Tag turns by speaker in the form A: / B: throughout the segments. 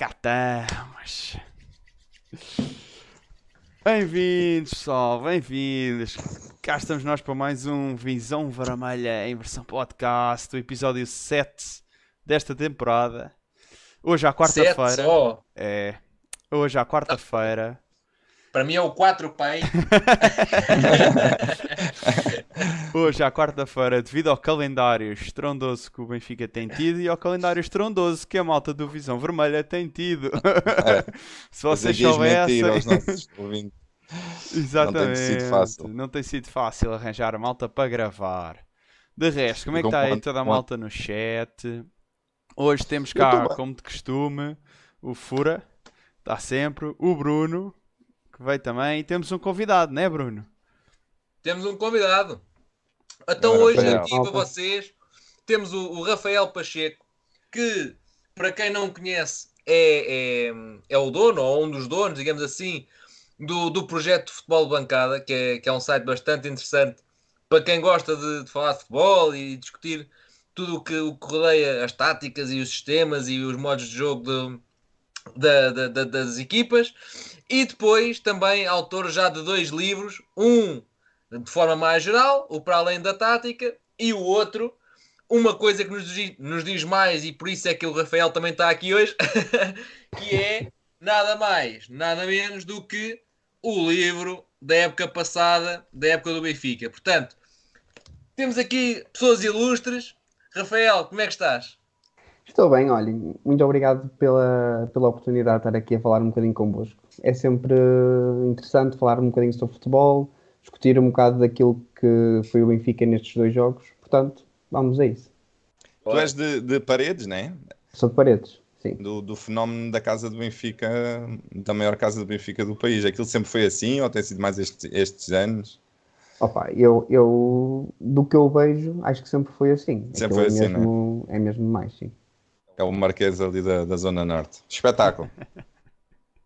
A: cá estamos. Bem-vindos, pessoal, bem-vindos. Cá estamos nós para mais um Visão Vermelha em versão podcast, o episódio 7 desta temporada. Hoje à quarta-feira. É. Hoje à quarta-feira.
B: Para mim é o 4 pai.
A: Hoje à quarta-feira, devido ao calendário estrondoso que o Benfica tem tido e ao calendário estrondoso que a malta do Visão Vermelha tem tido. Se vocês soubessem.
C: mentira aos nossos ouvintes.
A: Exatamente.
C: sido fácil.
A: Não tem sido fácil arranjar a malta para gravar. De resto, como é que está aí toda a malta no chat? Hoje temos cá, como de costume, o Fura, está sempre, o Bruno, que veio também, e temos um convidado, não é, Bruno?
B: Temos um convidado. Então hoje
C: Rafael.
B: aqui para vocês temos o, o Rafael Pacheco, que para quem não conhece é, é, é o dono, ou um dos donos, digamos assim, do, do projeto Futebol Bancada, que é, que é um site bastante interessante para quem gosta de, de falar de futebol e discutir tudo o que, o que rodeia as táticas e os sistemas e os modos de jogo de- da- da- da- das equipas. E depois também autor já de dois livros, um de forma mais geral, o para além da tática, e o outro, uma coisa que nos diz, nos diz mais, e por isso é que o Rafael também está aqui hoje, que é nada mais, nada menos do que o livro da época passada, da época do Benfica. Portanto, temos aqui pessoas ilustres. Rafael, como é que estás?
D: Estou bem, olha, muito obrigado pela, pela oportunidade de estar aqui a falar um bocadinho convosco. É sempre interessante falar um bocadinho sobre futebol, discutir um bocado daquilo que foi o Benfica nestes dois jogos, portanto, vamos a isso.
C: Tu és de, de paredes, né?
D: Sou de paredes, sim.
C: Do, do fenómeno da casa do Benfica, da maior casa do Benfica do país. Aquilo sempre foi assim ou tem sido mais estes, estes anos?
D: Opa, eu, eu, do que eu vejo, acho que sempre foi assim.
C: Sempre
D: Aquilo
C: foi
D: é
C: assim,
D: mesmo, é mesmo mais, sim.
C: É o Marquês ali da, da Zona Norte. Espetáculo.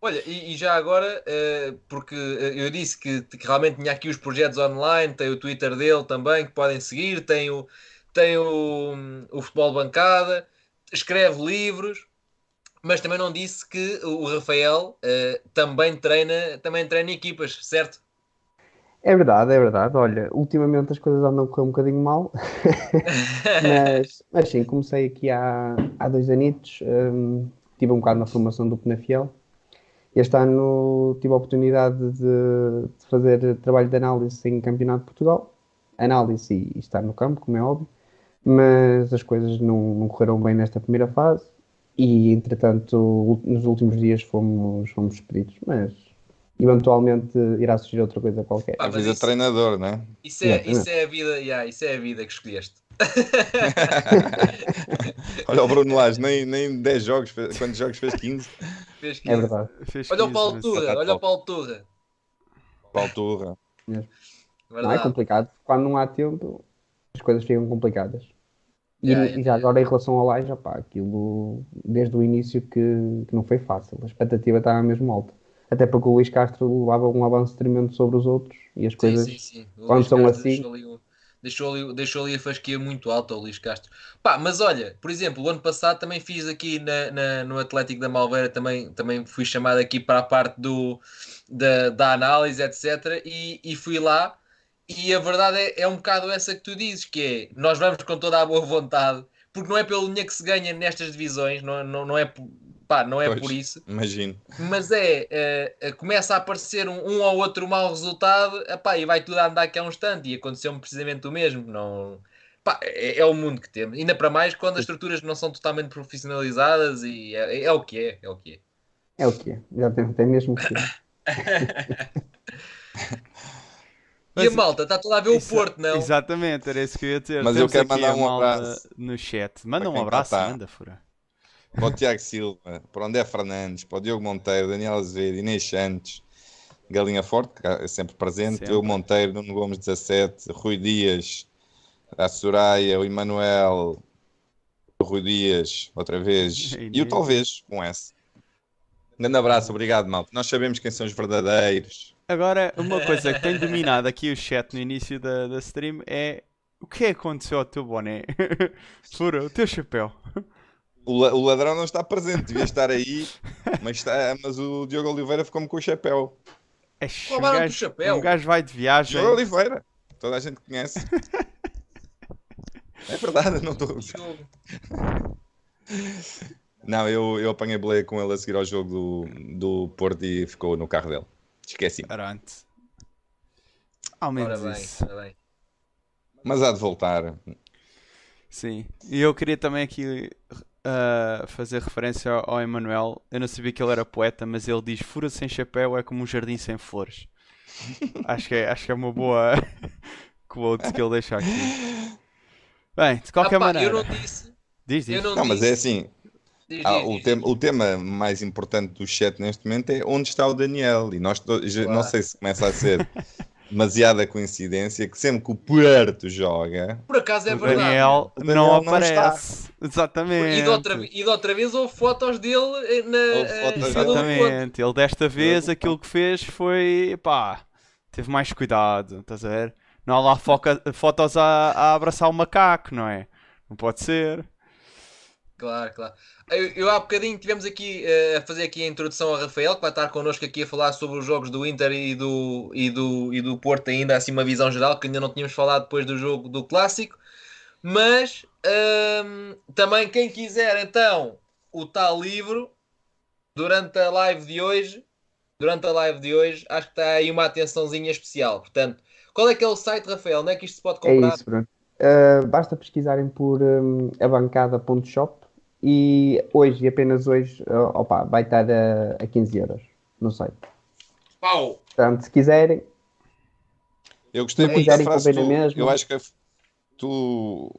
B: Olha, e, e já agora, eh, porque eh, eu disse que, que realmente tinha aqui os projetos online, tem o Twitter dele também, que podem seguir, tem o, tem o, o Futebol Bancada, escreve livros, mas também não disse que o Rafael eh, também, treina, também treina equipas, certo?
D: É verdade, é verdade. Olha, ultimamente as coisas andam a correr um bocadinho mal, mas, mas sim, comecei aqui há, há dois anitos, hum, tive um bocado na formação do Penafiel. Este ano tive a oportunidade de, de fazer trabalho de análise em Campeonato de Portugal, análise e estar no campo, como é óbvio, mas as coisas não, não correram bem nesta primeira fase e, entretanto, nos últimos dias fomos, fomos despedidos, mas eventualmente irá surgir outra coisa qualquer.
B: Ah,
C: A
B: mas
C: vida de
B: isso-
C: treinador, né?
B: Isso é, isso é a vida, yeah, isso é a vida que escolheste.
C: Olha o Bruno Lage, nem, nem 10 jogos, fez- quantos jogos fez? 15?
B: Fez
D: É
B: 15.
D: verdade.
A: Fez
B: Olha o
A: 15,
B: Paulo
A: mas-
B: Turra, olha o Paulo Turra.
C: Balturra.
D: Não é complicado. Quando não há tempo, as coisas ficam complicadas. E,
B: Yeah,
D: e já agora em relação ao Laje, pá, aquilo desde o início que, que não foi fácil. A expectativa estava mesmo alta. Até porque o Luís Castro levava um avanço tremendo sobre os outros e as
B: Sim,
D: coisas
B: sim, sim. O
D: quando
B: Luís
D: são
B: Castro
D: assim-
B: Deixou ali, deixou, ali, a fasquia muito alta, o Luís Castro. Pá, mas olha, por exemplo, o ano passado também fiz aqui na, na- no Atlético da Malveira, também, também fui chamado aqui para a parte do, da, da análise, etc. E, e fui lá. E a verdade é, é um bocado essa que tu dizes, que é, nós vamos com toda a boa vontade, porque não é pelo dinheiro que se ganha nestas divisões, não, não, não é, pá, não é
C: Pois.
B: por isso
C: Imagino.
B: mas é, eh, começa a aparecer um, um ou outro mau resultado epá, e vai tudo a andar aqui a um instante e aconteceu-me precisamente o mesmo não, pá, é, é o mundo que temos, ainda para mais quando as estruturas não são totalmente profissionalizadas e é, é o que é, é o que é
D: é o que é. Já tem, tem mesmo que ser.
B: e a
A: Mas-
B: malta, está toda a ver o Porto, não?
A: Exatamente, era isso que eu ia dizer.
C: Mas eu
A: Temos
C: quero
A: aqui
C: mandar um abraço
A: no chat. Manda um abraço,
C: está.
A: manda, fura.
C: Para o Tiago Silva, para o André Fernandes, para o Diogo Monteiro, Daniel Azevedo, Inês Santos, Galinha Forte, que é sempre presente,
A: Sempre.
C: Diogo Monteiro, Nuno Gomes 17, Rui Dias, a Soraya, o Emanuel, o Rui Dias, outra vez, e o talvez, com S. Um grande abraço, obrigado, malta. Nós sabemos quem são os verdadeiros.
A: Agora, uma coisa que tem dominado aqui o chat no início da, da stream é o que é que aconteceu ao teu boné? Fura, o teu chapéu.
C: O, la- o ladrão não está presente, devia estar aí, mas, está, mas o Diogo Oliveira ficou-me com o chapéu.
A: É, um,
B: o
A: gajo,
B: chapéu.
A: um gajo vai de viagem.
C: Diogo Oliveira, toda a gente conhece. É verdade, não estou. Não, eu, eu apanhei boleia com ele a seguir ao jogo do, do Porto e ficou no carro dele. Esqueci.
A: Arante. Ao
B: Ora
A: menos
B: bem,
A: isso.
B: ora bem.
C: Mas há de voltar.
A: Sim. E eu queria também aqui ah, fazer referência ao, ao Emanuel. Eu não sabia que ele era poeta, mas ele diz: Fura sem chapéu é como um jardim sem flores. acho, que é, acho que é uma boa quote que ele deixa aqui. Bem, de qualquer
B: Ah, pá,
A: maneira.
B: Eu não disse.
A: Diz, diz.
B: Eu não,
C: Não, mas é assim.
B: Diz,
C: ah,
B: diz,
C: o,
B: diz.
C: tema, o tema mais importante do chat neste momento é onde está o Daniel. E nós já- não
B: Claro.
C: sei se começa a ser demasiada coincidência que sempre que o Porto joga,
B: Por acaso é
A: O
B: verdade.
A: Daniel,
C: O Daniel
A: não
C: não
A: aparece. Exatamente.
B: E de, outra, e de outra vez houve fotos dele eh, na eh,
C: fotos.
A: Exatamente. Ele desta vez aquilo que fez foi, pá, teve mais cuidado, estás a ver? Não há lá foca- fotos a, a abraçar o macaco, não é? Não pode ser.
B: Claro, claro. Eu, eu há bocadinho tivemos aqui eh, a fazer aqui a introdução ao Rafael, que vai estar connosco aqui a falar sobre os jogos do Inter e do, e do, e do Porto ainda, assim uma visão geral, que ainda não tínhamos falado depois do jogo do Clássico. Mas ahm, também quem quiser então o tal livro, durante a live de hoje, durante a live de hoje, acho que está aí uma atençãozinha especial. Portanto, qual é que é o site, Rafael? Onde é que isto se pode
D: É
B: comprar?
D: isso, Bruno. Uh, basta pesquisarem por um, abancada.shop e hoje, e apenas hoje, uh, opa, vai estar a, a 15 euros no site.
B: Pau!
D: Portanto, se quiserem,
C: eu gostei muito da frase. Tu,
D: na mesma.
C: eu acho que tu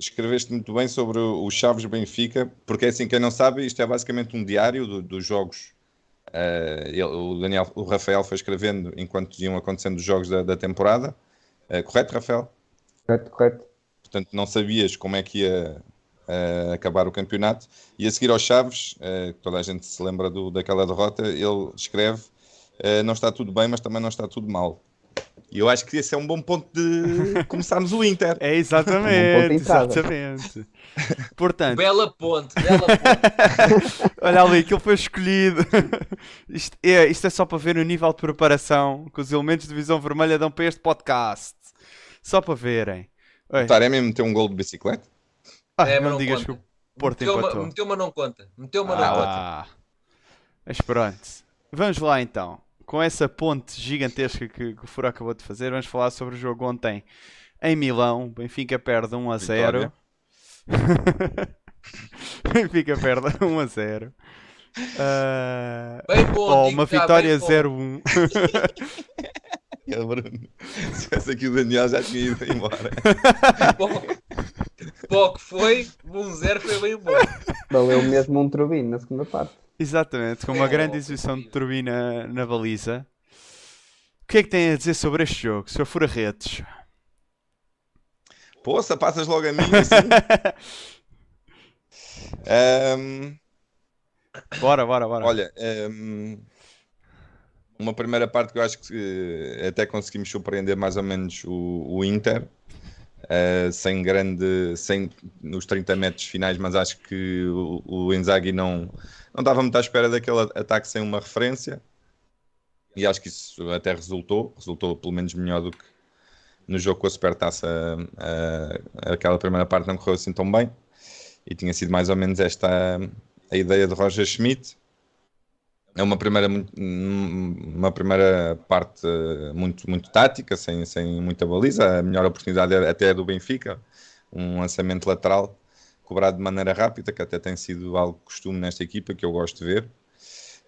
C: escreveste muito bem sobre o Chaves Benfica, porque é assim, quem não sabe, isto é basicamente um diário do- dos jogos. Eh, ele- o, Daniel, o Rafael foi escrevendo enquanto iam acontecendo os jogos da, da temporada. Eh, correto, Rafael?
D: correto, correto.
C: portanto não sabias como é que ia eh, acabar o campeonato. E a seguir aos Chaves, que toda a gente se lembra do, daquela derrota, ele escreve: eh, Não está tudo bem, mas também não está tudo mal. E eu acho que esse é um bom ponto de começarmos o Inter.
A: É
D: Um ponto de
A: exatamente, exatamente. Portanto,
B: Bela ponte, bela ponte.
A: olha ali, aquilo foi escolhido. Isto é, isto é só para ver o nível de preparação que os elementos de Visão Vermelha dão para este podcast. Só para verem. Oi.
C: Taremi mesmo meter um gol de bicicleta.
A: Ah,
B: É,
A: não
B: não
A: digas que
B: conta.
A: o Porto
B: Meteu uma,
A: empatou.
B: meteu uma não conta. Meteu uma não
C: Ah,
B: conta.
A: Ah, mas pronto. Vamos lá então. Com essa ponte gigantesca que, que o Furo acabou de fazer, vamos falar sobre o jogo ontem em Milão. Benfica perde 1 a 0. Benfica perde 1 a 0. Ah,
B: Bem bom,
A: ou
B: digo
A: uma vitória
B: bem bom.
A: 0-1.
C: É, Bruno. Se tivesse aqui o Daniel, já tinha ido embora.
B: Pouco foi, 1-0 foi bem bom.
D: Valeu mesmo um turbino na segunda parte.
A: Exatamente, com uma
B: É,
A: grande exibição de turbina na baliza. O que é que tem a dizer sobre este jogo, Sr. Fura-Redes?
C: Poça, passas logo a mim assim. Ahm,
A: Bora, bora, bora.
C: Olha, hum, uma primeira parte que eu acho que eh, até conseguimos surpreender mais ou menos o, o Inter, eh, sem grande, sem nos 30 metros finais, mas acho que o, o Inzaghi não, não estava muito à espera daquele ataque sem uma referência e acho que isso até resultou, resultou pelo menos melhor do que no jogo com a Supertaça, eh, aquela primeira parte não correu assim tão bem e tinha sido mais ou menos esta a ideia de Roger Schmidt. É uma primeira, mu- uma primeira parte muito, muito tática, sem, sem muita baliza. A melhor oportunidade é- até é do Benfica, um lançamento lateral cobrado de maneira rápida, que até tem sido algo costume nesta equipa, que eu gosto de ver.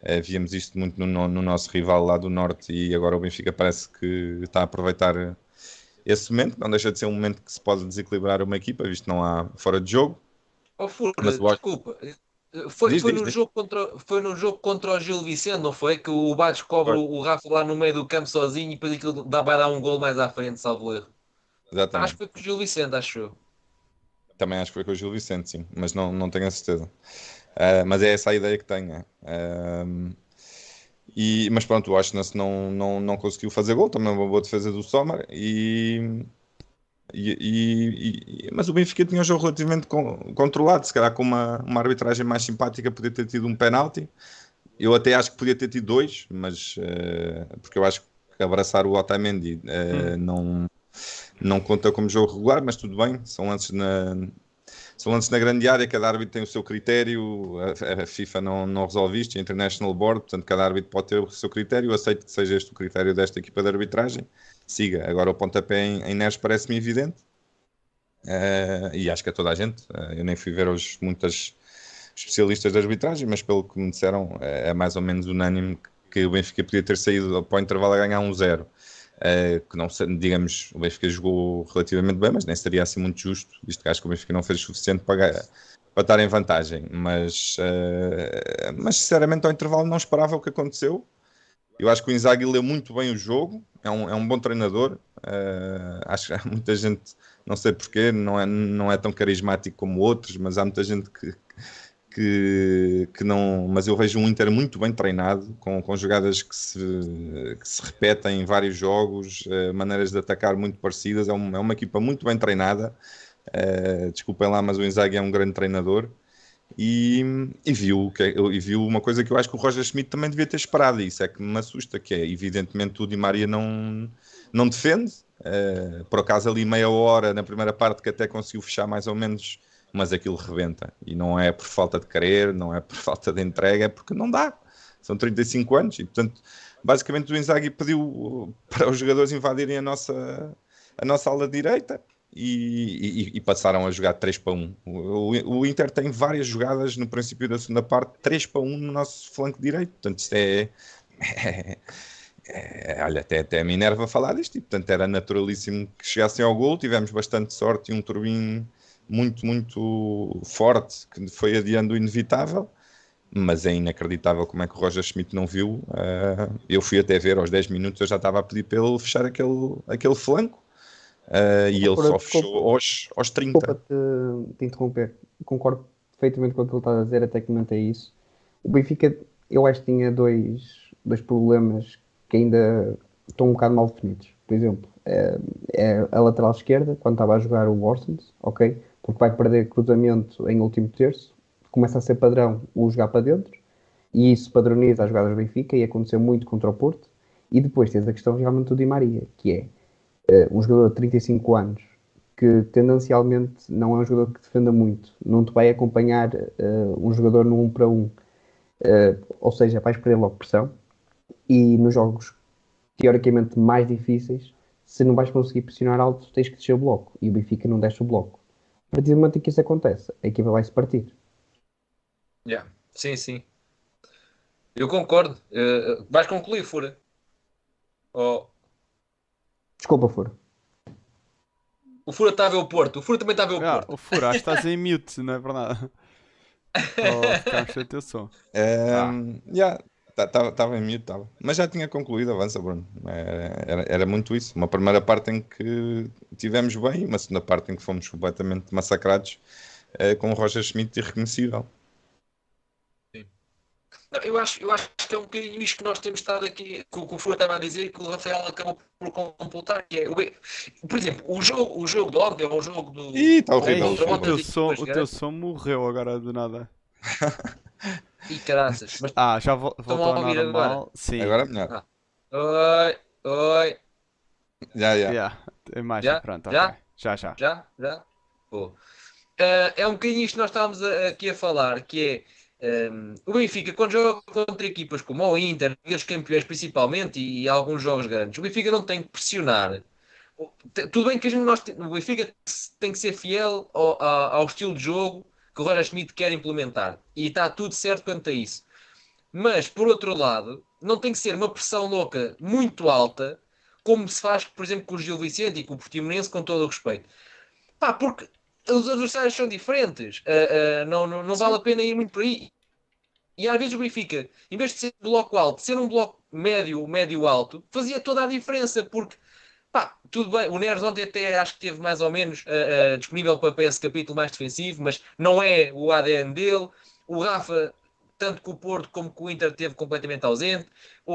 C: Eh, víamos isto muito no, no- no nosso rival lá do Norte e agora o Benfica parece que está a aproveitar esse momento. Não deixa de ser um momento que se pode desequilibrar uma equipa, visto que não há fora de jogo.
B: Oh, Furca,
C: Mas
B: desculpa. Foi,
C: Diz,
B: foi,
C: diz,
B: no
C: diz.
B: Jogo contra, foi no jogo contra o Gil Vicente, não foi? Que o cobra
C: Foi.
B: o Rafa lá no meio do campo sozinho e depois aquilo dá, vai dar um gol mais à frente, salvo erro.
C: Exatamente.
B: Acho que foi com o Gil Vicente, acho eu.
C: Também acho que foi com o Gil Vicente, sim, mas não, não tenho a certeza. Ah, mas é essa a ideia que tenho. é. Ahm, e, mas pronto, o Ashnas não, não, não conseguiu fazer gol, também uma boa defesa do Sommer e, e, e, e, mas o Benfica tinha um jogo relativamente con, controlado, se calhar com uma, uma arbitragem mais simpática podia ter tido um penalti. Eu até acho que podia ter tido dois, mas uh, porque eu acho que abraçar o Otamendi uh, hum. não, não conta como jogo regular, mas tudo bem, são lances na, lances na grande área, cada árbitro tem o seu critério, a, a, FIFA não, não resolve isto, a International Board, portanto cada árbitro pode ter o seu critério, aceito que seja este o critério desta equipa de arbitragem, siga. Agora o pontapé em, em Neres parece-me evidente, uh, e acho que a toda a gente, uh, eu nem fui ver hoje muitas especialistas de arbitragem, mas pelo que me disseram é, é mais ou menos unânime que o Benfica podia ter saído para o intervalo a ganhar um zero. Uh, que não digamos, o Benfica jogou relativamente bem, mas nem seria assim muito justo, visto que acho que o Benfica não fez o suficiente para, para estar em vantagem. Mas, uh, mas sinceramente, ao intervalo não esperava o que aconteceu. Eu acho que o Inzaghi leu muito bem o jogo, é um, é um bom treinador. Uh, acho que há muita gente, não sei porquê, não é, não é tão carismático como outros, mas há muita gente que, que, que não. Mas eu vejo um Inter muito bem treinado, com, com jogadas que se, que se repetem em vários jogos, uh, maneiras de atacar muito parecidas. É, um, é uma equipa muito bem treinada. Uh, desculpem lá, mas o Inzaghi é um grande treinador. E, e, viu, que, e viu uma coisa que eu acho que o Roger Schmidt também devia ter esperado, e isso é que me assusta, que é, evidentemente, o Di Maria não, não defende, uh, por acaso ali meia hora na primeira parte que até conseguiu fechar mais ou menos mas aquilo rebenta. E não é por falta de querer, não é por falta de entrega, é porque não dá. São 35 anos e, portanto, basicamente o Inzaghi pediu para os jogadores invadirem a nossa, a nossa ala direita e, e, e, passaram a jogar 3 para 1. O, o, Inter tem várias jogadas no princípio da segunda parte, 3 para 1 no nosso flanco direito. Portanto, isto é. é, é olha, até, até me enerva falar disto. E, portanto, era naturalíssimo que chegassem ao gol. Tivemos bastante sorte e um turbinho muito, muito forte, que foi adiando o inevitável, mas é inacreditável como é que o Roger Schmidt não viu. Uh, eu fui até ver aos 10 minutos, eu já estava a pedir para ele fechar aquele, aquele flanco. Uh, e ele só fechou aos, aos 30.
D: Desculpa te, te interromper, concordo perfeitamente com o que ele está a dizer, até que comentei isso. O Benfica, eu acho que tinha dois, dois problemas que ainda estão um bocado mal definidos. Por exemplo, é, é a lateral esquerda, quando estava a jogar o Warsons, ok? Porque vai perder cruzamento em último terço, começa a ser padrão o jogar para dentro, e isso padroniza as jogadas do Benfica, e aconteceu muito contra o Porto. E depois tens a questão realmente do Di Maria, que é uh, um jogador de 35 anos, que tendencialmente não é um jogador que defenda muito, não te vai acompanhar uh, um jogador no 1 um para 1, um. uh, ou seja, vais perder logo pressão, e nos jogos teoricamente mais difíceis, se não vais conseguir pressionar alto, tens que descer o bloco, e o Benfica não desce o bloco. A partir do momento em que isso acontece, a equipa vai se partir.
B: Yeah. Sim, sim. Eu concordo. Uh, vais concluir, Fura? Oh.
D: Desculpa, Fura.
B: O Fura está a ver o Porto. O Fura também está a ver o ah, Porto.
A: O Fura, acho que estás em mute, não é verdade? oh, ficamos sem teu som.
C: Um, ah. yeah. Estava tá, em mute, estava. Mas já tinha concluído, avança, Bruno. Era, era, muito isso. Uma primeira parte em que tivemos bem, uma segunda parte em que fomos completamente massacrados eh, com o Roger Schmidt irreconhecível.
B: Não, eu, acho, eu acho que é um bocadinho isto que nós temos estado aqui, que o Fura estava a dizer e que o Rafael acabou por completar. Que é, por exemplo, o jogo, o jogo de Ogden é um jogo do.
C: Ih, está horrível.
A: o, teu som, o teu som morreu agora do nada.
B: E caraças.
A: Mas... Ah, já vo voltou ao normal. Agora? Sim.
C: Agora é melhor. Ah.
B: Oi, oi.
C: Já, já.
A: Yeah. Imagem,
B: já?
A: pronto.
B: Já?
A: Okay. já? Já,
B: já. Já? Uh, é um bocadinho isto que nós estávamos aqui a falar, que é um, o Benfica, quando joga contra equipas como o Inter, os campeões principalmente, e, e, alguns jogos grandes, o Benfica não tem que pressionar. Tudo bem que a gente, nós, o Benfica tem que ser fiel ao, ao estilo de jogo que o Roger Schmidt quer implementar. E está tudo certo quanto a isso. Mas, por outro lado, não tem que ser uma pressão louca muito alta, como se faz, por exemplo, com o Gil Vicente e com o Portimonense, com todo o respeito. Pá, porque os adversários são diferentes. Uh, uh, não, não, não vale a pena ir muito por aí. E às vezes o Benfica, em vez de ser um bloco alto, ser um bloco médio, médio-alto, fazia toda a diferença, porque Pá, tudo bem, o Neres ontem até acho que teve mais ou menos uh, uh, disponível para, para esse capítulo mais defensivo, mas não é o ADN dele. O Rafa, tanto com o Porto como com o Inter, teve completamente ausente. O,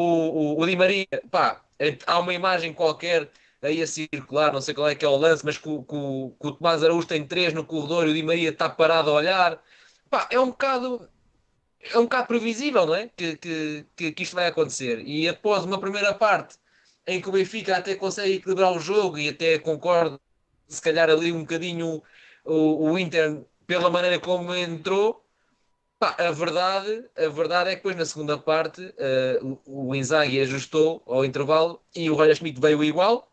B: o, o Di Maria, pá, há uma imagem qualquer aí a circular, não sei qual é que é o lance, mas que, o- Tomás Araújo tem três no corredor e o Di Maria está parado a olhar. Pá, é um bocado é um bocado previsível, não é? Que, que, que isto vai acontecer. E após uma primeira parte em que o Benfica até consegue equilibrar o jogo e até concordo, se calhar ali um bocadinho o, o Inter pela maneira como entrou. Pá, a verdade, a verdade é que depois na segunda parte o, o Inzaghi ajustou ao intervalo e o Roger Schmidt veio igual.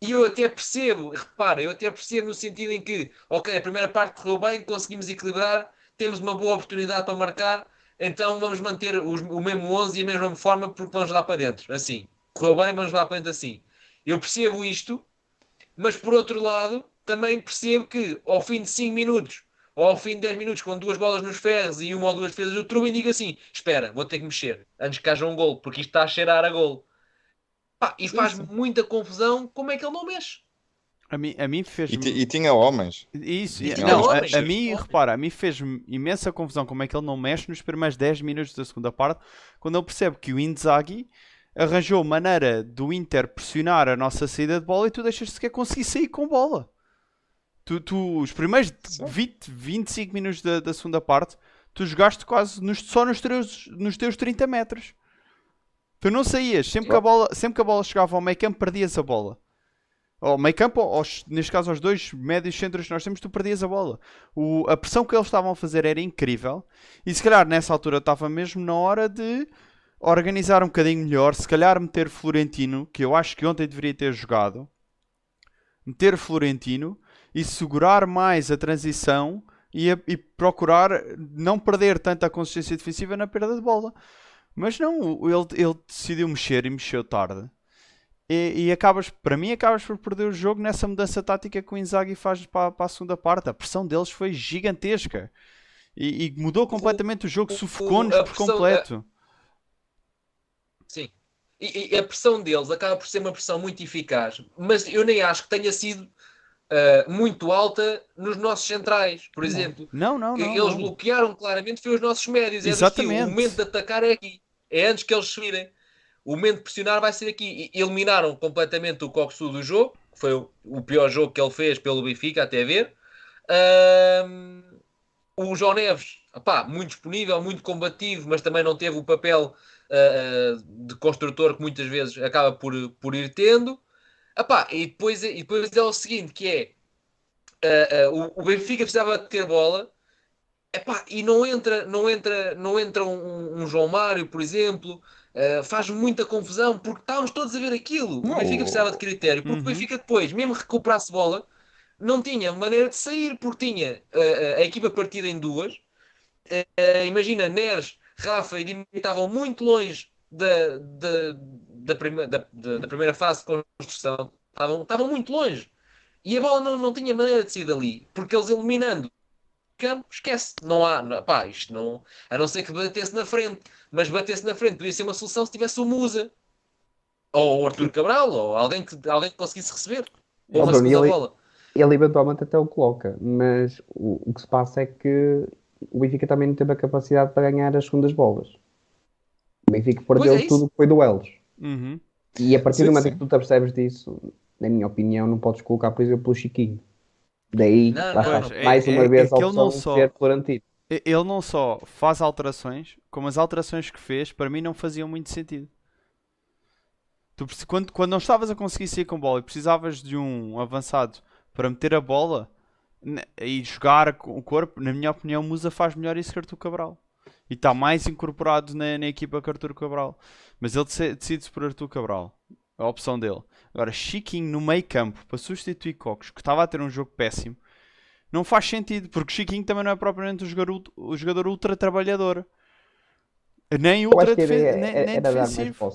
B: E eu até percebo, repara, eu até percebo no sentido em que, ok, a primeira parte correu bem, conseguimos equilibrar, temos uma boa oportunidade para marcar, então vamos manter os- o mesmo 11 e a mesma forma porque vamos lá para dentro, assim. Correu bem, vamos lá para dentro assim. Eu percebo isto, mas por outro lado, também percebo que ao fim de 5 minutos ou ao fim de 10 minutos, com duas bolas nos ferros e uma ou duas defesas do Trubin, digo assim: espera, vou ter que mexer antes que haja um gol, porque isto está a cheirar a gol. Pá, e faz muita confusão como é que ele não mexe.
A: A mim, a mim fez
C: E, e tinha homens.
A: Isso,
B: E tinha
A: não, a,
B: homens,
A: a mim,
B: homens.
A: repara, a mim fez imensa confusão como é que ele não mexe nos primeiros 10 minutos da segunda parte, quando ele percebe que o Inzaghi arranjou maneira do Inter pressionar a nossa saída de bola e tu deixas sequer conseguir sair com bola. Tu, tu- os primeiros 20, 25 minutos da, da segunda parte, tu jogaste quase nos- só nos teus, nos teus 30 metros. Tu não saías, sempre que a bola, sempre que a bola chegava ao meio campo, perdias a bola. Ao meio campo, aos- neste caso aos dois médios centros que nós temos, tu perdias a bola. O- a pressão que eles estavam a fazer era incrível. E se calhar nessa altura estava mesmo na hora de organizar um bocadinho melhor. Se calhar meter Florentino, que eu acho que ontem deveria ter jogado. Meter Florentino e segurar mais a transição e, a- e procurar não perder tanta consistência defensiva na perda de bola. Mas não, ele, ele decidiu mexer e mexeu tarde. E, e acabas, para mim, acabas por perder o jogo nessa mudança tática que o Inzaghi faz para, para a segunda parte. A pressão deles foi gigantesca e, e mudou completamente o jogo,
B: o-
A: sufocou-nos
B: a
A: por
B: pressão-
A: completo.
B: Sim. E, e a pressão deles acaba por ser uma pressão muito eficaz, mas eu nem acho que tenha sido ah, muito alta nos nossos centrais, por exemplo.
A: Não, não, não.
B: Eles
A: não.
B: bloquearam claramente foi os nossos médios. É
A: Exatamente.
B: estilo, o momento de atacar é aqui. É antes que eles subirem. O momento de pressionar vai ser aqui. E eliminaram completamente o Coxu do jogo, que foi o, o pior jogo que ele fez pelo Benfica, até ver. Ahm, o João Neves, opá, muito disponível, muito combativo, mas também não teve o papel ah, ah, de construtor que muitas vezes acaba por, por ir tendo. Epá, e, depois, e depois é o seguinte, que é ah, o, o Benfica precisava de ter bola Epá, e não entra, não entra, não entra um, um João Mário, por exemplo, uh, faz muita confusão porque estávamos todos a ver aquilo.
C: Não.
B: O Benfica precisava de critério, porque
A: Uhum.
B: o Benfica depois, mesmo recuperasse bola, não tinha maneira de sair, porque tinha uh, a equipa partida em duas. Uh, imagina, Neres, Rafa e Dini estavam muito longe da, da, da, prima, da, da- primeira fase de construção, estavam, estavam muito longe. E a bola não, não tinha maneira de sair dali, porque eles eliminando campo, esquece. Não há, não, pá, isto não. A não ser que batesse na frente. Mas batesse na frente podia ser uma solução se tivesse o Musa. Ou o Arthur Cabral, ou alguém que, alguém que conseguisse receber. Ou uma segunda
D: ele-
B: bola.
D: Ele eventualmente até o coloca, mas o, o que se passa é que o Benfica também não teve a capacidade para ganhar as segundas bolas. O Benfica perdeu
B: é
D: tudo que foi duelos.
A: Uhum.
D: E a partir
C: Sim,
D: do momento
C: sim.
D: que tu te apercebes disso, na minha opinião, não podes colocar, por exemplo, o Chiquinho. Daí,
B: Não, não,
D: está,
A: não.
D: mais
A: É-
D: uma
A: é-
D: vez
A: é
D: a opção
A: não
D: de
A: só-
D: ser Florentino.
A: Ele não só faz alterações, como as alterações que fez, para mim, não faziam muito sentido. Tu, quando, quando não estavas a conseguir sair com bola e precisavas de um avançado para meter a bola e jogar com o corpo, na minha opinião, Musa faz melhor isso que Artur Cabral. E está mais incorporado na, na equipa que Artur Cabral. Mas ele decide-se por Artur Cabral. A opção dele. Agora, Chiquinho no meio campo para substituir Cocos, que estava a ter um jogo péssimo, não faz sentido, porque Chiquinho também não é propriamente o jogador, jogador ultra trabalhador. Nem ultra
D: acho que a ideia
A: defen- nem,
D: é-
A: nem
D: dar mais
A: defensivo.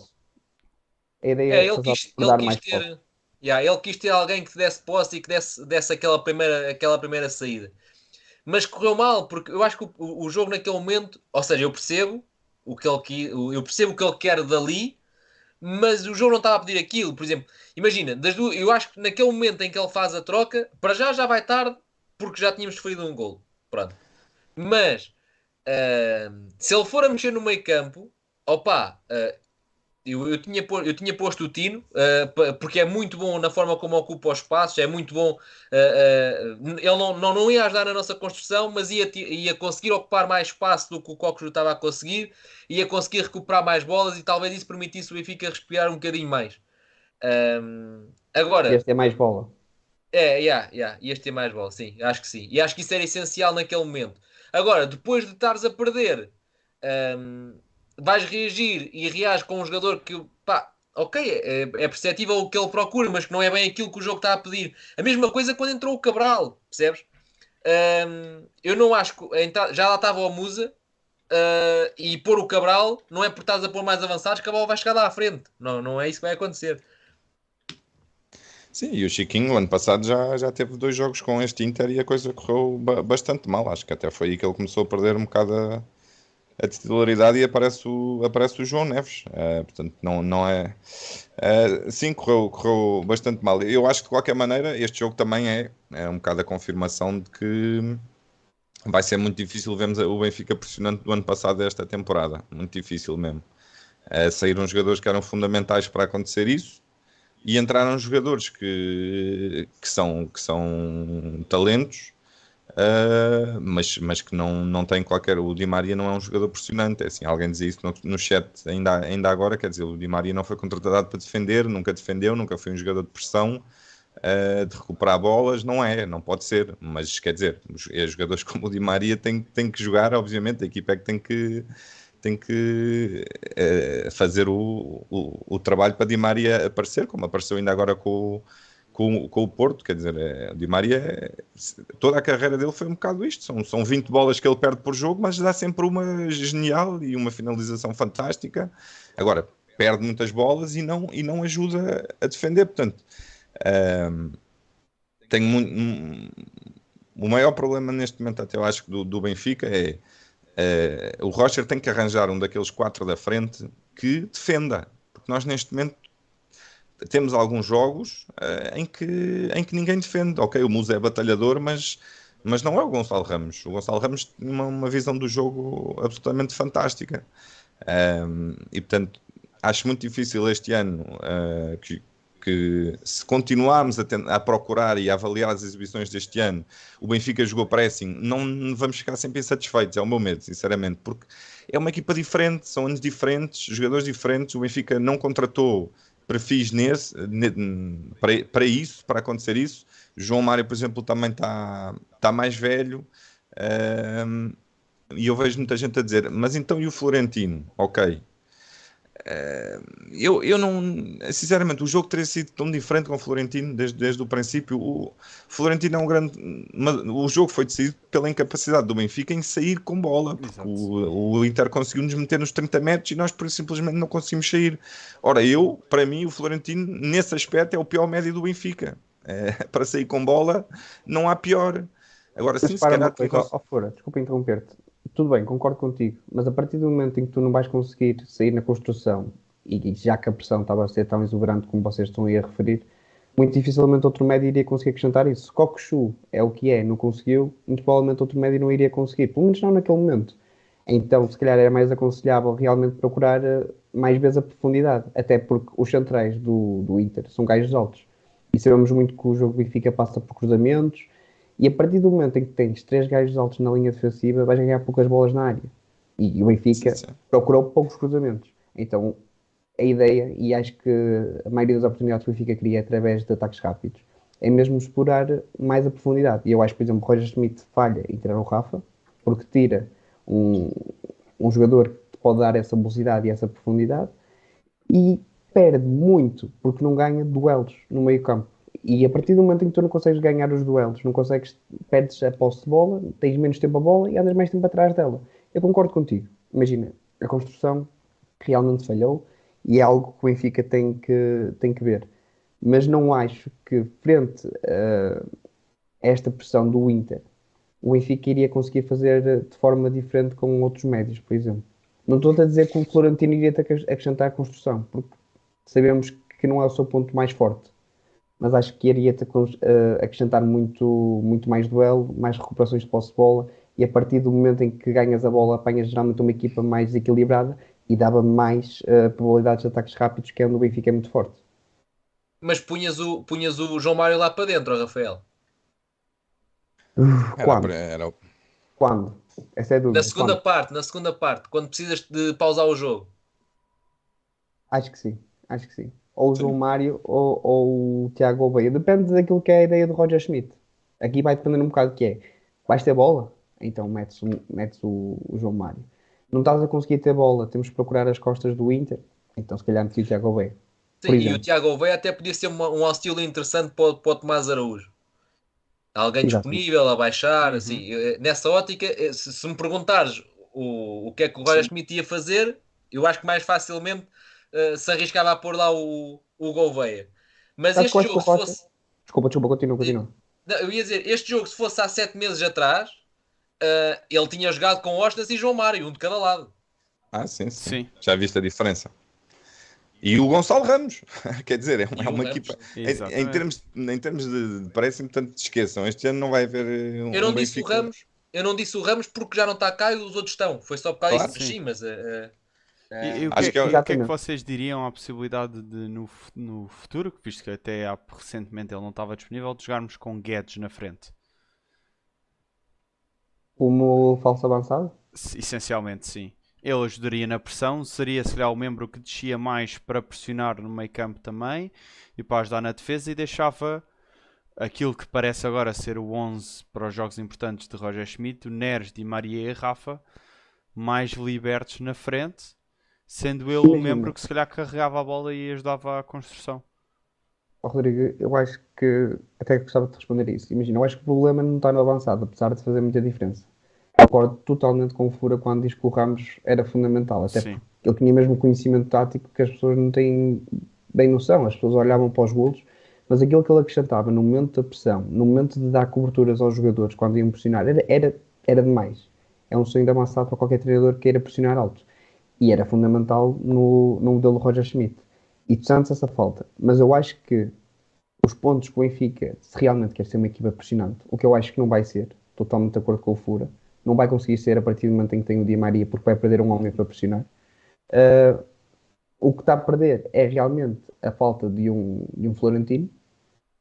D: A ideia
B: É,
D: é
B: ele quis,
D: dar
B: ele quis ter. Yeah, ele quis ter alguém que desse posse e que desse, desse aquela, primeira, aquela primeira saída. Mas correu mal, porque eu acho que o, o jogo naquele momento, ou seja, eu percebo o que ele eu percebo o que ele quer dali, mas o jogo não estava a pedir aquilo. Por exemplo, imagina, das duas, eu acho que naquele momento em que ele faz a troca, para já já vai tarde, porque já tínhamos sofrido um gol. Pronto. Mas ah, se ele for a mexer no meio campo, opa, ah, Eu, eu, tinha, eu tinha posto o Tino, uh, porque é muito bom na forma como ocupa os espaços, é muito bom. Uh, uh, ele não, não, não ia ajudar na nossa construção, mas ia, ia conseguir ocupar mais espaço do que o Cocos estava a conseguir, ia conseguir recuperar mais bolas e talvez isso permitisse o Benfica respirar um bocadinho mais. Um, agora.
D: Este é mais bola.
B: É, yeah, yeah, este é mais bola, sim, acho que sim. E acho que isso era essencial naquele momento. Agora, depois de estares a perder. Um, vais reagir e reage com um jogador que, pá, ok, é, é perceptível o que ele procura, mas que não é bem aquilo que o jogo está a pedir. A mesma coisa quando entrou o Cabral, percebes? Um, eu não acho que já lá estava o Musa uh, e pôr o Cabral não é por estás a pôr mais avançados que a bola vai chegar lá à frente. Não, não é isso que vai acontecer.
C: Sim, e o Chiquinho, ano passado, já, já teve dois jogos com este Inter e a coisa correu bastante mal. Acho que até foi aí que ele começou a perder um bocado a, a titularidade e aparece o, aparece o João Neves. Uh, portanto, não, não é. Uh, sim, correu, correu bastante mal. Eu acho que de qualquer maneira este jogo também é, é um bocado a confirmação de que vai ser muito difícil vermos o Benfica pressionante do ano passado esta temporada. Muito difícil mesmo. Uh, saíram jogadores que eram fundamentais para acontecer isso e entraram jogadores que, que, são, que são talentos Uh, mas, mas que não, não tem qualquer. O Di Maria não é um jogador pressionante. É assim, alguém dizia isso no, no chat ainda, ainda agora. Quer dizer, o Di Maria não foi contratado para defender, nunca defendeu, nunca foi um jogador de pressão, uh, de recuperar bolas. Não é, não pode ser. Mas quer dizer, é, jogadores como o Di Maria têm, têm que jogar, obviamente. A equipa é que tem que. Tem que uh, fazer o, o, o, trabalho para Di Maria aparecer, como apareceu ainda agora com o, com, com o Porto, quer dizer, é, o Di Maria, é, toda a carreira dele foi um bocado isto, são, são 20 bolas que ele perde por jogo, mas dá sempre uma genial e uma finalização fantástica. Agora, perde muitas bolas e não, e não ajuda a defender, portanto, um, tenho muito, um, o maior problema neste momento até eu acho do, do Benfica é uh, o Rocher tem que arranjar um daqueles quatro da frente que defenda, porque nós neste momento temos alguns jogos uh, em, que, em que ninguém defende. Ok, o Musa é batalhador, mas, mas não é o Gonçalo Ramos. O Gonçalo Ramos tem uma, uma visão do jogo absolutamente fantástica. Um, e portanto, acho muito difícil este ano uh, que, que, se continuarmos a, a, procurar e a avaliar as exibições deste ano, o Benfica jogou pressing, não vamos ficar sempre insatisfeitos, é o meu medo, sinceramente, porque é uma equipa diferente, são anos diferentes, jogadores diferentes, o Benfica não contratou perfis nesse, para, para isso, para acontecer isso. João Mário, por exemplo, também está tá mais velho. Um, e eu vejo muita gente a dizer, mas então e o Florentino? Ok, eu, eu não. Sinceramente, o jogo teria sido tão diferente com o Florentino desde, desde o princípio. O Florentino é um grande. O jogo foi decidido pela incapacidade do Benfica em sair com bola. O, o, Inter conseguiu nos meter nos 30 metros e nós simplesmente não conseguimos sair. Ora, eu, para mim, o Florentino, nesse aspecto, é o pior médio do Benfica. É, para sair com bola, não há pior. Agora, sim, se calhar.
D: Coisa, oh, fora, desculpa interromper-te tudo bem, concordo contigo, mas a partir do momento em que tu não vais conseguir sair na construção e já que a pressão estava a ser tão exuberante como vocês estão aí a referir, muito dificilmente outro médio iria conseguir acrescentar isso. Kokushu é o que é, não conseguiu, muito provavelmente outro médio não iria conseguir, pelo menos não naquele momento. Então, se calhar era mais aconselhável realmente procurar eh, mais vezes a profundidade, até porque os centrais do, do Inter são gajos altos. E sabemos muito que o jogo Benfica passa por cruzamentos, e a partir do momento em que tens três gajos altos na linha defensiva, vais ganhar poucas bolas na área. E, o Benfica sim, sim. procurou poucos cruzamentos. Então, a ideia, e acho que a maioria das oportunidades que o Benfica cria é através de ataques rápidos, é mesmo explorar mais a profundidade. E eu acho, por exemplo, Roger Smith falha em tirar o Rafa, porque tira um, um jogador que pode dar essa velocidade e essa profundidade, e perde muito porque não ganha duelos no meio campo. E a partir do momento em que tu não consegues ganhar os duelos, não consegues, perdes a posse de bola, tens menos tempo a bola e andas mais tempo atrás dela. Eu concordo contigo. Imagina, a construção realmente falhou e é algo que o Benfica tem que, tem que ver. Mas não acho que, frente a esta pressão do Inter, o Benfica iria conseguir fazer de forma diferente com outros médios, por exemplo. Não estou a dizer que o Florentino iria acrescentar a construção, porque sabemos que não é o seu ponto mais forte mas acho que iria uh, acrescentar muito, muito mais duelo, mais recuperações de posse de bola e a partir do momento em que ganhas a bola apanhas geralmente uma equipa mais equilibrada e dava mais uh, probabilidades de ataques rápidos, que é onde o Benfica é muito forte.
B: Mas punhas o, punhas o João Mário lá para dentro, Rafael?
D: Uh, quando?
C: Era, era...
D: Quando? Essa é a dúvida.
B: Na segunda
D: quando?
B: parte, na segunda parte, quando precisas de pausar o jogo.
D: Acho que sim, acho que sim. Ou o João Mário ou, ou o Tiago Obeia. Depende daquilo que é a ideia do Roger Schmidt. Aqui vai depender um bocado do que é. Vais ter bola? Então metes, metes o, o João Mário. Não estás a conseguir ter bola, temos que procurar as costas do Inter. Então se calhar meti o Tiago Obeia.
B: Sim, e o Tiago Oveia até podia ser uma, um estilo interessante para, para o Tomás Araújo. Alguém
D: Exatamente.
B: disponível a baixar,
A: Uhum.
B: assim. Nessa ótica, eh, se, se me perguntares o, o que é que o Roger Schmidt ia fazer, eu acho que mais facilmente eh, se arriscava a pôr lá o, o Gouveia. Mas
D: Sabes
B: este jogo, se fosse.
D: Desculpa, desculpa, continua, continua.
B: Não, eu ia dizer, este jogo, se fosse há sete meses atrás, eh, ele tinha jogado com Ostas e João Mário, um de cada lado.
C: Ah, sim, sim,
A: Sim.
C: Já viste a diferença. E o Gonçalo Ramos, quer dizer, é,
B: E
C: é
B: o
C: uma equipa. Em,
A: Exatamente.
C: em termos, em termos de. Parece-me tanto esqueçam. Este ano não vai haver. eh, Um,
B: Eu não
C: um
B: disse o
C: Benfica-
B: Ramos, eu não disse o Ramos porque já não está cá e os outros estão. Foi só por causa
C: Claro.
B: disso. Sim, mas. eh, eh,
A: E, e o, que,
C: que é-
A: é, o que é que
D: Exatamente.
A: vocês diriam à possibilidade de, no, no futuro, visto que até há, recentemente ele não estava disponível, de jogarmos com Guedes na frente?
D: Como falso avançado?
A: Essencialmente, sim. Ele ajudaria na pressão, seria se calhar o membro que descia mais para pressionar no meio campo também e para ajudar na defesa e deixava aquilo que parece agora ser o 11 para os jogos importantes de Roger Schmidt, o Neres, Di Maria e Rafa, mais libertos na frente, sendo ele o membro que se calhar carregava a bola e ajudava a construção.
D: Rodrigo, eu acho que até gostava de responder isso. Imagina, eu acho que o problema não está no avançado, apesar de fazer muita diferença. Concordo totalmente com o Fura quando diz que o Ramos era fundamental, até
A: Sim.
D: porque ele tinha mesmo conhecimento tático que as pessoas não têm bem noção. As pessoas olhavam para os golos, mas aquilo que ele acrescentava no momento da pressão, no momento de dar coberturas aos jogadores quando iam pressionar, era, era, era demais. É um sonho de avançado para qualquer treinador que queira pressionar alto. E era fundamental no, no modelo Roger Schmidt. E tu sentes essa falta. Mas eu acho que os pontos que o Benfica, se realmente quer ser uma equipa pressionante, o que eu acho que não vai ser, totalmente de acordo com o Fura, não vai conseguir ser a partir do momento em que tem o Di Maria, porque vai perder um homem para pressionar. Uh, o que está a perder é realmente a falta de um, de um Florentino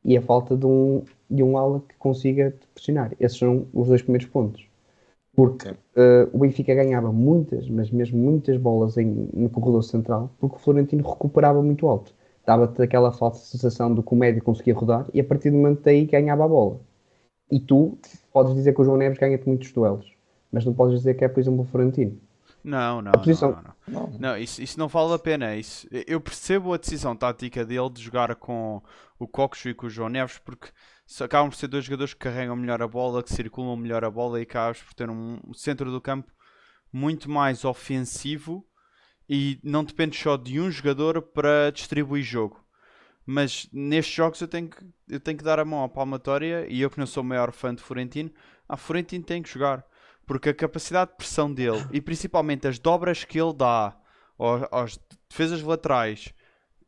D: e a falta de um, de um ala que consiga pressionar. Esses são os dois primeiros pontos. Porque uh, o Benfica ganhava muitas, mas mesmo muitas bolas em, no corredor central, porque o Florentino recuperava muito alto. Dava-te aquela falsa sensação de que o médio conseguia rodar e a partir do momento daí ganhava a bola. E tu podes dizer que o João Neves ganha-te muitos duelos, mas não podes dizer que é, por exemplo, o Florentino.
A: Não, não,
D: posição-
A: não, não, não.
C: Não.
A: Isso, isso não vale a pena. Isso, eu percebo a decisão tática dele de jogar com o Coxo e com o João Neves porque acabam por ser dois jogadores que carregam melhor a bola, que circulam melhor a bola e acabas por ter um, centro do campo muito mais ofensivo e não depende só de um jogador para distribuir jogo. Mas nestes jogos eu tenho que, eu tenho que dar a mão à palmatória e eu que não sou o maior fã de Florentino, a Florentino tem que jogar. Porque a capacidade de pressão dele e principalmente as dobras que ele dá aos, aos defesas laterais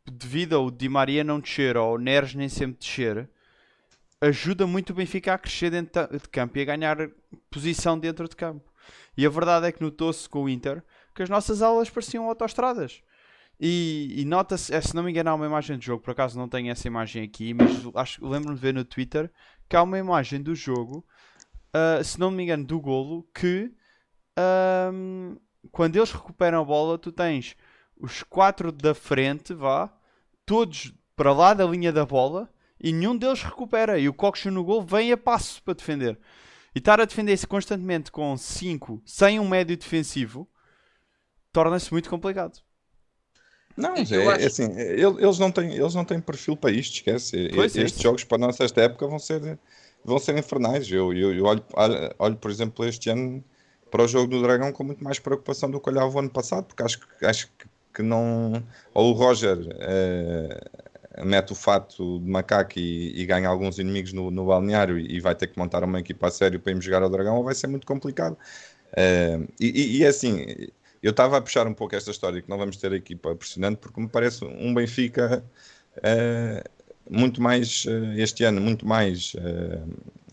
A: devido ao Di Maria não descer ou o Neres nem sempre descer ajuda muito o Benfica a crescer dentro de campo e a ganhar posição dentro de campo. E a verdade é que notou-se com o Inter que as nossas aulas pareciam autoestradas. E, e nota-se, eh, se não me engano, há uma imagem do jogo, por acaso não tenho essa imagem aqui, mas acho, lembro-me de ver no Twitter que há uma imagem do jogo, ah, se não me engano, do golo, que ahm, quando eles recuperam a bola, tu tens os quatro da frente, vá, todos para lá da linha da bola e nenhum deles recupera. E o Coxo no gol vem a passo para defender. E estar a defender-se constantemente com 5 sem um médio defensivo torna-se muito complicado.
C: Não, é,
B: acho-
C: é assim, ele- eles não, têm, eles não têm perfil para isto, esquece.
A: Pois é
C: Estes
A: isso.
C: jogos para nós esta época vão ser, vão ser infernais. Eu, eu, eu olho, olho, por exemplo, este ano para o jogo do Dragão com muito mais preocupação do que olhava o ano passado, porque acho, que- acho que- que não. Ou o Roger eh, mete o fato de macaco e, e ganha alguns inimigos no, no balneário e, vai ter que montar uma equipa a sério para irmos jogar ao Dragão, vai ser muito complicado. Eh, e, e- é assim, eu estava a puxar um pouco esta história que não vamos ter a equipa pressionante porque me parece um Benfica eh, muito mais eh, este ano, muito mais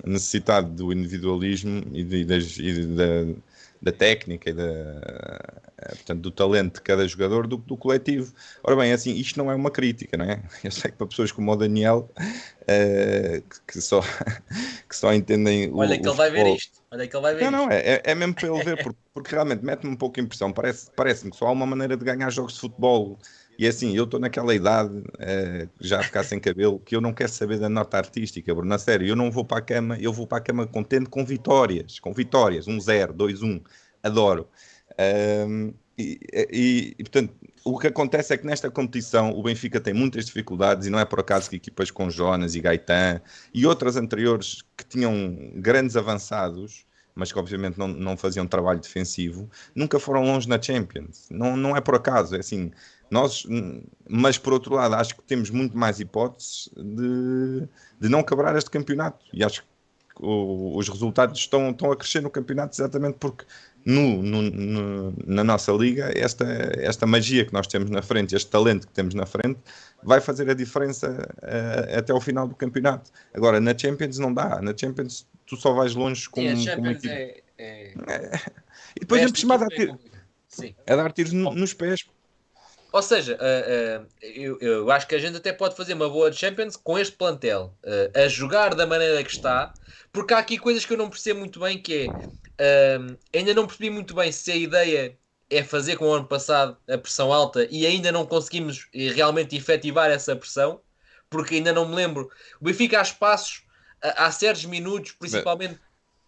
C: necessitado do individualismo e, de- das- e da- da técnica e da, eh, portanto, do talento de cada jogador do, do coletivo. Ora bem, assim, isto não é uma crítica, não é? Eu sei que para pessoas como o Daniel, uh, que, só, que só entendem
B: Olha o, que ele vai ver isto. Olha que ele vai ver
C: Não, não, é, é mesmo para ele ver, porque, porque realmente mete-me um pouco de impressão. Parece-me parece que só há uma maneira de ganhar jogos de futebol e assim, eu estou naquela idade, uh, já a ficar sem cabelo, que eu não quero saber da nota artística, Bruno. Na sério, eu não vou para a cama, eu vou para a cama contente com vitórias, com vitórias, um 0, 2, 1, adoro. Um, e, e, e, portanto, o que acontece é que nesta competição o Benfica tem muitas dificuldades e não é por acaso que equipas com Jonas e Gaetan e outras anteriores que tinham grandes avançados mas que obviamente não, não faziam trabalho defensivo, nunca foram longe na Champions. Não, não é por acaso, é assim, nós, mas por outro lado, acho que temos muito mais hipóteses de, de não quebrar este campeonato. E acho que o, os resultados estão, estão a crescer no campeonato exatamente porque no, no, no, na nossa liga esta, esta magia que nós temos na frente, este talento que temos na frente, vai fazer a diferença uh, até o final do campeonato. Agora, na Champions não dá. Na Champions tu só vais longe com,
B: Sim,
C: com uma
B: equipe. É, é... É.
C: E depois, por cima, dar tiro, é dar tiros nos pés.
B: Ou seja, uh, uh, eu, eu, acho que a gente até pode fazer uma boa Champions com este plantel, uh, a jogar da maneira que está, porque há aqui coisas que eu não percebo muito bem, que é, ainda não percebi muito bem se a ideia é fazer como o ano passado a pressão alta e ainda não conseguimos realmente efetivar essa pressão, porque ainda não me lembro. O Benfica há espaços, há certos minutos, principalmente...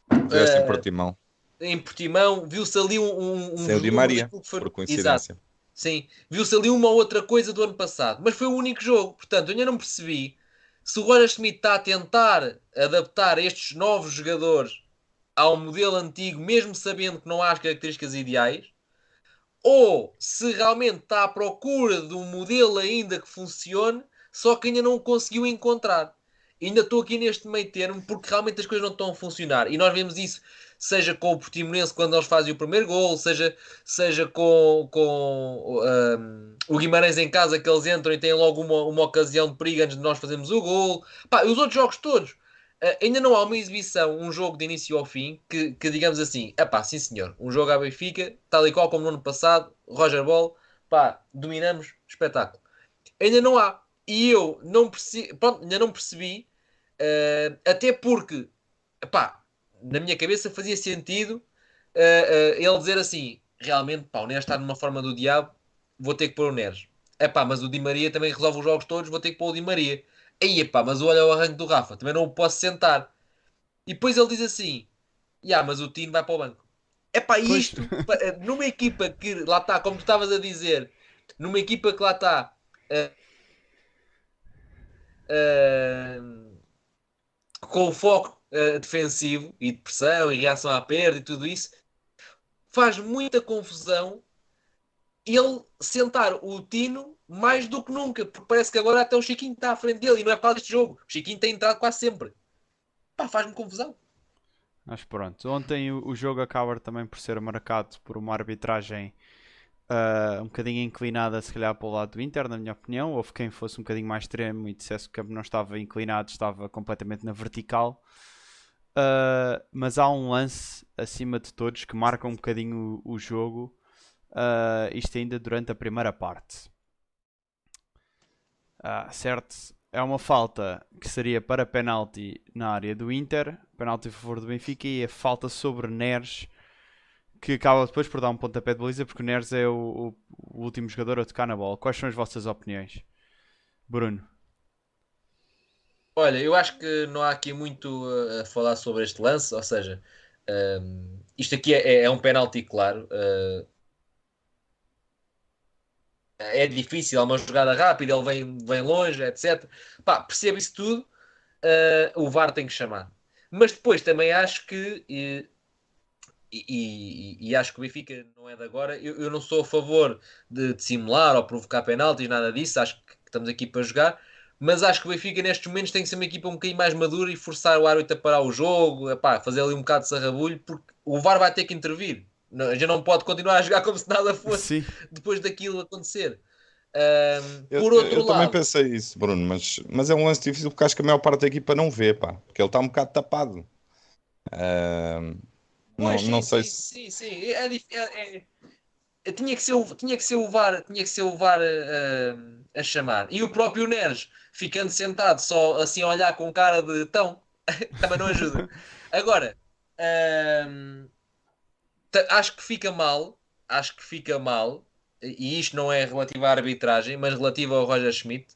C: Bem, em Portimão.
B: Em Portimão, viu-se ali um... um
C: Sem o Di Maria, por coincidência. Exato
B: Sim, viu-se ali uma ou outra coisa do ano passado, mas foi o único jogo. Portanto, eu ainda não percebi se o Roger Smith está a tentar adaptar estes novos jogadores ao modelo antigo, mesmo sabendo que não há as características ideais, ou se realmente está à procura de um modelo ainda que funcione, só que ainda não o conseguiu encontrar. Ainda estou aqui neste meio termo porque realmente as coisas não estão a funcionar. E nós vemos isso seja com o Portimonense quando eles fazem o primeiro gol, seja, seja com, com um, o Guimarães em casa que eles entram e têm logo uma, uma ocasião de perigo antes de nós fazermos o gol. Pá, os outros jogos todos. Uh, ainda não há uma exibição, um jogo de início ao fim, que, que digamos assim, é pá, sim senhor, um jogo à Benfica, tal e qual como no ano passado, Roger Ball, pá, dominamos, espetáculo. Ainda não há. E eu não percebi, pronto, ainda não percebi, uh, até porque, pá, na minha cabeça fazia sentido uh, ele dizer assim: realmente, pá, o Neres está numa forma do diabo, vou ter que pôr o Neres. É pá, mas o Di Maria também resolve os jogos todos, vou ter que pôr o Di Maria. Aí, pá, mas olha o arranque do Rafa, também não o posso sentar. E depois ele diz assim: yeah, mas o Tino vai para o banco. É pá, isto, eh, numa equipa que lá está, como tu estavas a dizer, numa equipa que lá está. Uh, uh, com o foco uh, defensivo e de pressão e reação à perda e tudo isso, faz muita confusão ele sentar o Tino mais do que nunca, porque parece que agora até o Chiquinho está à frente dele e não é por causa deste jogo. O Chiquinho tem entrado quase sempre. Pá, faz-me confusão.
A: Mas pronto, ontem o, jogo acaba também por ser marcado por uma arbitragem uh, um bocadinho inclinada, se calhar, para o lado do Inter, na minha opinião. Houve quem fosse um bocadinho mais extremo e dissesse que o campo não estava inclinado, estava completamente na vertical. Uh, mas há um lance acima de todos que marca um bocadinho o, o jogo. Uh, isto ainda durante a primeira parte. Uh, certo? É uma falta que seria para penalti na área do Inter, penalti a favor do Benfica, e a falta sobre Neres que acaba depois por dar um pontapé de baliza porque o Neres é o, o, o, último jogador a tocar na bola. Quais são as vossas opiniões? Bruno?
B: Olha, eu acho que não há aqui muito a falar sobre este lance, ou seja, um, isto aqui é, é um penalti claro. Uh, é difícil, é uma jogada rápida, ele vem, vem longe, etc. Pá, percebo isso tudo, uh, o VAR tem que chamar. Mas depois também acho que e, e, e, acho que o Benfica não é de agora. Eu, eu não sou a favor de, de, simular ou provocar penaltis, nada disso. Acho que estamos aqui para jogar. Mas acho que o Benfica nestes momentos tem que ser uma equipa um bocadinho mais madura e forçar o árbitro a parar o jogo, epá, fazer ali um bocado de sarrabulho, porque o VAR vai ter que intervir. A gente não pode continuar a jogar como se nada fosse Sim. depois daquilo acontecer. Um,
C: eu, por outro eu, eu lado... também pensei isso, Bruno, mas, mas é um lance difícil porque acho que a maior parte da equipa não vê, pá, porque ele está um bocado tapado. Um,
B: Pois,
C: não,
B: sim,
C: não sei
B: sim,
C: se.
B: sim, sim. É, é- é- é- tinha que ser o, tinha que ser o VAR, tinha que ser o VAR a, a chamar. E o próprio Neres, ficando sentado só assim a olhar com cara de tão, também não ajuda. Agora, hum, ta- acho que fica mal, acho que fica mal, e isto não é relativo à arbitragem, mas relativo ao Roger Schmidt,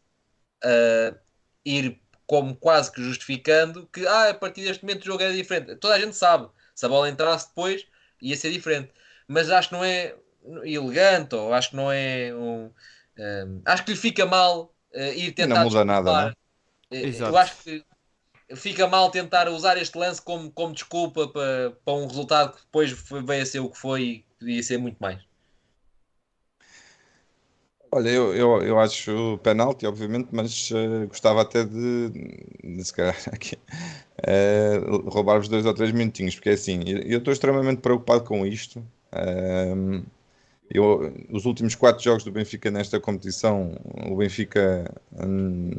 B: uh, ir como quase que justificando que ah, a partir deste momento o jogo é diferente. Toda a gente sabe, se a bola entrasse depois ia ser diferente, mas acho que não é elegante, ou acho que não é um, um, acho que lhe fica mal uh, ir tentar
C: não muda nada,
B: desculpar.
C: não?
B: Eh,
A: Exato.
B: Eu acho que fica mal tentar usar este lance como, como desculpa para, para um resultado que depois veio a ser o que foi e podia ser muito mais.
C: Olha, eu, eu, eu acho penalti, obviamente, mas eh, gostava até de, de se calhar, aqui, eh, roubar-vos dois ou três minutinhos, porque é assim, eu estou extremamente preocupado com isto. Ahm, eu, os últimos quatro jogos do Benfica nesta competição, o Benfica, hum,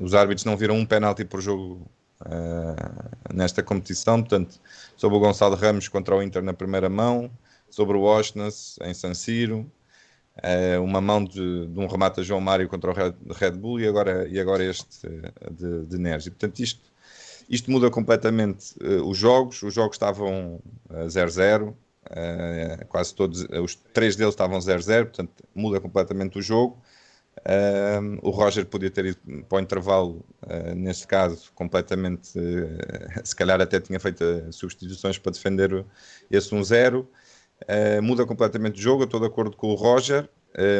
C: os árbitros não viram um penalti por jogo ah, nesta competição, portanto, sobre o Gonçalo Ramos contra o Inter na primeira mão, sobre o Osnas em San Siro, eh, uma mão de, de um remate a João Mário contra o Red, Red Bull e agora, e agora este eh, de, de Neres. E, portanto, isto, isto muda completamente eh, os jogos. Os jogos estavam a 0-0, eh, quase todos, os três deles estavam 0-0, portanto, muda completamente o jogo. Eh, o Roger podia ter ido para o intervalo, eh, neste caso, completamente, eh, se calhar até tinha feito eh, substituições para defender esse 1-0. Uh, muda completamente o jogo, eu estou de acordo com o Roger, uh,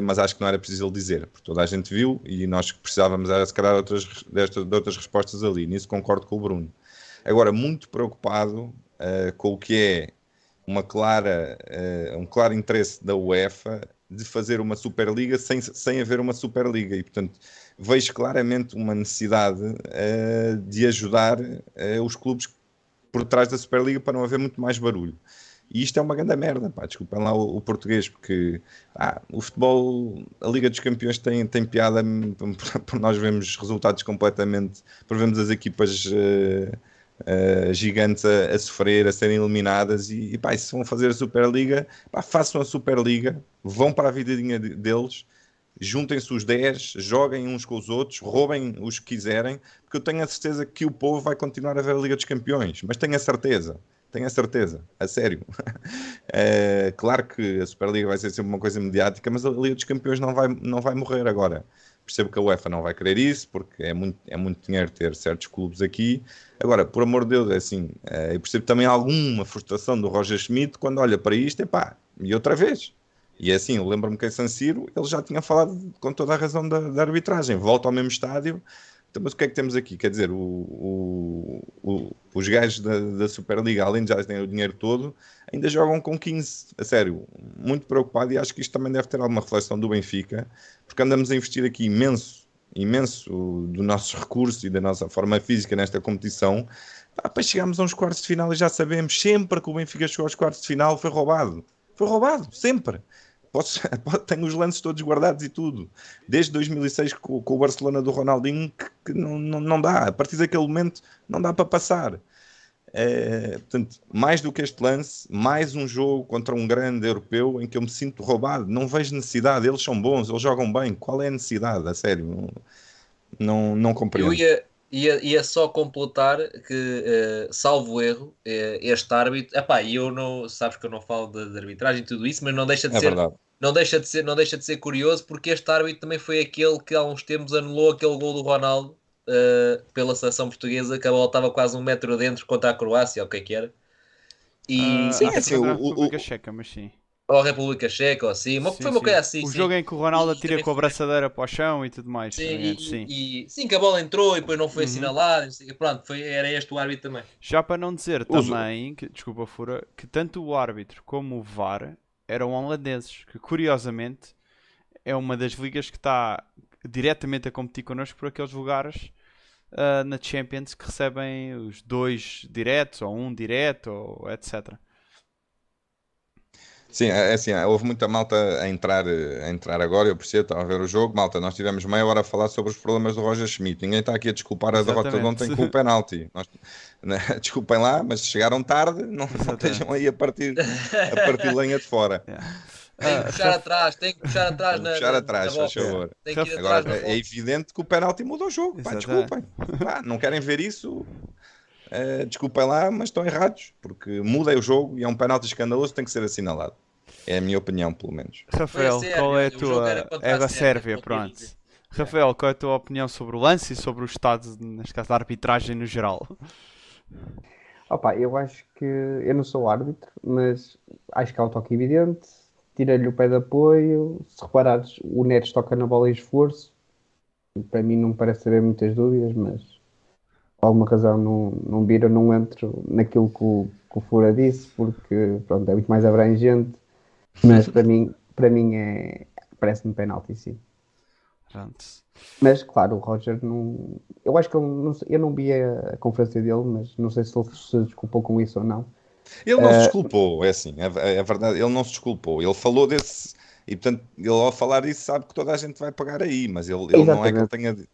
C: mas acho que não era preciso ele dizer, porque toda a gente viu e nós precisávamos era se calhar outras, desta, de outras respostas ali, nisso concordo com o Bruno. Agora, muito preocupado uh, com o que é uma clara, um claro interesse da UEFA de fazer uma Superliga sem, sem haver uma Superliga e, portanto, vejo claramente uma necessidade de ajudar os clubes por trás da Superliga para não haver muito mais barulho. E isto é uma grande merda, pá, desculpem lá o, o português, porque ah, o futebol, a Liga dos Campeões tem, tem piada por, por nós vemos resultados completamente, por vemos as equipas uh, uh, gigantes a, a, sofrer, a serem eliminadas e, e pá, se vão fazer a Superliga, pá, façam a Superliga, vão para a vidinha deles, juntem-se os 10, joguem uns com os outros, roubem os que quiserem, porque eu tenho a certeza que o povo vai continuar a ver a Liga dos Campeões, mas tenho a certeza tenho a certeza, a sério. É, claro que a Superliga vai ser sempre uma coisa mediática, mas a Liga dos Campeões não vai, não vai morrer agora. Percebo que a UEFA não vai querer isso, porque é muito, é muito dinheiro ter certos clubes aqui. Agora, por amor de Deus, é assim, é, eu percebo também alguma frustração do Roger Schmidt quando olha para isto, e pá, e outra vez. E é assim, eu lembro-me que em San Siro ele já tinha falado com toda a razão da, da arbitragem. Volta ao mesmo estádio, então, mas o que é que temos aqui? Quer dizer, o, o, o, os gajos da, da, Superliga, além de já terem o dinheiro todo, ainda jogam com 15. A sério, muito preocupado e acho que isto também deve ter alguma reflexão do Benfica, porque andamos a investir aqui imenso, imenso do nossos recursos e da nossa forma física nesta competição, para chegarmos a uns quartos de final e já sabemos, sempre que o Benfica chegou aos quartos de final foi roubado. Foi roubado, sempre. Posso, tenho os lances todos guardados e tudo. Desde 2006 com, com o Barcelona do Ronaldinho, que, que não, não, não, dá. A partir daquele momento não dá para passar. É, portanto, mais do que este lance, mais um jogo contra um grande europeu em que eu me sinto roubado. Não vejo necessidade. Eles são bons, eles jogam bem. Qual é a necessidade? A sério, não, não, não compreendo.
B: Eu ia, ia, ia só completar que, uh, salvo erro, uh, este árbitro. Epá, eu não. Sabes que eu não falo de, de arbitragem e tudo isso, mas não deixa de
C: é
B: ser.
C: Verdade.
B: Não deixa, de ser, não deixa de ser curioso porque este árbitro também foi aquele que há uns tempos anulou aquele gol do Ronaldo uh, pela seleção portuguesa que a bola estava quase um metro dentro contra a Croácia, ou o que é que era. E,
A: uh,
C: sim,
A: é
C: assim,
A: a
C: o-
A: República
C: o-
A: Checa, mas sim.
B: Ou a República Checa, ou assim, uma,
A: Sim,
B: foi uma
A: sim.
B: coisa assim.
A: O
B: sim.
A: jogo em que o Ronaldo atira com a braçadeira para o chão e tudo mais.
B: Sim, e,
A: sim.
B: e- sim, que a bola entrou e depois não foi
A: Uhum.
B: assinalado. Pronto, foi, era este o árbitro também.
A: Já para não dizer
C: Uso-
A: também, que, desculpa Fura, que tanto o árbitro como o VAR eram holandeses, que curiosamente é uma das ligas que está diretamente a competir connosco por aqueles lugares ah, na Champions que recebem os dois diretos ou um direto ou etc.
C: Sim, é assim, houve muita malta a entrar, a entrar agora, eu percebo, estava a ver o jogo, malta, nós tivemos meia hora a falar sobre os problemas do Roger Schmidt, ninguém está aqui a desculpar a derrota de
A: Exatamente.
C: ontem com o penalti. Nós, né, desculpem lá, mas chegaram tarde, não, não
A: Exatamente.
C: estejam aí a partir, a partir lenha de fora.
B: Tem
A: Ah,
B: que puxar atrás, tem que puxar atrás na.
C: Puxar
B: na-
C: atrás,
B: na
C: faz favor.
B: Tem
C: Agora,
B: na
C: é evidente que o penalti muda o jogo, pá,
A: Exatamente.
C: desculpem. Pá, não querem ver isso, eh, desculpem lá, mas estão errados, porque muda o jogo e é um penalti escandaloso, tem que ser assinalado. É a minha opinião, pelo menos.
A: Rafael,
B: Foi a
A: qual é a
B: Sérvia, era
A: tua.
B: contra
A: É da
B: Sérvia,
A: Sérvia, pronto. Rafael, qual é a tua opinião sobre o lance e sobre o estado, neste caso, da arbitragem no geral?
D: Opa, eu acho que eu não sou árbitro, mas acho que há um toque evidente. Tira-lhe o pé de apoio. Se reparares, o Neres toca na bola em esforço. Para mim não me parece haver muitas dúvidas, mas por alguma razão não, não viro, não entro naquilo que o, que o Fura disse, porque pronto, é muito mais abrangente. Mas para mim, para mim é, parece-me penalti, sim.
A: Pronto.
D: Mas claro, o Roger não. Eu acho que ele não, eu não vi a, conferência dele, mas não sei se ele se desculpou com isso ou não.
C: Ele não se
D: Eh,
C: desculpou, é assim, é, é verdade, ele não se desculpou. Ele falou desse, e portanto, ele ao falar isso sabe que toda a gente vai pagar aí, mas ele, ele não é que ele tenha. Ele,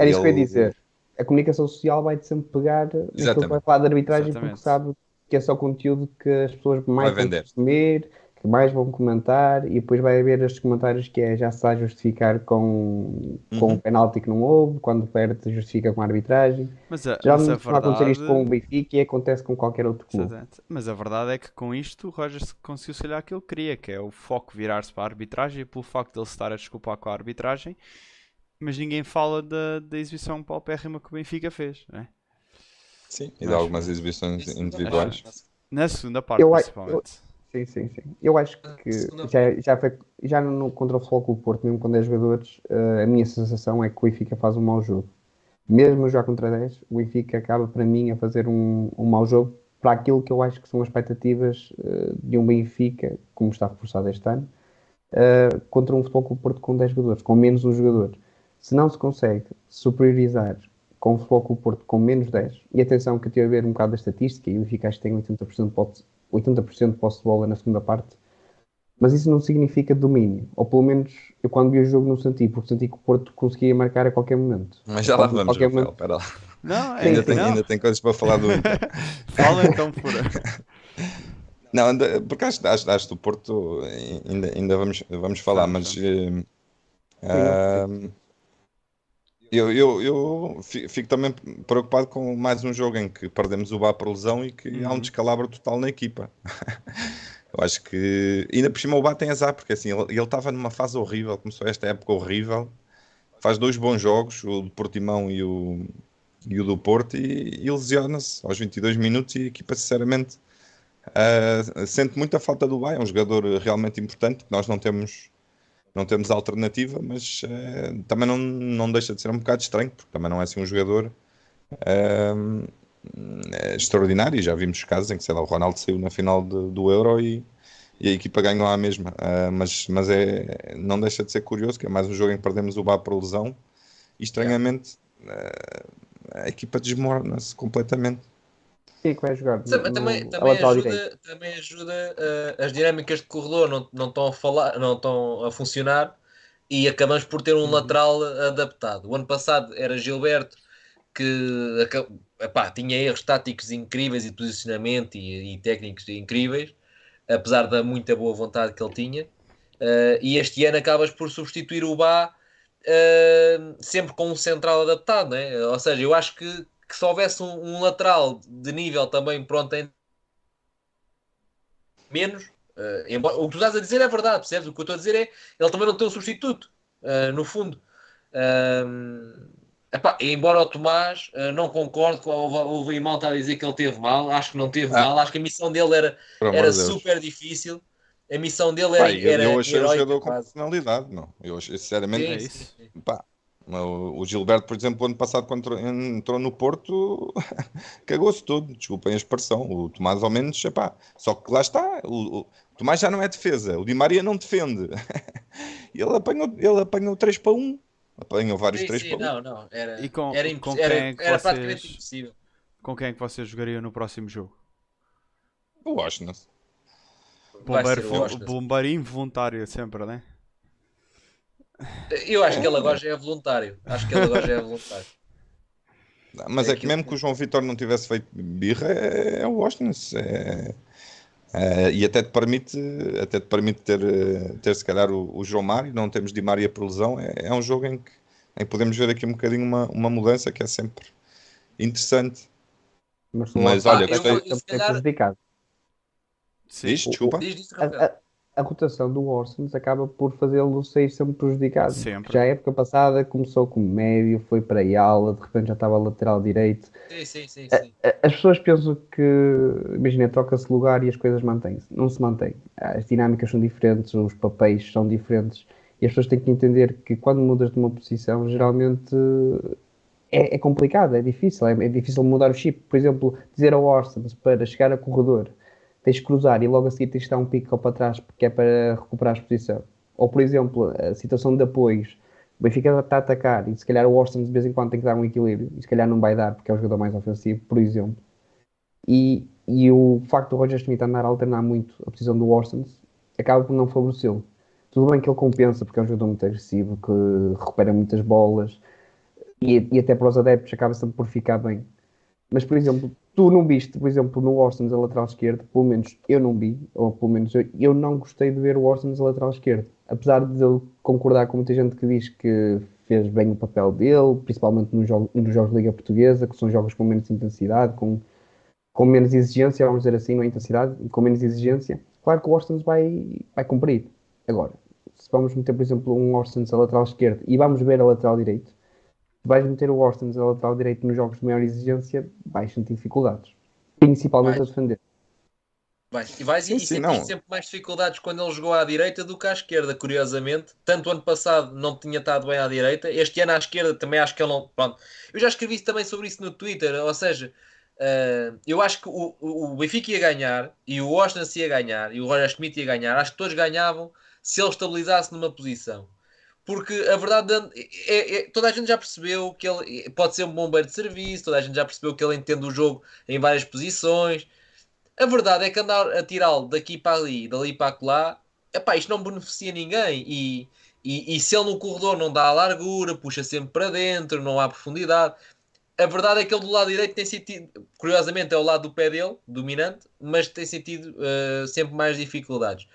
D: Era isso que eu ia
C: ele-
D: dizer. A comunicação social vai sempre pegar naquilo que vai falar de arbitragem
A: Exatamente.
D: porque sabe que é só conteúdo que as pessoas mais vão consumir, que mais vão comentar e depois vai haver estes comentários que é já se está a justificar com, com
C: Uhum.
D: o penalti que não houve, quando perde justifica com a arbitragem.
A: Mas a,
D: Já
A: mas a
D: não costuma acontecer isto com o
A: verdade.
D: Benfica e acontece com qualquer outro clube.
A: Exatamente. Mas a verdade é que com isto o Roger se- conseguiu se olhar aquilo que queria, que é o foco virar-se para a arbitragem e pelo facto de ele se estar a desculpar com a arbitragem, mas ninguém fala da, da exibição paupérrima que o Benfica fez, não é?
C: Sim, e de algumas exibições individuais.
A: Na segunda parte,
D: Eu
A: principalmente.
D: Sim, sim, sim. Eu acho que
B: Segunda
D: já, já, foi, já no, contra o Futebol Clube Porto, mesmo quando é jogadores, eh, a minha sensação é que o Benfica faz um mau jogo. Mesmo já contra 10, o Benfica acaba para mim a fazer um, um mau jogo para aquilo que eu acho que são as expectativas eh, de um Benfica, como está reforçado este ano, eh, contra um Futebol Clube Porto com 10 jogadores, com menos um jogador. Se não se consegue superiorizar com o Futebol Clube Porto com menos 10, e atenção que eu tive a ver um bocado da estatística, e o Benfica acho que tem 80% de 80% de posse de bola na segunda parte, mas isso não significa domínio. Ou pelo menos eu quando vi o jogo não senti, porque senti que o Porto conseguia marcar a qualquer momento.
C: Mas já lá
D: A
C: vamos,
D: qualquer
C: Rafael,
D: momento.
C: espera lá.
A: Não, é,
C: Ainda tem,
A: não.
C: ainda tem coisas para falar do Inter.
A: Fala então, Fura.
C: Não, anda- porque acho, acho, acho do Porto ainda, ainda vamos, vamos falar, mas eh, ah, eu, eu, eu fi- fico também preocupado com mais um jogo em que perdemos o Bá por lesão e que há um
A: Uhum.
C: descalabro total na equipa. Eu acho que ainda por cima o Bá tem azar, porque assim, ele estava numa fase horrível, começou esta época horrível, faz dois bons jogos, o do Portimão e o, e o do Porto, e, e lesiona-se aos 22 minutos e a equipa sinceramente Uh, sente muita falta do Bay, é um jogador realmente importante, que nós não temos, não temos alternativa, mas uh, também não, não deixa de ser um bocado estranho, porque também não é assim um jogador uh, extraordinário. Já vimos casos em que sei lá, o Ronaldo saiu na final de- do Euro e, e a equipa ganhou à mesma. Uh, mas mas é, não deixa de ser curioso que é mais um jogo em que perdemos o Bá por lesão e estranhamente a equipa desmorona-se completamente.
D: Quem é que vai jogar?
B: Também, também, ajuda, também ajuda uh, as dinâmicas de corredor não, não estão a falar, não estão a funcionar e acabamos por ter um
D: Uhum.
B: lateral adaptado. O ano passado era Gilberto que epá, tinha erros táticos incríveis e posicionamento e, e técnicos incríveis, apesar da muita boa vontade que ele tinha. Uh, e este ano acabas por substituir o Bá uh, sempre com um central adaptado, né? ou seja, eu acho que, que se houvesse um, um lateral de nível também pronto em menos, uh, embora, o que tu estás a dizer é verdade, percebes? O que eu estou a dizer é ele também não tem um substituto, uh, no fundo. Um, epá, embora o Tomás uh, não concordo com houve aí malta a dizer que ele teve mal, acho que não teve
C: Ah.
B: mal, acho que a missão dele era,
C: Por
B: era
C: de Deus.
B: super difícil. A missão dele era,
C: Pá, eu,
B: era
C: eu achei um
B: heroica
C: jogador com
B: quase.
C: personalidade, não. Eu achei, sinceramente,
A: É
B: Sim,
A: isso.
B: sim, sim.
C: pá, o, Gilberto, por exemplo, ano passado, quando entrou, no Porto, cagou-se todo, desculpem a expressão. O Tomás, ao menos, epá, só que lá está, o, o Tomás já não é defesa, o Di Maria não defende. E ele apanhou, ele apanhou 3 para 1, apanhou vários
B: Sim,
C: 3
B: sim,
C: para 1.
B: não, não, era,
A: E com-
B: era,
A: com quem
B: era,
A: é que
B: era
A: vocês-
B: praticamente impossível.
A: Com quem é que vocês jogariam no próximo jogo?
C: O Washington.
A: Bombeiro, bombeiro involuntário sempre, né?
B: Eu acho que ele agora já é voluntário. Acho que ele agora já é voluntário.
C: Mas
B: É
C: é que mesmo
B: que-
C: que o João Vitor não tivesse feito birra, é, é o Washington. É, é, e até te permite, até te permite ter, ter se calhar o, o João Mário, não temos Di Maria por lesão. É, é um jogo em que, em que podemos ver aqui um bocadinho uma, uma mudança que é sempre interessante.
D: Mas,
C: Mas olha,
D: vai
B: eu- eu-
D: sempre
B: se calhar-
D: prejudicado.
A: Sim.
C: Diz, desculpa.
B: Diz
D: A, rotação do Orsons acaba por fazê-lo sair sempre prejudicado.
A: Sempre.
D: Já a época passada começou como médio, foi para a ala, de repente já estava lateral direito.
B: Sim, sim, sim, sim.
D: A- As pessoas pensam que, imagina, troca-se lugar e as coisas mantêm-se. Não se mantém. As dinâmicas são diferentes, os papéis são diferentes e as pessoas têm que entender que quando mudas de uma posição, geralmente é, é complicado, é difícil. É, é difícil mudar o chip. Por exemplo, dizer ao Orsons para chegar a corredor, tens de cruzar e logo a seguir tens de dar um pico para trás porque é para recuperar a exposição. Ou, por exemplo, a situação de apoios. O Benfica está a atacar e se calhar o Orsons de vez em quando tem que dar um equilíbrio e se calhar não vai dar porque é o jogador mais ofensivo, por exemplo. E, e o facto do Roger Schmidt andar a alternar muito a posição do Orsons acaba por não favorecê-lo. Tudo bem que ele compensa porque é um jogador muito agressivo, que recupera muitas bolas e, e até para os adeptos acaba sempre por ficar bem. Mas, por exemplo, tu não viste, por exemplo, no Orsons a lateral esquerdo, pelo menos eu não vi, ou pelo menos eu, eu não gostei de ver o Orsons a lateral esquerdo. Apesar de eu concordar com muita gente que diz que fez bem o papel dele, principalmente nos jogos, nos jogos de Liga Portuguesa, que são jogos com menos intensidade, com, com menos exigência, vamos dizer assim, não é intensidade, com menos exigência. Claro que o Orsons vai, vai cumprir. Agora, se vamos meter, por exemplo, um Orsons a lateral esquerdo e vamos ver a lateral direito, se vais meter o Orsons a lateral direito nos jogos de maior exigência, vais sentir dificuldades. Principalmente
B: Vais.
D: a defender.
B: Vais. E vais
C: Sim,
B: e
C: sim,
B: sempre mais dificuldades quando ele jogou à direita do que à esquerda, curiosamente. Tanto o ano passado não tinha estado bem à direita, este ano à esquerda também acho que ele não. Pronto. Eu já escrevi também sobre isso no Twitter, ou seja, eh, eu acho que o, o o Benfica ia ganhar e o Washington se ia ganhar e o Roger Schmidt ia ganhar. Acho que todos ganhavam se ele estabilizasse numa posição. Porque a verdade é, é- toda a gente já percebeu que ele pode ser um bombeiro de serviço, toda a gente já percebeu que ele entende o jogo em várias posições. A verdade é que andar a tirá-lo daqui para ali, dali para lá, epá, isto não beneficia ninguém. E, e, e se ele no corredor não dá a largura, puxa sempre para dentro, não há profundidade. A verdade é que ele do lado direito tem sentido, curiosamente é o lado do pé dele, dominante, mas tem sentido eh, sempre mais dificuldades.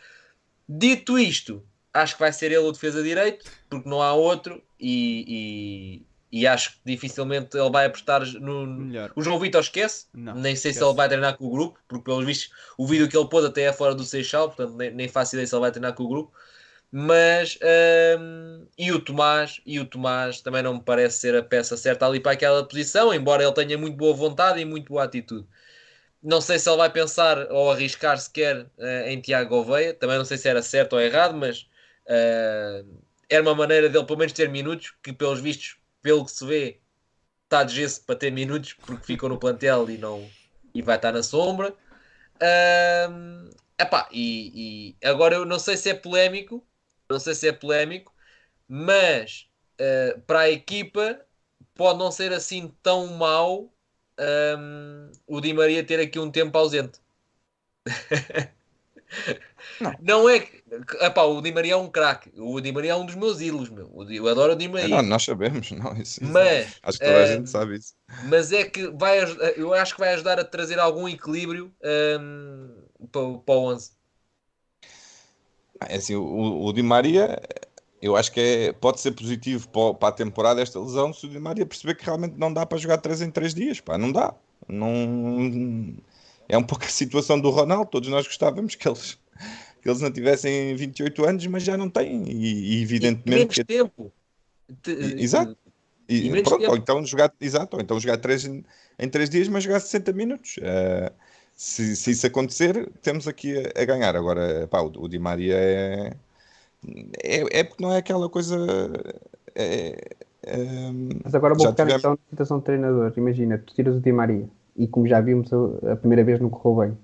B: Dito isto, acho que vai ser ele o defesa direito, porque não há outro, e, e, e acho que dificilmente ele vai apostar no.
A: Melhor.
B: O João Vitor esquece,
A: Não,
B: nem sei se
A: esquece.
B: ele vai treinar com o grupo, porque pelos vistos o vídeo que ele pôs até é fora do Seixal, portanto nem, nem faço ideia se ele vai treinar com o grupo. Mas hum, e o Tomás, e o Tomás também não me parece ser a peça certa ali para aquela posição, embora ele tenha muito boa vontade e muito boa atitude. Não sei se ele vai pensar ou arriscar sequer eh, em Tiago Gouveia, também não sei se era certo ou errado, mas eh, era uma maneira dele pelo menos ter minutos, que pelos vistos, pelo que se vê, está de gesso para ter minutos, porque ficou no plantel e, não, e vai estar na sombra. Ahm, epá, e, e agora eu não sei se é polémico, não sei se é polémico, mas eh, para a equipa pode não ser assim tão mau ahm, o Di Maria ter aqui um tempo ausente. Não. é que. Epá, o Di Maria é um craque. O Di Maria é um dos meus ídolos, meu. Eu adoro o Di
C: É,
B: Maria.
C: não, nós sabemos, não, isso, isso-
B: Mas,
C: acho que toda a
B: eh,
C: gente sabe isso.
B: mas é que vai, aj- eu acho que vai ajudar a trazer algum equilíbrio ahm, para, para o 11.
C: É assim, o, o Di Maria, eu acho que é, pode ser positivo para, para a temporada esta lesão se o Di Maria perceber que realmente não dá para jogar 3 em 3 dias, pá, não dá. Não, é um pouco a situação do Ronaldo, todos nós gostávamos que eles, que eles não tivessem 28 anos, mas já não têm, e, e
B: E
C: evidentemente
B: menos
C: que
B: tempo. Te-
C: Exato. E,
B: E menos
C: pronto,
B: tempo.
C: ou então jogar, exato, ou então jogar 3 em, em 3 dias, mas jogar 60 minutos. Eh, se, se isso acontecer, temos aqui a, a ganhar. Agora, pá, o, o Di Maria é, é, é porque não é aquela coisa. é- é,
D: Mas agora vou ficar
C: tivemos-
D: então na situação de treinador. Imagina, tu tiras o Di Maria e como já vimos a, a primeira vez não correu bem.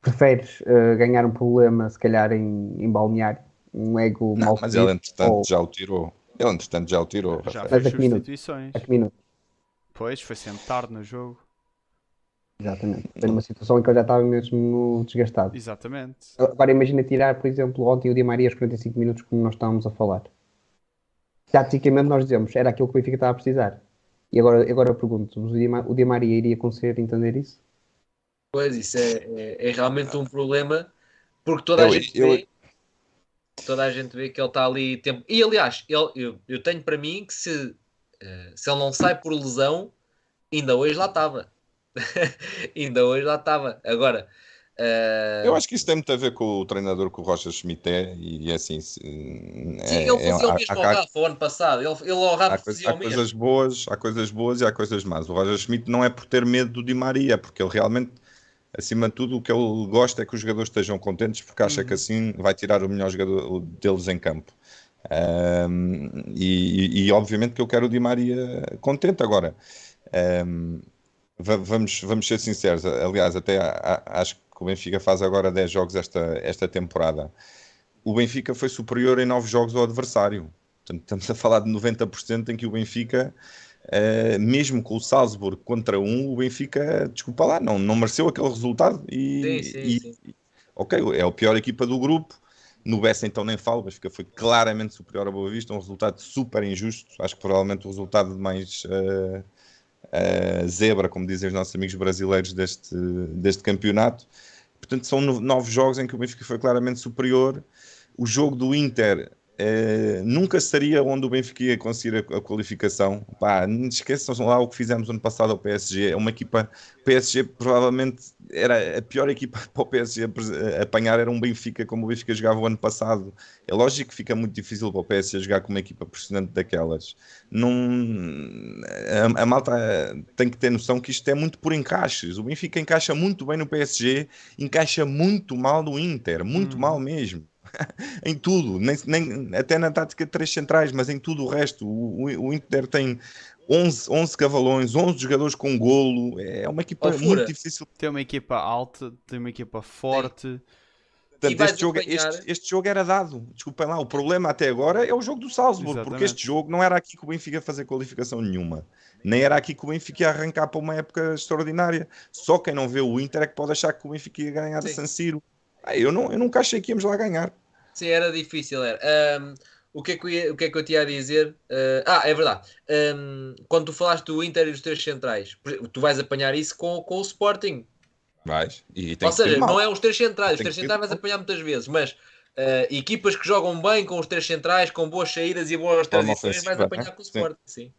D: Preferes eh, ganhar um problema, se calhar, em, em balneário, um ego
C: não,
D: mal
C: mas ele, entretanto,
D: ou
C: já o tirou. Ele, entretanto, já o tirou.
A: Já
C: Rafael.
A: Fez
D: a que minuto?
A: substituições.
D: a que minuto?
A: Pois, foi sempre tarde no jogo.
D: Exatamente. Foi numa situação em que ele já estava mesmo desgastado.
A: Exatamente.
D: Agora imagina tirar, por exemplo, ontem o Di Maria aos 45 minutos, como nós estávamos a falar. Taticamente nós dizemos, era aquilo que o Benfica estava a precisar. E agora, agora eu pergunto, o Di, Maria iria conseguir entender isso?
B: Pois, isso é, é, é realmente um problema, porque toda a
C: Eu-
B: gente
C: eu-
B: vê. Toda a gente vê que ele está ali tempo. E aliás, ele, eu, eu tenho para mim que se, eh, se ele não sai por lesão, ainda hoje lá estava. ainda hoje lá estava. Agora, eh,
C: Eu acho que isso tem muito a ver com o treinador que o Rocha Schmidt é e assim. se-
B: sim,
C: é-
B: ele
C: é-
B: fazia o
C: há-
B: mesmo
C: há-
B: ao Rafa o ano passado. Ele, ele ao Rafa
C: Há,
B: fazia
C: há
B: o mesmo.
C: coisas boas, há coisas boas e há coisas más. O Roger Schmidt não é por ter medo do Di Maria, é porque ele realmente, acima de tudo, o que ele gosta é que os jogadores estejam contentes, porque acha que assim vai tirar o melhor jogador deles em campo. Ahm, e, e, obviamente que eu quero o Di Maria contente agora. Va- vamos, vamos ser sinceros, aliás, até acho que o Benfica faz agora 10 jogos esta, esta temporada. O Benfica foi superior em 9 jogos ao adversário. Portanto, estamos a falar de 90% em que o Benfica, eh, mesmo com o Salzburg contra um, o Benfica, desculpa lá, não, não mereceu aquele resultado. E,
B: Sim, sim,
C: e-
B: sim.
C: ok, é a pior equipa do grupo. No Bessa então nem falo, o Benfica foi claramente superior ao Boa Vista, um resultado super injusto. Acho que provavelmente o resultado mais eh, zebra, como dizem os nossos amigos brasileiros deste, deste campeonato. Portanto, são no- nove jogos em que o Benfica foi claramente superior. O jogo do Inter eh, nunca seria onde o Benfica ia conseguir a, a qualificação. Pá, não esqueçam lá o que fizemos ano passado ao PSG. É uma equipa. PSG provavelmente era a pior equipa para o PSG apanhar. Era um Benfica como o Benfica jogava o ano passado. É lógico que fica muito difícil para o PSG jogar com uma equipa pressionante daquelas. Não, a, a malta tem que ter noção que isto é muito por encaixes. O Benfica encaixa muito bem no PSG, encaixa muito mal no Inter, muito
A: Uhum.
C: mal mesmo. em tudo, nem, nem- até na tática de três centrais, mas em tudo o resto. O, o- o Inter tem 11, 11 cavalões, 11 jogadores com golo. É uma equipa
B: Oh, fura.
C: muito difícil.
A: Tem uma equipa alta, tem uma equipa forte.
C: Portanto, este, jogo,
B: apanhar-
C: este, este jogo era dado. Desculpem lá, o problema até agora é o jogo do Salzburg, porque
A: Exatamente.
C: este jogo não era aqui que o Benfica ia fazer qualificação nenhuma. Nem era aqui que o Benfica ia arrancar para uma época extraordinária. Só quem não vê o Inter é que pode achar que o Benfica ia ganhar a
B: Sim.
C: San Siro. Ah, eu, não, eu nunca achei que íamos lá ganhar.
B: Sim, era difícil, era. Ahm, o, que é que eu ia- o que é que eu te ia dizer? Ah, ah, é verdade. Ahm, quando tu falaste do Inter e dos três centrais, tu vais apanhar isso com, com o Sporting.
C: Vais. E tem
B: Ou seja, não é os três centrais. Os três centrais vais apanhar muitas vezes, mas ah, equipas que jogam bem com os três centrais, com boas saídas e boas transições, vais apanhar
C: né?
B: com o
C: Sim.
B: Sporting. Sim.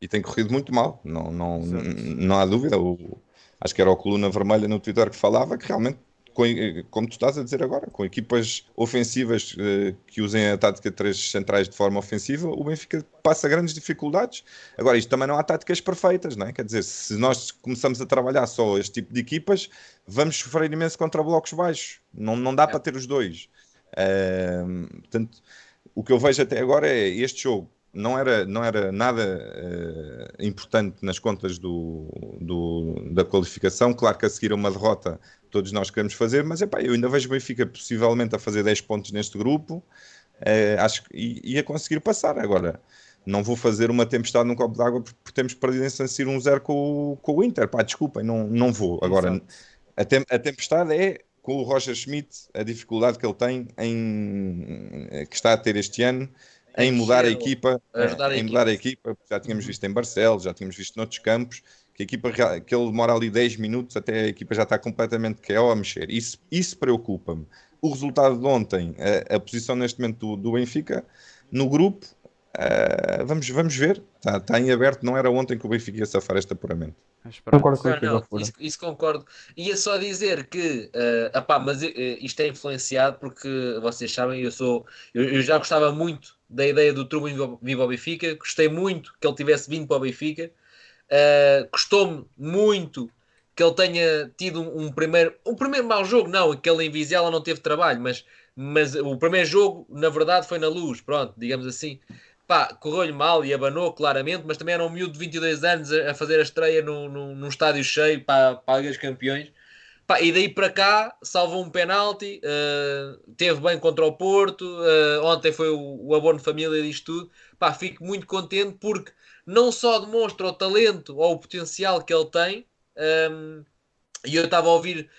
C: E tem corrido muito mal. Não, não, não há dúvida. O- acho que era o Coluna Vermelha no Twitter que falava que realmente, com- como tu estás a dizer agora, com equipas ofensivas eh, que usem a tática de três centrais de forma ofensiva, o Benfica passa grandes dificuldades. Agora, isto também não há táticas perfeitas, não é? Quer dizer, se nós começamos a trabalhar só este tipo de equipas, vamos sofrer imenso contra blocos baixos. Não, não dá
B: É.
C: para ter os dois. Ahm, portanto, o que eu vejo até agora é este jogo não era, não era nada eh, importante nas contas do, do- da qualificação. Claro que a seguir a uma derrota todos nós queremos fazer, mas epá, eu ainda vejo o Benfica possivelmente a fazer 10 pontos neste grupo eh, acho e, e a conseguir passar. Agora, não vou fazer uma tempestade num copo d'água porque, temos perdido em San Siro um 0 com, o- com o Inter. Pá, desculpem, não, não vou. Agora, a, tem- a tempestade é com o Roger Schmidt, a dificuldade que ele tem em que está a ter este ano em
B: Em
C: mudar a equipa,
B: ajudar a
C: em mudar a equipa, já tínhamos visto em Barcelos, já tínhamos visto noutros campos, que a equipa que ele demora ali 10 minutos até a equipa já está completamente KO a mexer. Isso, isso preocupa-me. O resultado de ontem, a, a posição neste momento do, do Benfica no grupo, ah, vamos, vamos ver. Está, está em aberto, não era ontem que o Benfica ia safar este apuramento.
D: Concordo com
B: Não, isso, isso concordo. Ia só dizer que, eh, apá, mas eh, isto é influenciado porque vocês sabem, eu sou, eu, eu já gostava muito da ideia do Trubo viva ao Benfica, gostei muito que ele tivesse vindo para o Benfica, eh, gostou-me muito que ele tenha tido um, um primeiro, um primeiro mau jogo, não, aquele em Vizela não teve trabalho, mas, mas o primeiro jogo, na verdade, foi na luz, pronto, digamos assim. Pá, correu-lhe mal e abanou claramente, mas também era um miúdo de 22 anos a, a fazer a estreia num, num, num estádio cheio para, para dos Campeões. Pá, e daí para cá salvou um penalti, eh, teve bem contra o Porto, eh, ontem foi o, o abono família disto tudo. Pá, fico muito contente porque não só demonstra o talento ou o potencial que ele tem, ehm, E eu estava a ouvir,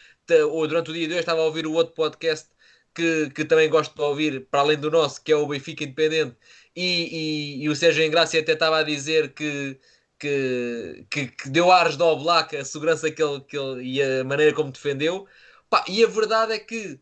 B: ou durante o dia de hoje, estava a ouvir o outro podcast que, que também gosto de ouvir, para além do nosso, que é o Benfica Independente. E, e, e o Sérgio Engrácia até estava a dizer que, que, que, que deu ares do Oblak, a segurança que ele, que ele e a maneira como defendeu. Pá, e a verdade é que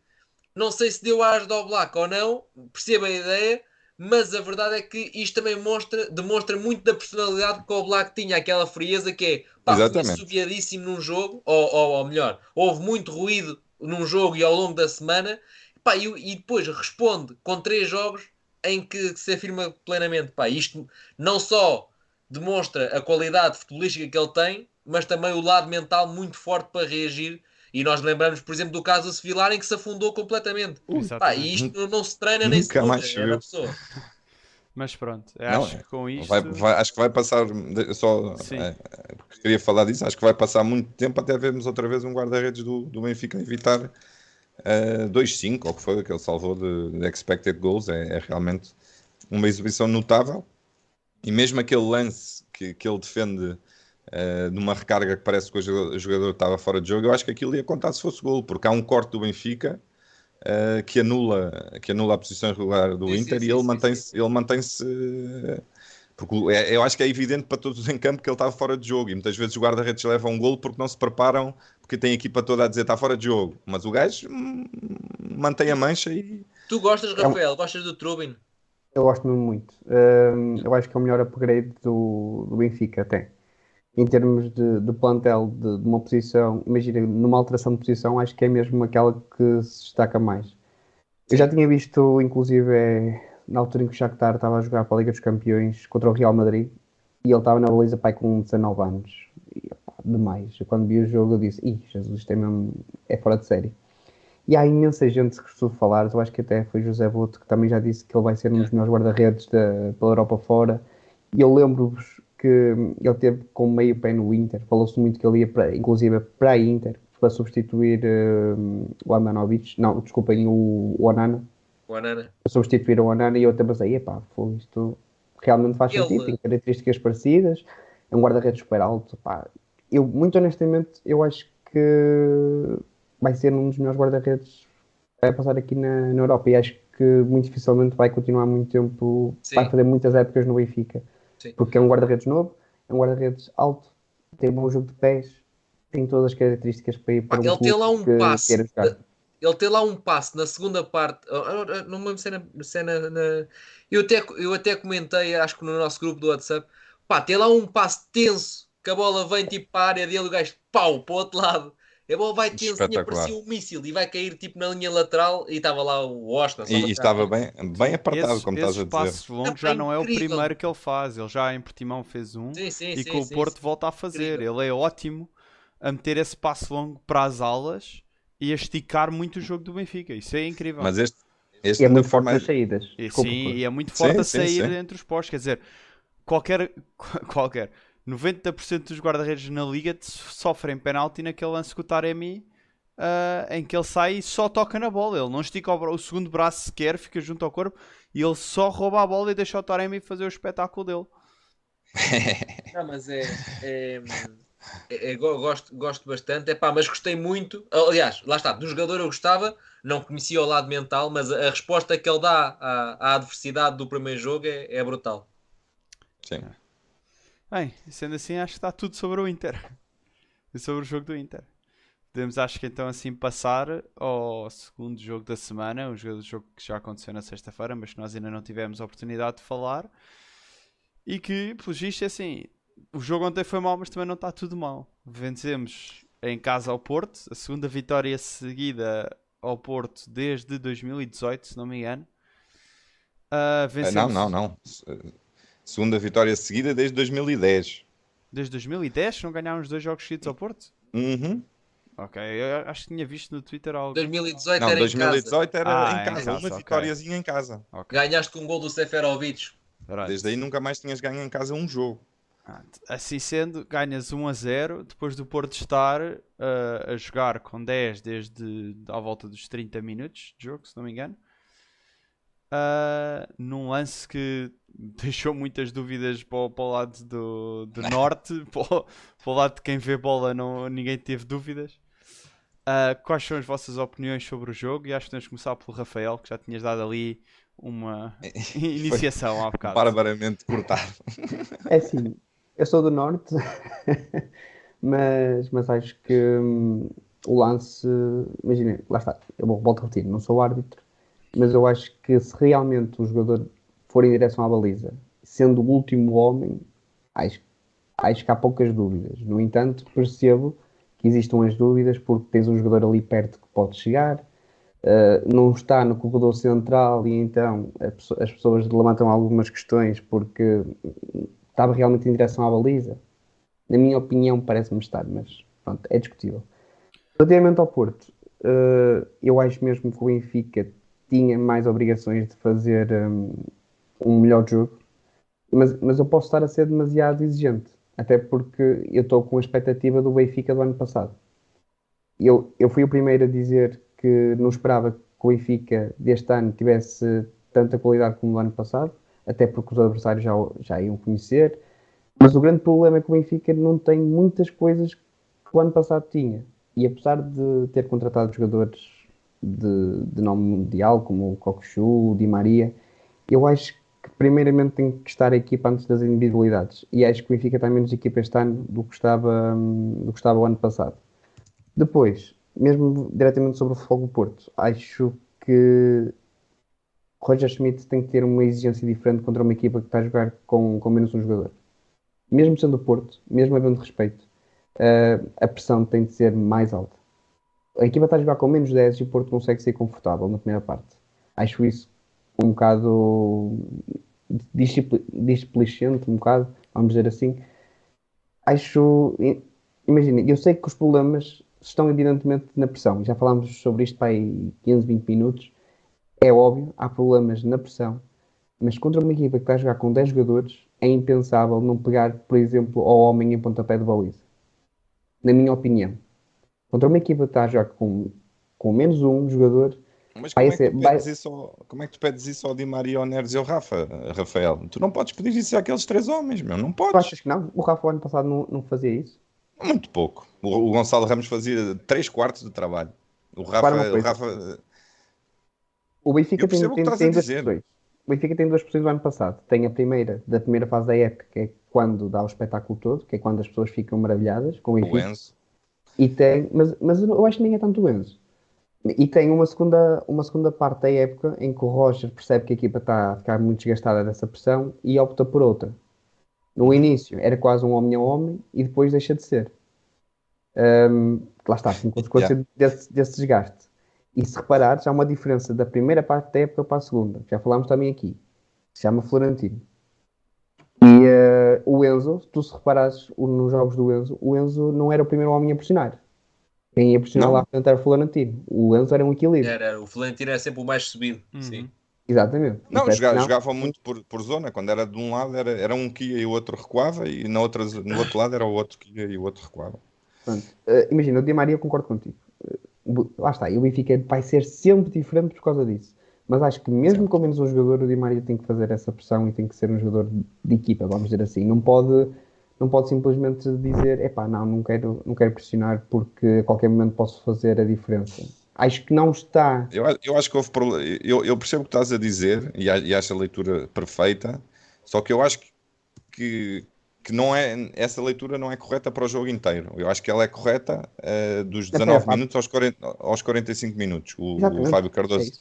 B: não sei se deu ares do Oblak ou não, percebo a ideia, mas a verdade é que isto também mostra, demonstra muito da personalidade que o Black tinha, aquela frieza que é pá, foi num jogo, ou, ou, ou, melhor, houve muito ruído num jogo e ao longo da semana, pá, e, e, depois responde com três jogos em que se afirma plenamente, pá, isto não só demonstra a qualidade futebolística que ele tem, mas também o lado mental muito forte para reagir e nós lembramos, por exemplo, do caso do Sevilar em que se afundou completamente. Pá, e isto não se treina nem Nunca se mais é pessoa.
A: Mas pronto, acho que com isto.
C: Vai, vai, acho que vai passar. Só é, queria falar disso. Acho que vai passar muito tempo até vermos outra vez um guarda-redes do, do Benfica evitar uh, eh, 2-5, ou que foi que ele salvou de, de expected goals. É, é, realmente uma exibição notável. E mesmo aquele lance que, que ele defende uh, numa recarga que parece que o jogador estava fora de jogo, eu acho que aquilo ia contar se fosse gol, porque há um corte do Benfica uh, que, anula, que anula a posição irregular do sim, Inter sim, e ele mantém-se. Ele mantém-se porque é, eu acho que é evidente para todos em campo que ele estava fora de jogo e muitas vezes os guarda-redes levam um golo porque não se preparam, porque tem a equipa toda a dizer está fora de jogo. Mas o gajo hum, mantém a mancha e.
B: Tu gostas, Rafael? É um... Gostas do Trubin?
D: Eu gosto muito. Um, eu acho que é o melhor upgrade do, do Benfica, até em termos de, de plantel de, de, uma posição, imagina, numa alteração de posição, acho que é mesmo aquela que se destaca mais. Eu já tinha visto, inclusive, é, na altura em que o Shakhtar estava a jogar para a Liga dos Campeões contra o Real Madrid, e ele estava na baliza pai com 19 anos. E, pá, demais. Eu, quando vi o jogo, eu disse: Ih, Jesus, isto é, mesmo, é fora de série. E há imensa gente que costuma falar, eu acho que até foi José Boto que também já disse que ele vai ser um dos melhores guarda-redes pela Europa fora. E eu lembro-vos que ele teve com meio pé no Inter. Falou-se muito que ele ia, para, inclusive, para a Inter para substituir uh, o Andanovic. Não, desculpem, o, o Onana.
B: O Onana.
D: Para substituir o Onana e eu até pensei, epá, foi isto realmente faz ele... sentido, tem características parecidas, é um guarda-redes super alto. Pá. Eu, muito honestamente, eu acho que vai ser um dos melhores guarda-redes a passar aqui na, na Europa e acho que muito dificilmente vai continuar muito tempo, Sim. vai fazer muitas épocas no Benfica. Sim. Porque é um guarda-redes novo, é um guarda-redes alto, tem um bom jogo de pés, tem todas as características para ir para
B: um Ele tem lá um passe. Ele tem lá um passe na segunda parte. Não me lembro se é na, se é na, na, eu, até, eu até comentei, acho que no nosso grupo do WhatsApp. Pá, tem lá um passe tenso que a bola vem tipo para a área dele, o gajo pau para o outro lado. A bola vai tensinha, parecia um míssil e vai cair tipo na linha lateral e estava lá o Washington.
C: E, e estava bem, bem apertado,
A: esse,
C: como estás a dizer.
A: longos já não é o primeiro que ele faz. Ele já em Portimão fez um
B: sim, sim,
A: e
B: sim,
A: com o Porto volta a fazer. Incrível. Ele é ótimo a meter esse passo longo para as alas e a esticar muito o jogo do Benfica. Isso é incrível.
C: Mas este, este
D: e é muito forte nas saídas.
A: E, sim, e é muito forte a sair entre os postos. Quer dizer, qualquer, qualquer 90% dos guarda-redes na liga sofrem penalti naquele lance com o Taremi uh, em que ele sai e só toca na bola. Ele não estica o, o, segundo braço sequer, fica junto ao corpo e ele só rouba a bola e deixa o Taremi fazer o espetáculo dele.
B: Não, mas é, é, é, é gosto, gosto bastante, é pá, mas gostei muito. Aliás, lá está, do jogador eu gostava, não conhecia o lado mental, mas a, a resposta que ele dá à, à, adversidade do primeiro jogo é, é brutal.
C: Sim.
A: Bem, sendo assim, acho que está tudo sobre o Inter e sobre o jogo do Inter. Podemos, acho que então, assim passar ao segundo jogo da semana, o jogo, jogo que já aconteceu na sexta-feira, mas que nós ainda não tivemos a oportunidade de falar. E que, pelo visto, é assim, o jogo ontem foi mau, mas também não está tudo mal. Vencemos em casa ao Porto, a segunda vitória seguida ao Porto desde 2018, se não me engano. Uh, vencemos...
C: Não, não, não. Segunda vitória seguida desde 2010.
A: Desde 2010 não ganhámos dois jogos seguidos ao Porto?
C: Uhum.
A: Ok, eu acho que tinha visto no Twitter algo.
B: 2018
C: não,
B: era
C: 2018
B: em casa.
C: era
A: ah,
C: em casa, em casa uma vitóriazinha em casa.
B: Okay. Ganhaste com um gol do Seferovic.
C: Right. Desde aí nunca mais tinhas ganho em casa um jogo.
A: Assim sendo, ganhas 1 a 0 depois do Porto estar uh, a jogar com 10 desde à volta dos 30 minutos de jogo, se não me engano. Uh, num lance que deixou muitas dúvidas para, para o lado do, do norte, para, para, o lado de quem vê bola, não, ninguém teve dúvidas. Uh, quais são as vossas opiniões sobre o jogo? E acho que temos que começar pelo Rafael, que já tinhas dado ali uma iniciação há bocado.
C: Barbaramente cortado.
D: É assim, eu sou do Norte, mas, mas acho que hum, o lance. Imagina, lá está, eu volto a repetir, não sou árbitro, mas eu acho que se realmente o jogador for em direção à baliza, sendo o último homem, acho, acho que há poucas dúvidas. No entanto, percebo que existam as dúvidas porque tens um jogador ali perto que pode chegar, uh, não está no corredor central e então as pessoas levantam algumas questões porque estava realmente em direção à baliza. Na minha opinião, parece-me estar, mas pronto, é discutível. Relativamente ao Porto, uh, eu acho mesmo que o Benfica tinha mais obrigações de fazer um, um melhor jogo, mas, mas eu posso estar a ser demasiado exigente, até porque eu estou com a expectativa do Benfica do ano passado. Eu, eu fui o primeiro a dizer que não esperava que o Benfica deste ano tivesse tanta qualidade como o ano passado, até porque os adversários já, já iam conhecer. Mas o grande problema é que o Benfica não tem muitas coisas que o ano passado tinha. E apesar de ter contratado jogadores de, de nome mundial, como o Cocochu, o Di Maria, eu acho que primeiramente tem que estar a equipa antes das individualidades. E acho que o Benfica está menos equipa este ano do que estava, do que estava o ano passado. Depois, mesmo diretamente sobre o Fogo Porto, acho que Roger Schmidt tem que ter uma exigência diferente contra uma equipa que está a jogar com, com menos um jogador. Mesmo sendo o Porto, mesmo havendo respeito, uh, a pressão tem de ser mais alta a equipa está a jogar com menos 10 e o Porto consegue ser confortável na primeira parte. Acho isso um bocado displicente, um bocado, vamos dizer assim. Acho. Imagina, eu sei que os problemas estão evidentemente na pressão. Já falámos sobre isto para aí 15, 20 minutos. É óbvio, há problemas na pressão. Mas contra uma equipa que está a jogar com 10 jogadores, é impensável não pegar, por exemplo, ao homem em pontapé de baliza. Na minha opinião. Contra uma equipa que está a jogar com, com menos um jogador.
C: Mas como é, ser, vai... ao, como é, que tu pedes isso ao Di Maria, ao Neres e ao Rafa, Rafael? Tu não podes pedir isso àqueles três homens, meu. Não podes. Tu
D: achas que não? O Rafa, o ano passado, não, não fazia isso?
C: Muito pouco. O, o Gonçalo Ramos fazia três quartos do trabalho. O Rafa. O, Rafa...
D: o Benfica tem, tem, tem duas posições. O Benfica tem duas posições do ano passado. Tem a primeira, da primeira fase da época, que é quando dá o espetáculo todo, que é quando as pessoas ficam maravilhadas com o Benfica. O Enzo. E tem, mas, mas eu acho que nem é tanto Enzo. E tem uma segunda, uma segunda parte da época em que o Roger percebe que a equipa está a ficar muito desgastada dessa pressão e opta por outra. No início era quase um homem a homem e depois deixa de ser. Um, lá está, como consequência yeah. desse, desse desgaste. E se reparares, há uma diferença da primeira parte da época para a segunda. Já falámos também aqui. Se chama Florentino. E uh, o Enzo, se tu se reparares nos jogos do Enzo, o Enzo não era o primeiro homem a pressionar. Quem ia pressionar não. lá frente era o Florentino. O Enzo era um equilíbrio.
B: Era, o Florentino era sempre o mais subido. Uhum. Sim.
D: Exatamente.
C: Não, jogava, não. jogavam muito por, por zona. Quando era de um lado, era, era um que ia e o outro recuava, e na outra, no outro lado era o outro que ia e o outro recuava.
D: Uh, imagina, o Di Maria, concordo contigo. Uh, lá está, e o Benfica vai ser sempre diferente por causa disso. Mas acho que mesmo com menos um jogador, o Di Maria tem que fazer essa pressão e tem que ser um jogador de equipa, vamos dizer assim. Não pode, não pode simplesmente dizer, epá, não, não quero, não quero pressionar porque a qualquer momento posso fazer a diferença. Acho que não está.
C: Eu, eu acho que houve eu, eu percebo o que estás a dizer e, e acho a leitura perfeita, só que eu acho que, que não é, essa leitura não é correta para o jogo inteiro. Eu acho que ela é correta uh, dos 19 minutos aos, 40, aos 45 minutos. O, o Fábio Cardoso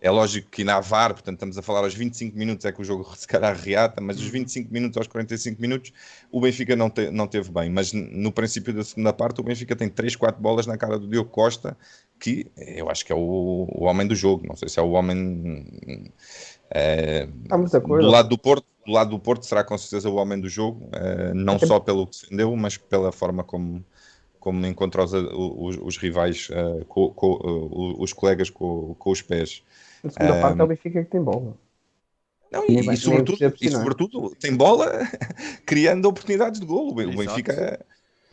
C: é lógico que na VAR, portanto, estamos a falar aos 25 minutos, é que o jogo se calhar reata, mas os 25 uhum. minutos aos 45 minutos, o Benfica não, te, não teve bem. Mas no princípio da segunda parte, o Benfica tem 3, 4 bolas na cara do Diogo Costa, que eu acho que é o, o homem do jogo. Não sei se é o homem. É, do lado do Porto, do lado do Porto será com certeza o homem do jogo, é, não só pelo que defendeu, mas pela forma como, como encontra os, os, os rivais, uh, com, com, uh, os colegas com, com os pés.
D: Na segunda um, parte é o Benfica que tem bola.
C: Não, e, e, sobretudo, e, sobretudo, tem bola criando oportunidades de golo. O Benfica,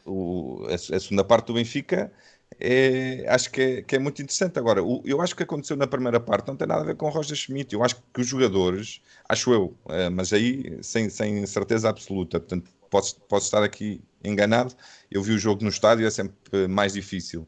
C: o, a, a, segunda parte do Benfica é, acho que é, que é muito interessante. Agora, o, eu acho que aconteceu na primeira parte não tem nada a ver com o Roger Schmidt. Eu acho que os jogadores, acho eu, é, mas aí sem, sem certeza absoluta, portanto, posso, posso estar aqui enganado. Eu vi o jogo no estádio, é sempre mais difícil.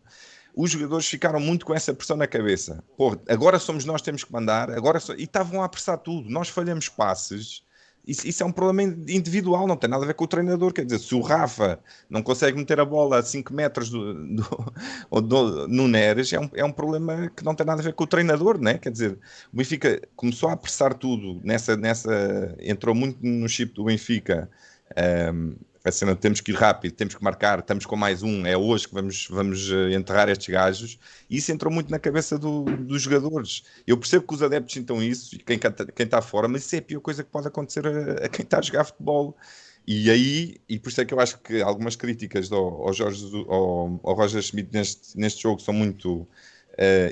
C: Os jogadores ficaram muito com essa pressão na cabeça. Pô, agora somos nós que temos que mandar, agora so... e estavam a apressar tudo. Nós falhamos passes. Isso, isso, é um problema individual, não tem nada a ver com o treinador. Quer dizer, se o Rafa não consegue meter a bola a 5 metros do, do, do, no Neres, é um, é um problema que não tem nada a ver com o treinador, né? Quer dizer, o Benfica começou a apressar tudo, nessa, nessa, entrou muito no chip do Benfica. Um, a cena temos que ir rápido, temos que marcar, estamos com mais um, é hoje que vamos, vamos eh, enterrar estes gajos. E isso entrou muito na cabeça do, dos jogadores. Eu percebo que os adeptos sintam isso, e quem, quem está fora, mas isso é a pior coisa que pode acontecer a, a, quem está a jogar futebol. E aí, e por isso é que eu acho que algumas críticas ao, ao, Jorge, ao, ao Roger Schmidt neste, neste jogo são muito uh,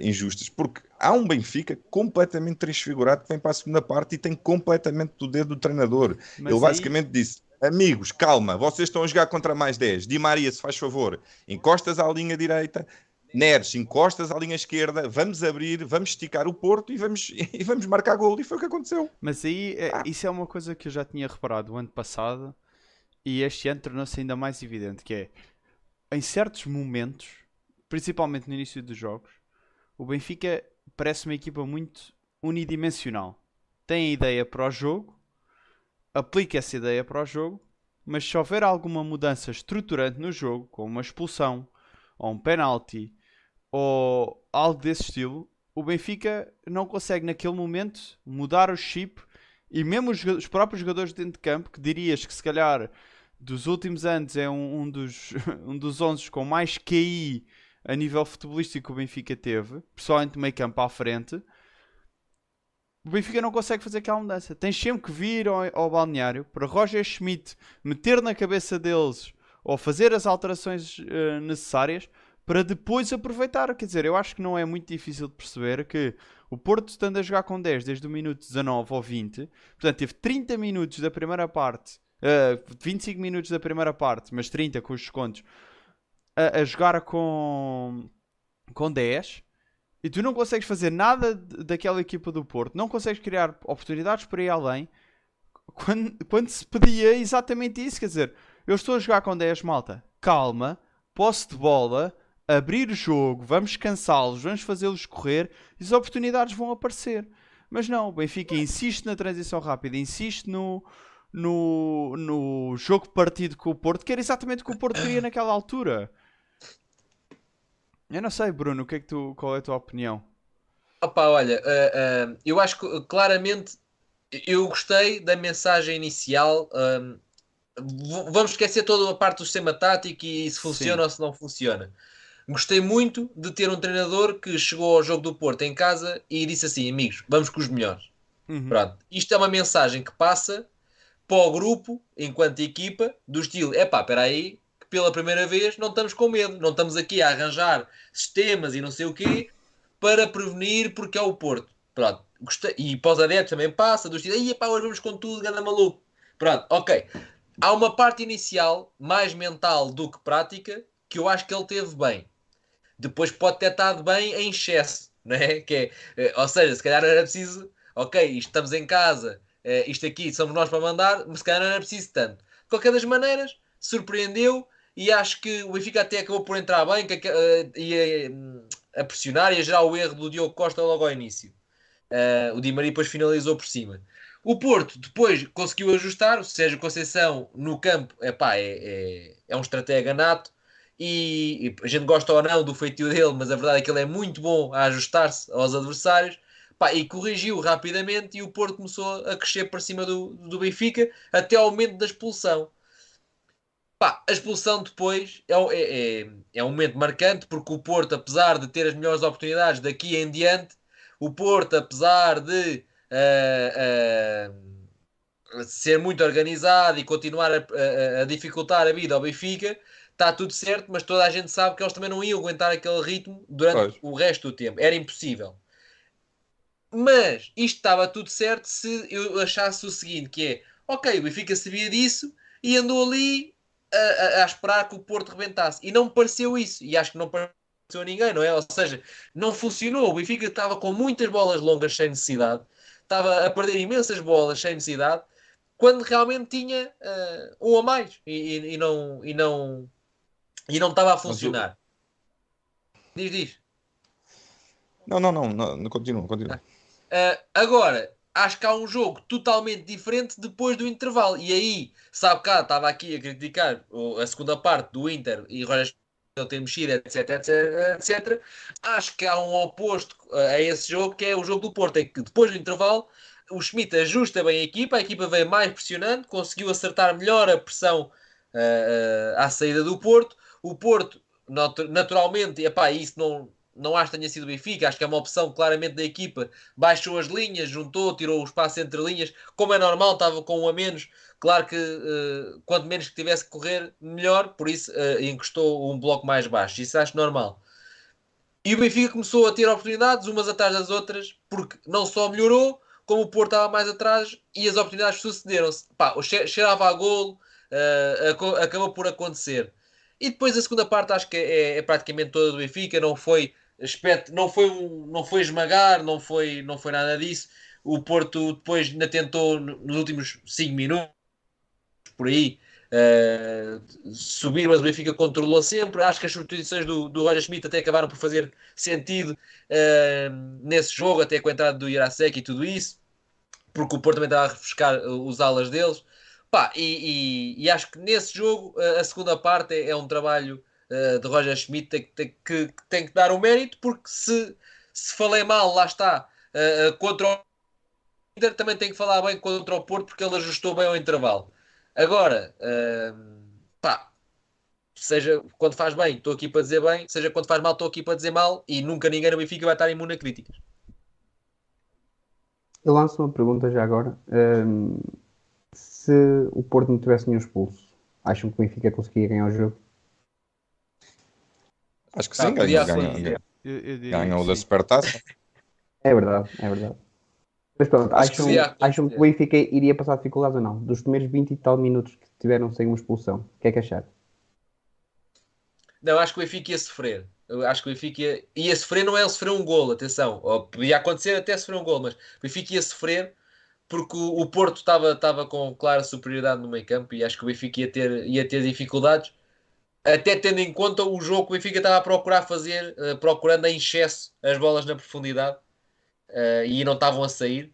C: injustas, porque há um Benfica completamente transfigurado que vem para a segunda parte e tem completamente do dedo do treinador. Mas Ele basicamente aí... disse Amigos, calma, vocês estão a jogar contra mais 10. Di Maria, se faz favor, encostas à linha direita. Neres, encostas à linha esquerda, vamos abrir, vamos esticar o Porto e vamos, e vamos marcar gol. E foi o que aconteceu.
A: Mas aí, é, ah. isso é uma coisa que eu já tinha reparado o ano passado e este ano tornou-se ainda mais evidente, que é, em certos momentos, principalmente no início dos jogos, o Benfica parece uma equipa muito unidimensional. Tem a ideia para o jogo, aplique essa ideia para o jogo, mas se houver alguma mudança estruturante no jogo, como uma expulsão, ou um penalty, ou algo desse estilo, o Benfica não consegue naquele momento mudar o chip e mesmo os, os próprios jogadores dentro de campo, que dirias que se calhar dos últimos anos é um, um dos, um dos 11 com mais QI a nível futebolístico que o Benfica teve, pessoalmente meio campo à frente, o Benfica não consegue fazer aquela mudança. Tens sempre que vir ao, ao balneário para Roger Schmidt meter na cabeça deles ou fazer as alterações uh, necessárias para depois aproveitar. Quer dizer, eu acho que não é muito difícil de perceber que o Porto estando a jogar com 10 desde o minuto 19 ou 20, portanto teve 30 minutos da primeira parte, uh, eh, 25 minutos da primeira parte, mas 30 com os descontos, a, a jogar com, com 10 e tu não consegues fazer nada daquela equipa do Porto, não consegues criar oportunidades para ir além, quando, quando se pedia exatamente isso, quer dizer, eu estou a jogar com 10 malta, calma, posse de bola, abrir o jogo, vamos cansá-los, vamos fazê-los correr e as oportunidades vão aparecer. Mas não, o Benfica insiste na transição rápida, insiste no, no, no jogo partido com o Porto, que era exatamente o que o Porto queria naquela altura. Eu não sei, Bruno, o que é que tu, qual é a tua opinião?
B: Opa, olha, uh, uh, eu acho que claramente eu gostei da mensagem inicial. Um, vamos esquecer toda a parte do sistema tático e se funciona Sim. ou se não funciona. Gostei muito de ter um treinador que chegou ao jogo do Porto em casa e disse assim: amigos, vamos com os melhores. Uhum. Pronto. Isto é uma mensagem que passa para o grupo, enquanto equipa, do estilo: é pá, espera aí, pela primeira vez não estamos com medo, não estamos aqui a arranjar sistemas e não sei o quê para prevenir porque é o Porto. Pronto. E para os adeptos também passa, dos aí pá, hoje vamos com tudo, ganda maluco. Pronto, ok. Há uma parte inicial, mais mental do que prática, que eu acho que ele teve bem. Depois pode ter estado bem em excesso, né? que é, eh, ou seja, se calhar era preciso, ok, estamos em casa, eh, isto aqui somos nós para mandar, mas se calhar não era preciso tanto. De qualquer das maneiras, surpreendeu, e acho que o Benfica até acabou por entrar bem que, uh, e a, pressionar e a gerar o erro do Diogo Costa logo ao início. Uh, o Di Maria depois finalizou por cima. O Porto depois conseguiu ajustar, o Sérgio Conceição no campo epá, é, é, é um estratega nato e, e, a gente gosta ou não do feitio dele, mas a verdade é que ele é muito bom a ajustar-se aos adversários pá, e corrigiu rapidamente e o Porto começou a crescer para cima do, do Benfica até ao momento da expulsão. Pá, a expulsão depois é, é, é, é, um momento marcante porque o Porto, apesar de ter as melhores oportunidades daqui em diante, o Porto, apesar de uh, uh, ser muito organizado e continuar a, a, a, dificultar a vida ao Benfica, está tudo certo, mas toda a gente sabe que eles também não iam aguentar aquele ritmo durante pois. o resto do tempo. Era impossível. Mas isto estava tudo certo se eu achasse o seguinte, que é, ok, o Benfica sabia disso e andou ali a, a, esperar que o Porto rebentasse. E não me pareceu isso. E acho que não pareceu a ninguém, não é? Ou seja, não funcionou. O Benfica estava com muitas bolas longas sem necessidade. Estava a perder imensas bolas sem necessidade. Quando realmente tinha uh, um a mais. E, e, e, não, e, não, e não estava a funcionar. Diz, diz.
C: Não, não, não, não, continua, continua.
B: Uh, agora, acho que há um jogo totalmente diferente depois do intervalo. E aí, sabe cá, estava aqui a criticar a segunda parte do Inter e Roger ter mexido, etc, etc, etc. Acho que há um oposto a esse jogo, que é o jogo do Porto, em que depois do intervalo o Schmidt ajusta bem a equipa, a equipa veio mais pressionando, conseguiu acertar melhor a pressão uh, à saída do Porto. O Porto, naturalmente, epá, isso não, não acho que tenha sido o Benfica, acho que é uma opção claramente da equipa. Baixou as linhas, juntou, tirou o espaço entre linhas, como é normal, estava com um a menos. Claro que uh, quanto menos que tivesse que correr, melhor, por isso uh, encostou um bloco mais baixo. Isso acho normal. E o Benfica começou a ter oportunidades, umas atrás das outras, porque não só melhorou, como o Porto estava mais atrás e as oportunidades sucederam-se. Cheirava a golo, uh, acabou por acontecer. E depois a segunda parte acho que é, é praticamente toda do Benfica, não foi aspecto, não foi, não foi esmagar, não foi, não foi nada disso. O Porto depois ainda tentou nos últimos 5 minutos, por aí, uh, subir, mas o Benfica controlou sempre. Acho que as substituições do, do Roger Schmidt até acabaram por fazer sentido uh, nesse jogo, até com a entrada do Irasek e tudo isso, porque o Porto também estava a refrescar os alas deles. Pá, e, e, e, acho que nesse jogo a segunda parte é, é um trabalho uh, de Roger Schmidt que, que, que, tem que dar o mérito, porque se, se falei mal, lá está, uh, contra o Inter, também tem que falar bem contra o Porto, porque ele ajustou bem ao intervalo. Agora, uh, pá, seja quando faz bem, estou aqui para dizer bem, seja quando faz mal, estou aqui para dizer mal, e nunca ninguém no Benfica vai estar imune a críticas.
D: Eu lanço uma pergunta já agora. Um, se o Porto não tivesse nenhum expulso, acham que o Benfica conseguia ganhar o jogo?
C: Acho que sim, ah, ganhou, ganhou, ganhou da Supertaça.
D: É verdade, é verdade. Mas pronto, acham, que, acham que o Benfica iria passar dificuldades ou não? Dos primeiros 20 e tal minutos que tiveram sem uma expulsão, o que é que acharam?
B: Não, acho que o Benfica ia sofrer. Eu acho que o Benfica ia, ia sofrer, não é sofrer um gol, atenção. Ou podia acontecer até sofrer um gol, mas o Benfica ia sofrer porque o, o Porto estava com clara superioridade no meio campo e acho que o Benfica ia ter, ia ter dificuldades até tendo em conta o jogo que o Benfica estava a procurar fazer, uh, procurando em excesso as bolas na profundidade uh, e não estavam a sair.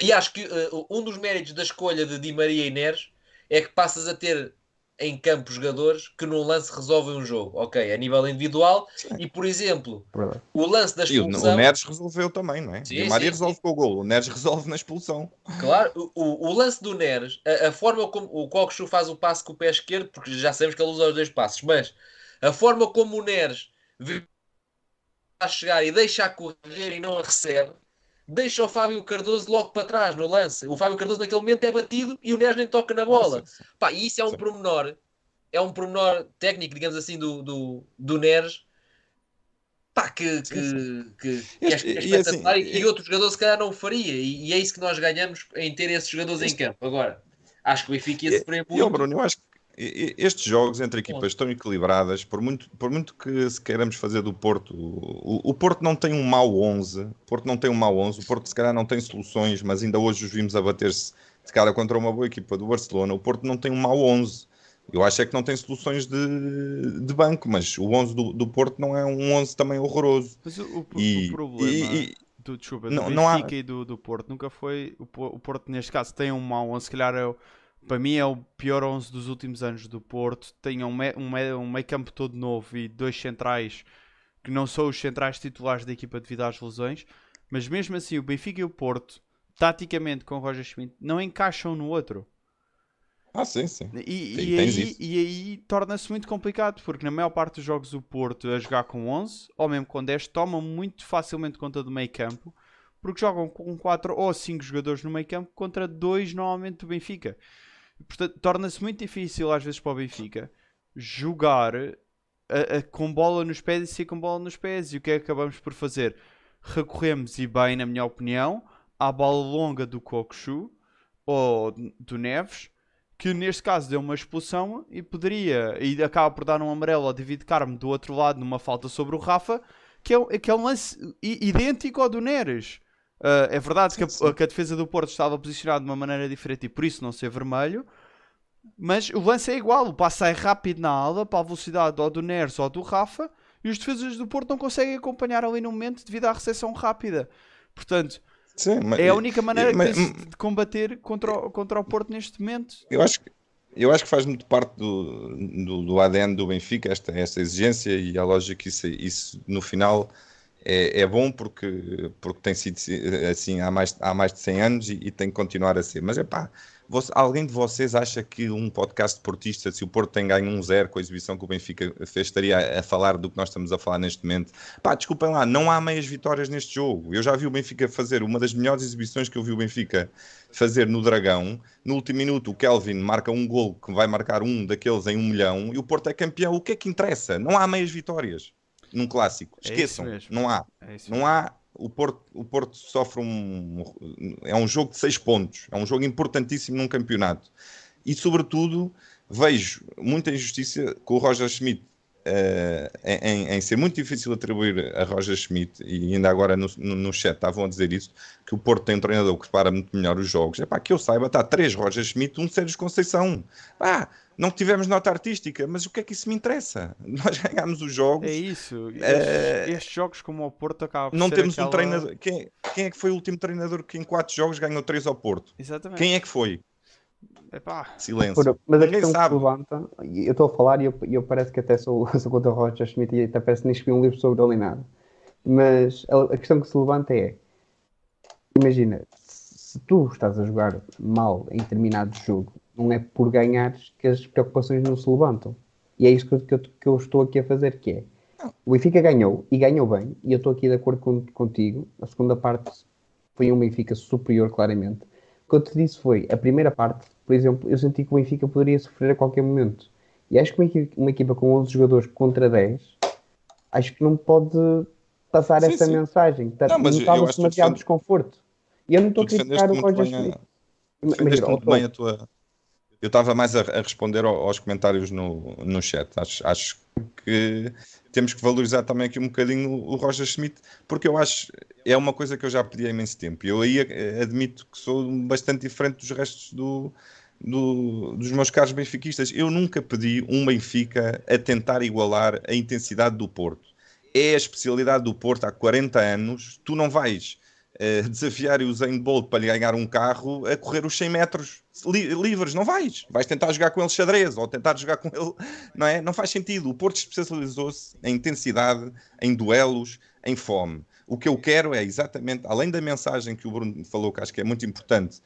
B: E acho que uh, um dos méritos da escolha de Di Maria e Neres é que passas a ter em campo jogadores que num lance resolvem um jogo, ok, a nível individual sim. e por exemplo, o lance da expulsão...
C: E o Neres resolveu também, não é? Sim, o Maria resolve sim. com o gol, o Neres resolve na expulsão.
B: Claro, o, o lance do Neres, a, a forma como o Coxu faz o passe com o pé esquerdo, porque já sabemos que ele usa os dois passos, mas a forma como o Neres a chegar e deixa a correr e não a recebe, deixa o Fábio Cardoso logo para trás no lance. O Fábio Cardoso naquele momento é batido e o Neres nem toca na bola. Sim, sim. Pá, e isso é um sim. pormenor, é um pormenor técnico, digamos assim, do, do, do Neres. Pá, que, que, que, que é, é espetacular e, assim, e, outro jogador se calhar não faria. E, e, é isso que nós ganhamos em ter esses jogadores em campo. Agora, acho que o Benfica ia sofrer
C: muito. E, Bruno, eu acho que estes jogos entre equipas estão equilibradas, por muito, por muito que se queiramos fazer do Porto, o, o, Porto não tem um mau 11, o Porto não tem um mau 11, o Porto se calhar não tem soluções, mas ainda hoje os vimos a bater-se de cara contra uma boa equipa do Barcelona, o Porto não tem um mau 11. Eu acho é que não tem soluções de, de banco, mas o 11 do, do Porto não é um 11 também horroroso.
A: Mas o, o, e, o problema e, do, desculpa, não, do não há... e do, do Porto nunca foi... O, o Porto, neste caso, tem um mau 11, se calhar é o para mim é o pior 11 dos últimos anos do Porto. Tem um, me, um, me, um meio campo todo novo e dois centrais que não são os centrais titulares da equipa devido às lesões. Mas mesmo assim, o Benfica e o Porto, taticamente com o Roger Schmidt, não encaixam no outro.
C: Ah, sim, sim.
A: E, sim, e aí, e aí torna-se muito complicado, porque na maior parte dos jogos o Porto a jogar com 11, ou mesmo com 10, tomam muito facilmente conta do meio campo, porque jogam com 4 ou 5 jogadores no meio campo contra 2 normalmente do Benfica. Portanto, torna-se muito difícil às vezes para o Benfica jogar a, a, com bola nos pés e ser com bola nos pés. E o que é que acabamos por fazer? Recorremos, e bem, na minha opinião, à bola longa do Kokshu ou do Neves, que neste caso deu uma expulsão e poderia, e acaba por dar um amarelo ao David Carmo do outro lado numa falta sobre o Rafa, que é, que é um lance idêntico ao do Neres. Uh, é verdade que, a, que, a, defesa do Porto estava posicionada de uma maneira diferente e por isso não ser vermelho. Mas o lance é igual. O passo é rápido na ala para a velocidade ou do Neres ou do Rafa. e os defesas do Porto não conseguem acompanhar ali no momento devido à recepção rápida. Portanto,
C: Sim, mas,
A: é a única maneira
C: mas-
A: que tens de combater contra o, contra o Porto neste momento.
C: Eu acho que eu acho que faz muito parte do, do, do ADN do Benfica esta, esta exigência e a lógica que isso, isso no final é, é bom porque, porque tem sido assim há mais, há mais de 100 anos e, e tem que continuar a ser. Mas é pá, alguém de vocês acha que um podcast portista, se o Porto tem ganho um zero com a exibição que o Benfica fez, estaria a falar do que nós estamos a falar neste momento? Pá, desculpem lá, não há meias vitórias neste jogo. Eu já vi o Benfica fazer uma das melhores exibições que eu vi o Benfica fazer no Dragão. No último minuto, o Kelvin marca um gol que vai marcar um daqueles em um milhão e o Porto é campeão. O que é que interessa? Não há meias vitórias num clássico.
A: É
C: Esqueçam,
A: mesmo.
C: não há.
A: É.
C: Não há. O Porto, o Porto sofre um. É um jogo de seis pontos. É um jogo importantíssimo num campeonato. E, sobretudo, vejo muita injustiça com o Roger Schmidt. eh, em, em ser muito difícil atribuir a Roger Schmidt, e ainda agora no, no, no chat estavam a dizer isso, que o Porto tem um treinador que prepara muito melhor os jogos. É pá, que eu saiba, está três Roger Schmidt, um Sérgio Conceição. Pá, não tivemos nota artística, mas o que é que isso me interessa? Nós ganhámos os jogos,
A: É isso. Estes,
C: Eh,
A: estes jogos como o Porto acabam por
C: não
A: ser
C: temos um
A: aquela-
C: treinador. Quem, quem é que foi o último treinador que em quatro jogos ganhou três ao Porto?
A: Exatamente.
C: Quem é que foi?
A: Epá,
C: Silêncio.
D: Mas a
C: Ninguém
D: questão
C: sabe.
D: que se levanta, e eu estou a falar e eu, eu parece que até sou, sou contra o Roger Schmidt e até parece que nem escrevi um livro sobre ele nem nada. Mas a, a questão que se levanta é: imagina, se tu estás a jogar mal em determinado jogo, não é por ganhares que as preocupações não se levantam. E é isso que eu, que eu- que eu estou aqui a fazer, que é o Benfica ganhou e ganhou bem, e eu estou aqui de acordo com- contigo. A segunda parte foi um Benfica superior, claramente. O que eu te disse foi, a primeira parte, por exemplo, eu senti que o Benfica poderia sofrer a qualquer momento. E acho que uma equipa, uma equipa com 11 jogadores contra 10, acho que não pode passar
C: Sim,
D: essa
C: sim.
D: mensagem. Tá-
C: Não, mas
D: Notava-se
C: defende-
D: desconforto. E eu não estou a criticar o Roger Schmidt.
C: Defendeste muito bem a tua. Eu estava mais a, a responder ao- aos comentários no, no chat. Acho, acho que temos que valorizar também aqui um bocadinho o Roger Schmidt, porque eu acho é uma coisa que eu já pedi há imenso tempo. Eu aí eh, admito que sou bastante diferente dos restos do, do- dos meus caros benfiquistas. Eu nunca pedi um Benfica a tentar igualar a intensidade do Porto. É a especialidade do Porto há 40 anos. Tu não vais eh, desafiar o Usain Bolt para lhe ganhar um carro a correr os 100 metros li- livres, não vais. Vais tentar jogar com ele xadrez ou tentar jogar com ele, não é? Não faz sentido. O Porto especializou-se em intensidade, em duelos, em fome. O que eu quero é exatamente, além da mensagem que o Bruno falou, que acho que é muito importante,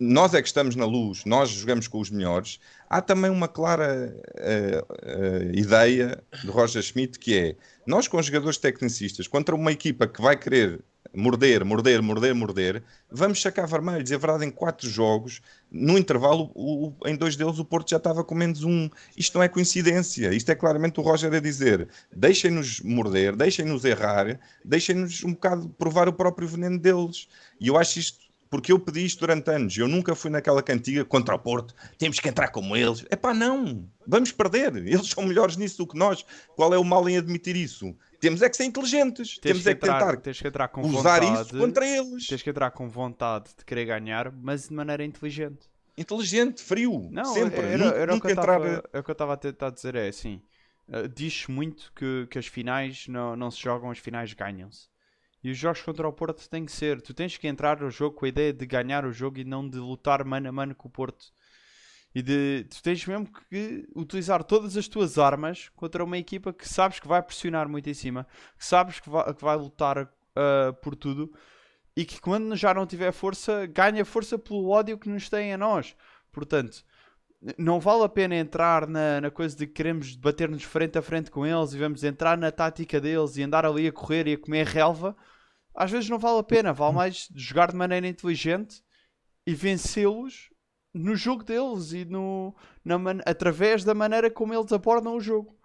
C: nós é que estamos na luz, nós jogamos com os melhores. Há também uma clara eh, eh, ideia de Roger Schmidt que é nós com os jogadores tecnicistas contra uma equipa que vai querer morder, morder, morder, morder, vamos sacar vermelhos. É verdade, em quatro jogos, no intervalo, o- o- em dois deles o Porto já estava com menos um. Isto não é coincidência, isto é claramente o Roger a dizer: deixem-nos morder, deixem-nos errar, deixem-nos um bocado provar o próprio veneno deles. E eu acho isto porque eu pedi isto durante anos. Eu nunca fui naquela cantiga contra o Porto. Temos que entrar como eles. É pá, não. Vamos perder. Eles são melhores nisso do que nós. Qual é o mal em admitir isso? Temos é que ser inteligentes.
A: tens
C: Temos
A: que
C: é que
A: entrar,
C: tentar
A: que
C: usar
A: vontade.
C: isso contra eles.
A: Tens que entrar com vontade de querer ganhar, mas de maneira inteligente.
C: Inteligente, frio.
A: Não,
C: sempre.
A: era,
C: nunca
A: era o que
C: entrar.
A: eu estava a tentar dizer. É assim: eh, diz-se muito que, que as finais não, não se jogam, as finais ganham-se. E os jogos contra o Porto têm que ser. Tu tens que entrar no jogo com a ideia de ganhar o jogo e não de lutar mano a mano com o Porto. E de, tu tens mesmo que utilizar todas as tuas armas contra uma equipa que sabes que vai pressionar muito em cima, que sabes que vai, que vai lutar ah, por tudo e que quando já não tiver força, ganha força pelo ódio que nos têm a nós. Portanto, não vale a pena entrar na, na coisa de que queremos bater-nos frente a frente com eles e vamos entrar na tática deles e andar ali a correr e a comer relva. Às vezes não vale a pena, vale mais jogar de maneira inteligente e vencê-los no jogo deles e no, na man- através da maneira como eles abordam o jogo.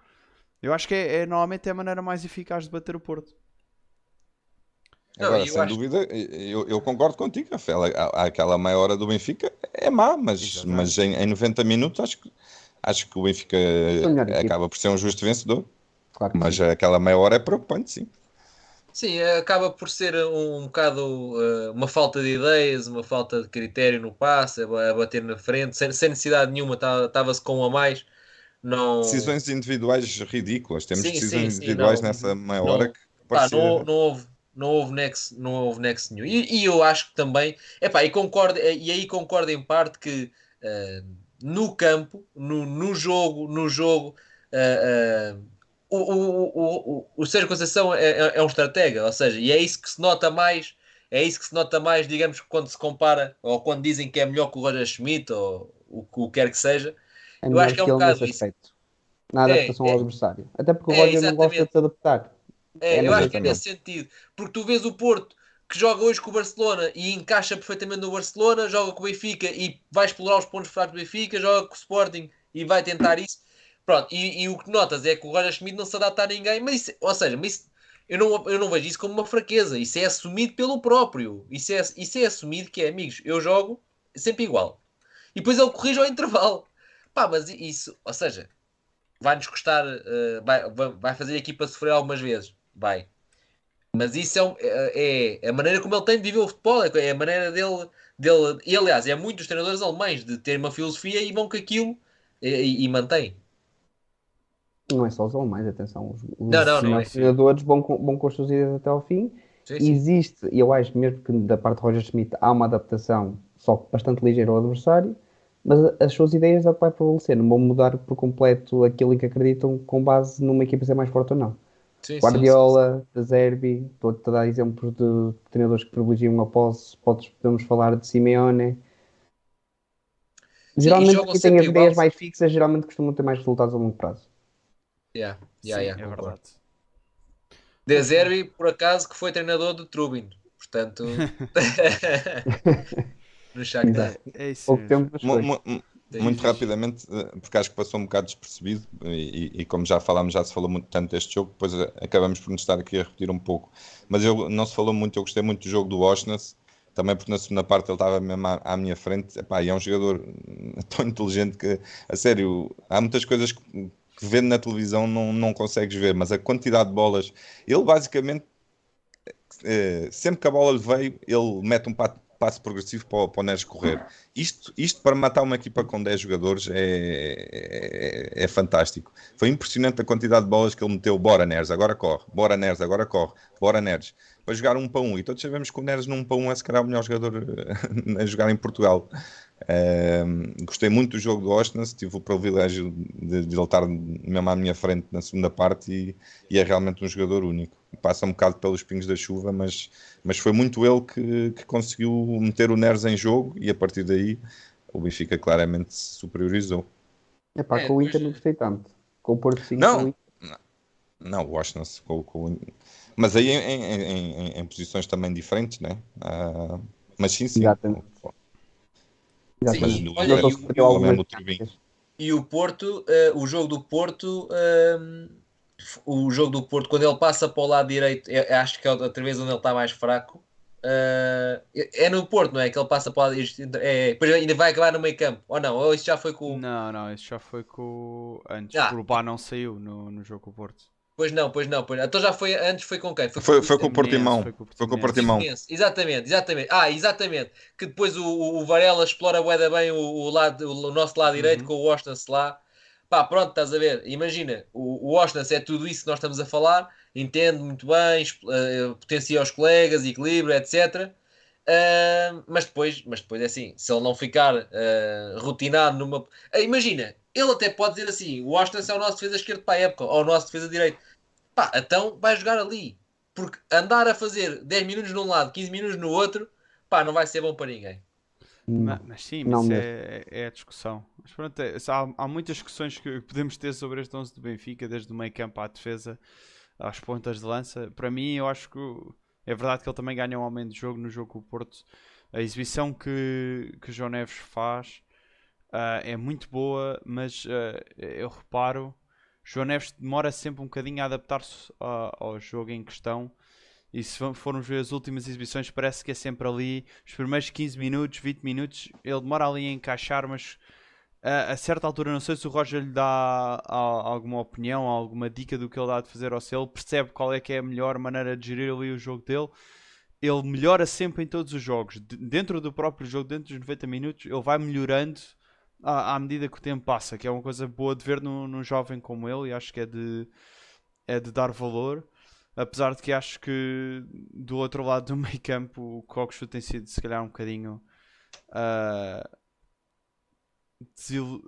A: Eu acho que é, é- normalmente é a maneira mais eficaz de bater o Porto.
B: Não,
C: Agora,
B: eu
C: sem
B: acho-
C: dúvida, eu, eu concordo contigo, Rafael. Aquela meia hora do Benfica é má, mas,
A: Exatamente.
C: mas em, em 90 minutos acho que, acho que o Benfica acaba por ser um justo vencedor.
D: Claro
C: Mas
D: sim.
C: aquela meia hora é preocupante, sim.
B: Sim, acaba por ser um, bocado uh, uma falta de ideias, uma falta de critério no passe, a a bater na frente, sem, sem necessidade nenhuma, estava-se com um a mais não...
C: Decisões individuais ridículas. Temos
B: Sim,
C: decisões
B: sim,
C: individuais
B: não-
C: nessa meia
B: não-
C: hora que
B: Pá, não, não houve, não houve nexo, não houve nexo nenhum. E, e eu acho que também, epá, e concordo, e aí concordo em parte que eh, no campo, no, no jogo, no jogo, eh, eh, o, o, o, o, Sérgio Conceição é, é, é um estratega, ou seja, e é isso que se nota mais, é isso que se nota mais, digamos, quando se compara, ou quando dizem que é melhor que o Roger Schmidt, ou o que quer que seja,
D: É
B: Eu acho que é um bocado isso.
D: Na
B: É,
D: adaptação
B: é.
D: ao adversário. Até porque o
B: É,
D: Roger não gosta de se adaptar.
B: É,
D: É
B: eu acho que é nesse sentido. Porque tu vês o Porto que joga hoje com o Barcelona e encaixa perfeitamente no Barcelona, joga com o Benfica e vai explorar os pontos fracos do Benfica, joga com o Sporting e vai tentar isso. Pronto, e, e o que notas é que o Roger Schmidt não se adapta a ninguém, mas isso, ou seja, mas isso- eu, não, eu não vejo isso como uma fraqueza, isso é assumido pelo próprio. Isso é, isso é assumido que é, amigos, eu jogo sempre igual. E depois ele corrige ao intervalo. Pá, mas isso, ou seja, vai-nos custar, eh, vai, vai- fazer a equipa sofrer algumas vezes. Vai. Mas isso é, um- é, é a maneira como ele tem de viver o futebol, é é a maneira dele, dele e aliás, é dos treinadores alemães de ter uma filosofia e vão com aquilo e, e, e mantém.
D: Não é só os alemães, atenção. Os, os
B: Não, não, não
D: melhores
B: é.
D: treinadores vão com, vão com as suas ideias até ao fim.
B: Sim, sim.
D: Existe, e eu acho mesmo que da parte de Roger Schmidt há uma adaptação, só bastante ligeira ao adversário, mas as suas ideias é o que vai prevalecer. Não vão mudar por completo aquilo em que acreditam com base numa equipa ser mais forte ou não.
B: Sim,
D: Guardiola, Zerbi, estou-te a dar exemplos de treinadores que privilegiam a posse, podemos falar de Simeone. Geralmente, quem tem as ideias mais fixas, geralmente costumam ter mais resultados a longo prazo.
B: Sim. Yeah,
A: Sim,
B: yeah, yeah,
A: é
B: concordo.
A: verdade.
B: De Zerbi, por acaso, que foi treinador do Trubin. Portanto, no Shakhtar.
A: É isso
D: Pouco tempo,
B: Tem
C: Muito rapidamente, eh, porque acho que passou um bocado despercebido, e, e- e como já falámos, já se falou muito tanto deste jogo, depois eh, acabamos por nos estar aqui a repetir um pouco. Mas eu, não se falou muito, eu gostei muito do jogo do Oshness, também porque na segunda parte ele estava mesmo à, à minha frente, Epá, e é um jogador hum, tão inteligente que, a sério, há muitas coisas que, que vendo na televisão não, não consegues ver, mas a quantidade de bolas, ele basicamente eh, sempre que a bola lhe veio, ele mete um pa- passo progressivo para, para o Neres correr. Isto, isto para matar uma equipa com 10 jogadores é, é, é fantástico. Foi impressionante a quantidade de bolas que ele meteu. Bora Neres, agora corre. Bora Neres, agora corre. Bora Neres. Para jogar um para um. E todos sabemos que o Neres num para um é se calhar o melhor jogador eh, a jogar em Portugal. Gostei muito do jogo do Ostens, tive o privilégio de, de ele estar mesmo à minha frente na segunda parte e, e é realmente um jogador único. Passa um bocado pelos pingos da chuva, mas, mas foi muito ele que, que conseguiu meter o Neres em jogo e a partir daí o Benfica claramente se superiorizou.
B: É,
D: com o Inter não gostei tanto. Com o Porto 5,
C: Não. Não, o Ostens, com, com- mas aí em, em- em- em- posições também diferentes, né? Ah, mas sim, sim.
D: Exatamente. Exatamente.
C: no-
B: olha, e o-
C: mesmo.
B: E o Porto, eh, o jogo do Porto, ehm, o jogo do Porto, quando ele passa para o lado direito, acho que é outra vez onde ele está mais fraco. Eh, é no Porto, não é? Que ele passa para o lado direito. É, depois ainda vai acabar no meio campo. Ou não? Ou isso já foi com. o-
A: Não, não, isso já foi com o- antes.
B: Ah.
A: O Urbá não saiu no, no jogo com o Porto.
B: Pois não, pois não. Pois... Então já foi. Antes foi com quem?
C: Foi, foi com o Portimão.
A: foi com o
C: Foi com o
A: Portimonense.
C: Portimão.
B: Exatamente, exatamente. Ah, exatamente. Que depois o, o, Varela explora bué bem o, o, lado, o nosso lado direito
A: Uhum.
B: com o Ostens lá. Pá, pronto, estás a ver. Imagina, o, o Ostens é tudo isso que nós estamos a falar, entende muito bem, eh, potencia os colegas, equilíbrio, etc. Ah, mas depois, mas depois é assim, se ele não ficar ah, rotinado numa. Ah, imagina, ele até pode dizer assim: o Ostens é o nosso defesa esquerdo para a época, ou o nosso defesa direito. Pá, então vai jogar ali. Porque andar a fazer 10 minutos num lado, 15 minutos no outro, pá, não vai ser bom para ninguém.
A: Ma- Mas, sim,
D: Não
A: mas isso
D: mesmo.
A: é, é a discussão. Mas pronto, é- há, há muitas discussões que podemos ter sobre este 11 do Benfica, desde o meio campo à defesa, às pontas de lança. Para mim, eu acho que o- é verdade que ele também ganha um aumento de jogo no jogo com o Porto. A exibição que, que João Neves faz ah, é muito boa, mas ah, eu reparo, João Neves demora sempre um bocadinho a adaptar-se a- ao jogo em questão. E se formos ver as últimas exibições, parece que é sempre ali, os primeiros 15 minutos, 20 minutos, ele demora ali a encaixar, mas a, certa altura, não sei se o Roger lhe dá a- alguma opinião, alguma dica do que ele dá de fazer ao seu, ele percebe qual é que é a melhor maneira de gerir ali o jogo dele. Ele melhora sempre em todos os jogos, De- dentro do próprio jogo, dentro dos 90 minutos, ele vai melhorando à, à medida que o tempo passa, que é uma coisa boa de ver num, num jovem como ele e acho que é de, é de dar valor. Apesar de que acho que do outro lado do meio campo o Coxo tem sido se calhar um bocadinho uh, desil...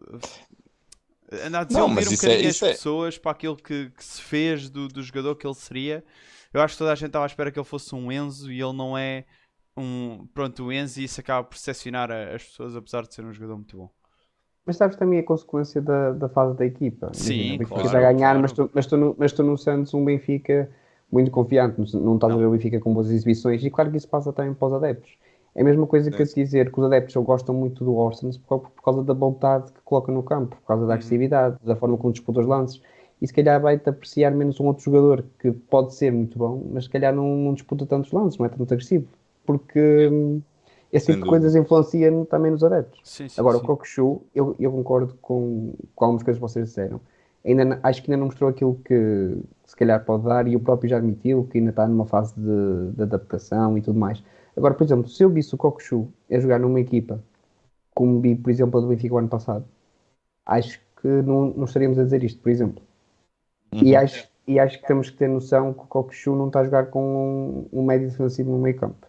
A: andar a desiludir um
C: é-
A: bocadinho
C: isso
A: as
C: é-
A: pessoas para aquilo que, que se fez do, do jogador que ele seria. Eu acho que toda a gente estava à espera que ele fosse um Enzo e ele não é um pronto, o Enzo e isso acaba por decepcionar as pessoas apesar de ser um jogador muito bom.
D: Mas sabes também a consequência da, da fase da equipa.
A: Sim,
D: o Benfica
A: claro,
D: está a ganhar,
A: claro.
D: mas, tu, mas, tu, no- mas tu no Santos um Benfica muito confiante, não, não estás a ver o Benfica com boas exibições, e claro que isso passa também para os adeptos. É a mesma coisa que eu te dizer que os adeptos gostam muito do Orsens por, causa- por causa da vontade que coloca no campo, por causa da agressividade, da forma como disputa os lances. E se calhar vai-te apreciar menos um outro jogador que pode ser muito bom, mas se calhar não, não disputa tantos lances, não é tanto agressivo. Porque hum, esse tipo de coisas influenciam também nos adeptos.
A: Sim, sim,
D: Agora,
A: sim.
D: o Kokushu, eu, eu concordo com, com algumas coisas que vocês disseram. Ainda, acho que ainda não mostrou aquilo que se calhar pode dar e o próprio já admitiu que ainda está numa fase de, de adaptação e tudo mais. Agora, por exemplo, se eu visse o Kokushu a jogar numa equipa como vi, por exemplo, a do Benfica o ano passado, acho que não, não estaríamos a dizer isto, por exemplo. E, acho, e acho que temos que ter noção que o Kokushu não está a jogar com um, um médio defensivo no meio campo.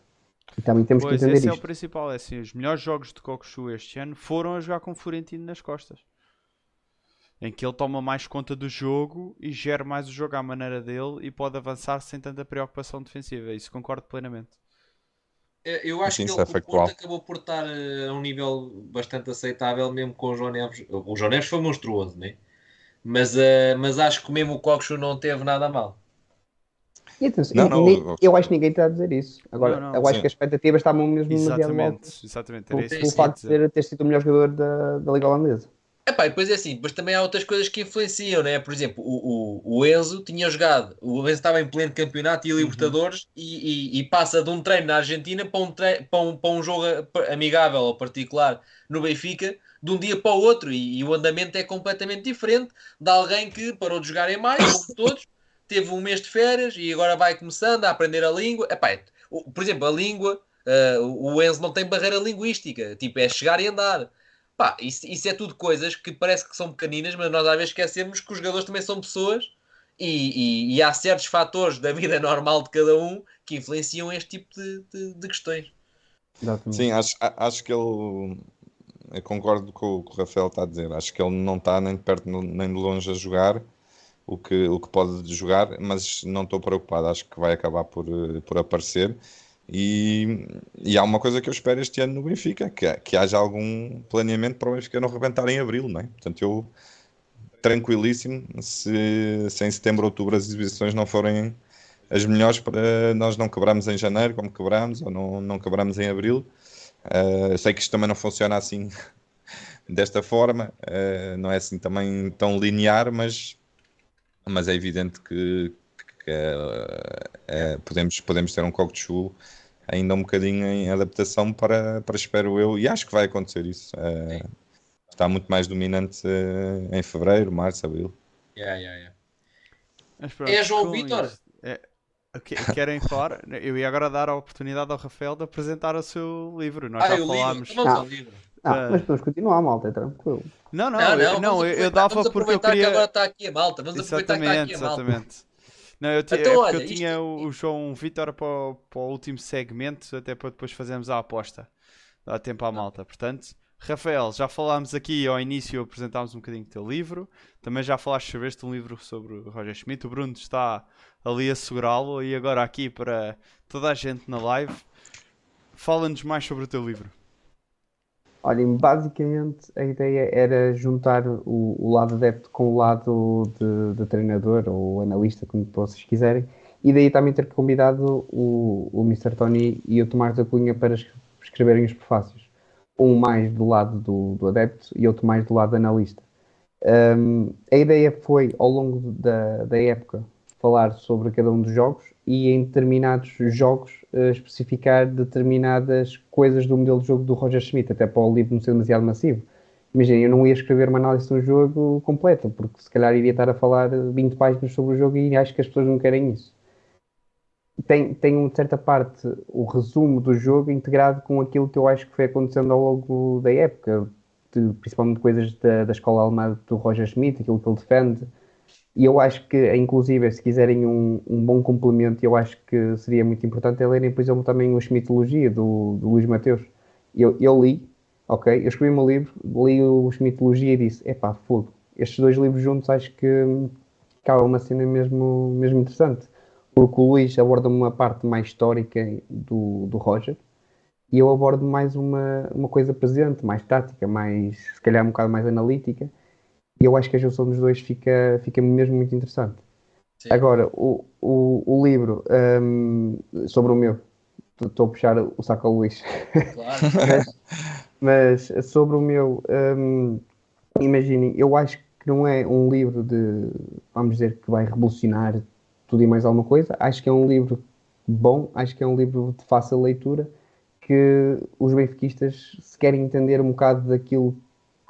D: E também temos
A: Pois,
D: que entender
A: esse é o
D: isto.
A: principal. É assim, os melhores jogos de Kokushu este ano foram a jogar com o Florentino nas costas. Em que ele toma mais conta do jogo e gera mais o jogo à maneira dele e pode avançar sem tanta preocupação defensiva. Isso concordo plenamente.
B: É, Eu acho
C: Sim,
B: que ele
C: é
B: o. Porto acabou por estar eh, a um nível bastante aceitável, mesmo com o João Neves. O João Neves foi monstruoso, né? Mas, eh, mas acho que mesmo o Coxo não teve nada mal.
D: E atenção,
C: Não, não, eu-
D: eu acho que ninguém está a dizer isso. Agora,
A: Não, não,
D: eu acho
C: sim.
D: que as expectativas estavam mesmo demasiado altas.
A: Exatamente, exatamente. Era
D: pelo
A: eu
D: facto de ter, ter sido o melhor jogador da, da Liga Holandesa.
B: Epá, e depois é assim, depois também há outras coisas que influenciam, né? Por exemplo, o, o, o Enzo tinha jogado, o Enzo estava em pleno campeonato e Libertadores e, e- e passa de um treino na Argentina para um, tre- para um, para um jogo amigável ou particular no Benfica, de um dia para o outro, e, e o andamento é completamente diferente de alguém que parou de jogar em maio, como todos, teve um mês de férias e agora vai começando a aprender a língua. Epá, por exemplo, a língua, o o Enzo não tem barreira linguística, tipo, é chegar e andar. Pá, isso, isso é tudo coisas que parece que são pequeninas, mas nós às vezes esquecemos que os jogadores também são pessoas e, e- e há certos fatores da vida normal de cada um que influenciam este tipo de, de- de questões.
D: Exatamente.
C: Sim, acho, acho que ele. Eu concordo com o que o Rafael está a dizer. Acho que ele não está nem de perto nem de longe a jogar o que, o que pode jogar, mas não estou preocupado. Acho que vai acabar por, eh, por aparecer. E, e há uma coisa que eu espero este ano no Benfica: que, que haja algum planeamento para o Benfica não rebentar em abril, não é? Portanto, eu tranquilíssimo se, se em setembro, outubro as exibições não forem as melhores para nós não quebrarmos em janeiro como quebramos ou não, não quebramos em abril. Uh, sei que isto também não funciona assim desta forma, uh, não é assim também tão linear, mas, mas é evidente que, que uh, podemos, podemos ter um Cockchu ainda um bocadinho em adaptação para, para espero eu, e acho que vai acontecer isso. Uh, está muito mais dominante em fevereiro, março, abril.
B: Yeah, yeah, yeah.
A: Mas pronto,
B: É João Vitor?
A: é- que- querem falar? Eu ia agora dar a oportunidade ao Rafael de apresentar o seu livro. Nós
B: Ah,
A: já
B: livro?
A: falámos.
B: Então vamos
D: Ah.
B: ao livro.
D: Ah, mas podemos continuar, malta, é tranquilo.
A: Não, não,
B: Não,
A: eu,
B: não,
A: eu, eu dava
B: vamos
A: porque eu
B: aproveitar
A: queria.
B: que agora está aqui a malta. Vamos aproveitar que está
A: Exatamente,
B: aqui a malta.
A: exatamente. Não, eu, ti-
B: Então,
A: é porque
B: olha,
A: eu
B: isto-
A: tinha o, o João Vitor para, o- para o último segmento, até para depois fazermos a aposta. Dá tempo à malta. Portanto, Rafael, já falámos aqui ao início, apresentámos um bocadinho do teu livro. Também já falaste sobre este um livro sobre o Roger Schmidt. O Bruno está ali a segurá-lo e agora aqui para toda a gente na live. Fala-nos mais sobre o teu livro.
D: Olhem, basicamente a ideia era juntar o, o lado adepto com o lado de, de treinador ou analista, como vocês quiserem, e daí também ter convidado o, o Mr. Tony e o Tomás da Cunha para es- escreverem os prefácios. Um mais do lado do, do adepto e outro mais do lado do analista. Um, a ideia foi, ao longo da, da época, falar sobre cada um dos jogos e em determinados jogos eh, especificar determinadas coisas do modelo de jogo do Roger Schmidt, até para o livro não ser demasiado massivo. Imaginem, eu não ia escrever uma análise de um jogo completa, porque se calhar iria estar a falar 20 páginas sobre o jogo e acho que as pessoas não querem isso. Tem, tem uma certa parte o resumo do jogo integrado com aquilo que eu acho que foi acontecendo ao longo da época. de, principalmente coisas da, da escola alemã do Roger Schmidt, aquilo que ele defende. E eu acho que, inclusive, se quiserem um, um bom complemento, eu acho que seria muito importante é lerem, por exemplo, também o Schmittologia do, do Luís Mateus. Eu, eu li, ok? Eu escrevi o meu livro, li o Schmittologia e disse: epá, fogo, estes dois livros juntos acho que acaba uma cena mesmo, mesmo interessante. Porque o Luís aborda uma parte mais histórica do, do Roger e eu abordo mais uma, uma coisa presente, mais tática, mais, se calhar um bocado mais analítica. E eu acho que a junção dos dois fica, fica mesmo muito interessante. Sim. Agora, o, o, o livro um, sobre o meu, estou a puxar o saco ao Luís. Claro. mas, mas, sobre o meu, um, imaginem, eu acho que não é um livro de, vamos dizer, que vai revolucionar tudo e mais alguma coisa. Acho que é um livro bom, acho que é um livro de fácil leitura que os benfiquistas se querem entender um bocado daquilo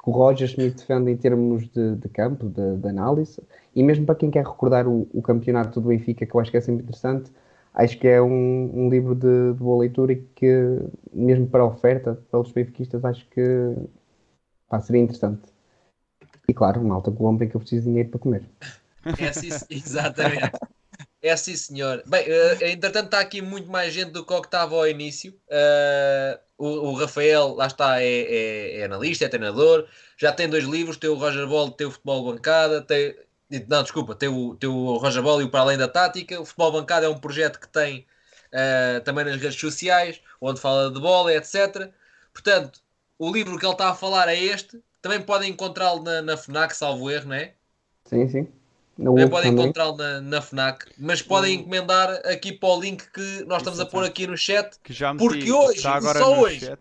D: que o Roger Schmidt defende em termos de, de campo, de, de, análise, e mesmo para quem quer recordar o, o, campeonato do Benfica, que eu acho que é sempre interessante, acho que é um, um livro de, de, boa leitura e que, mesmo para oferta, para os benfiquistas, acho que pá, seria interessante. E claro, malta Colômbia que eu preciso de dinheiro para comer.
B: É assim, exatamente. É sim, senhor. Bem, uh, entretanto, está aqui muito mais gente do que o que estava ao início. Uh, o, o, Rafael, lá está, é, é, é, analista, é treinador. Já tem dois livros: tem o Roger Ball, tem o Futebol Bancada. Tem, não, desculpa, tem o, tem o Roger Ball e o Para Além da Tática. O Futebol Bancada é um projeto que tem uh, também nas redes sociais, onde fala de bola, etc. Portanto, o livro que ele está a falar é este. Também podem encontrá-lo na, na FNAC, salvo erro, não é?
D: Sim, sim.
B: Também podem encontrá-lo na, na FNAC, mas podem encomendar aqui para o link que nós estamos a pôr aqui no chat.
A: Que já
B: meti, porque hoje, só hoje, chat.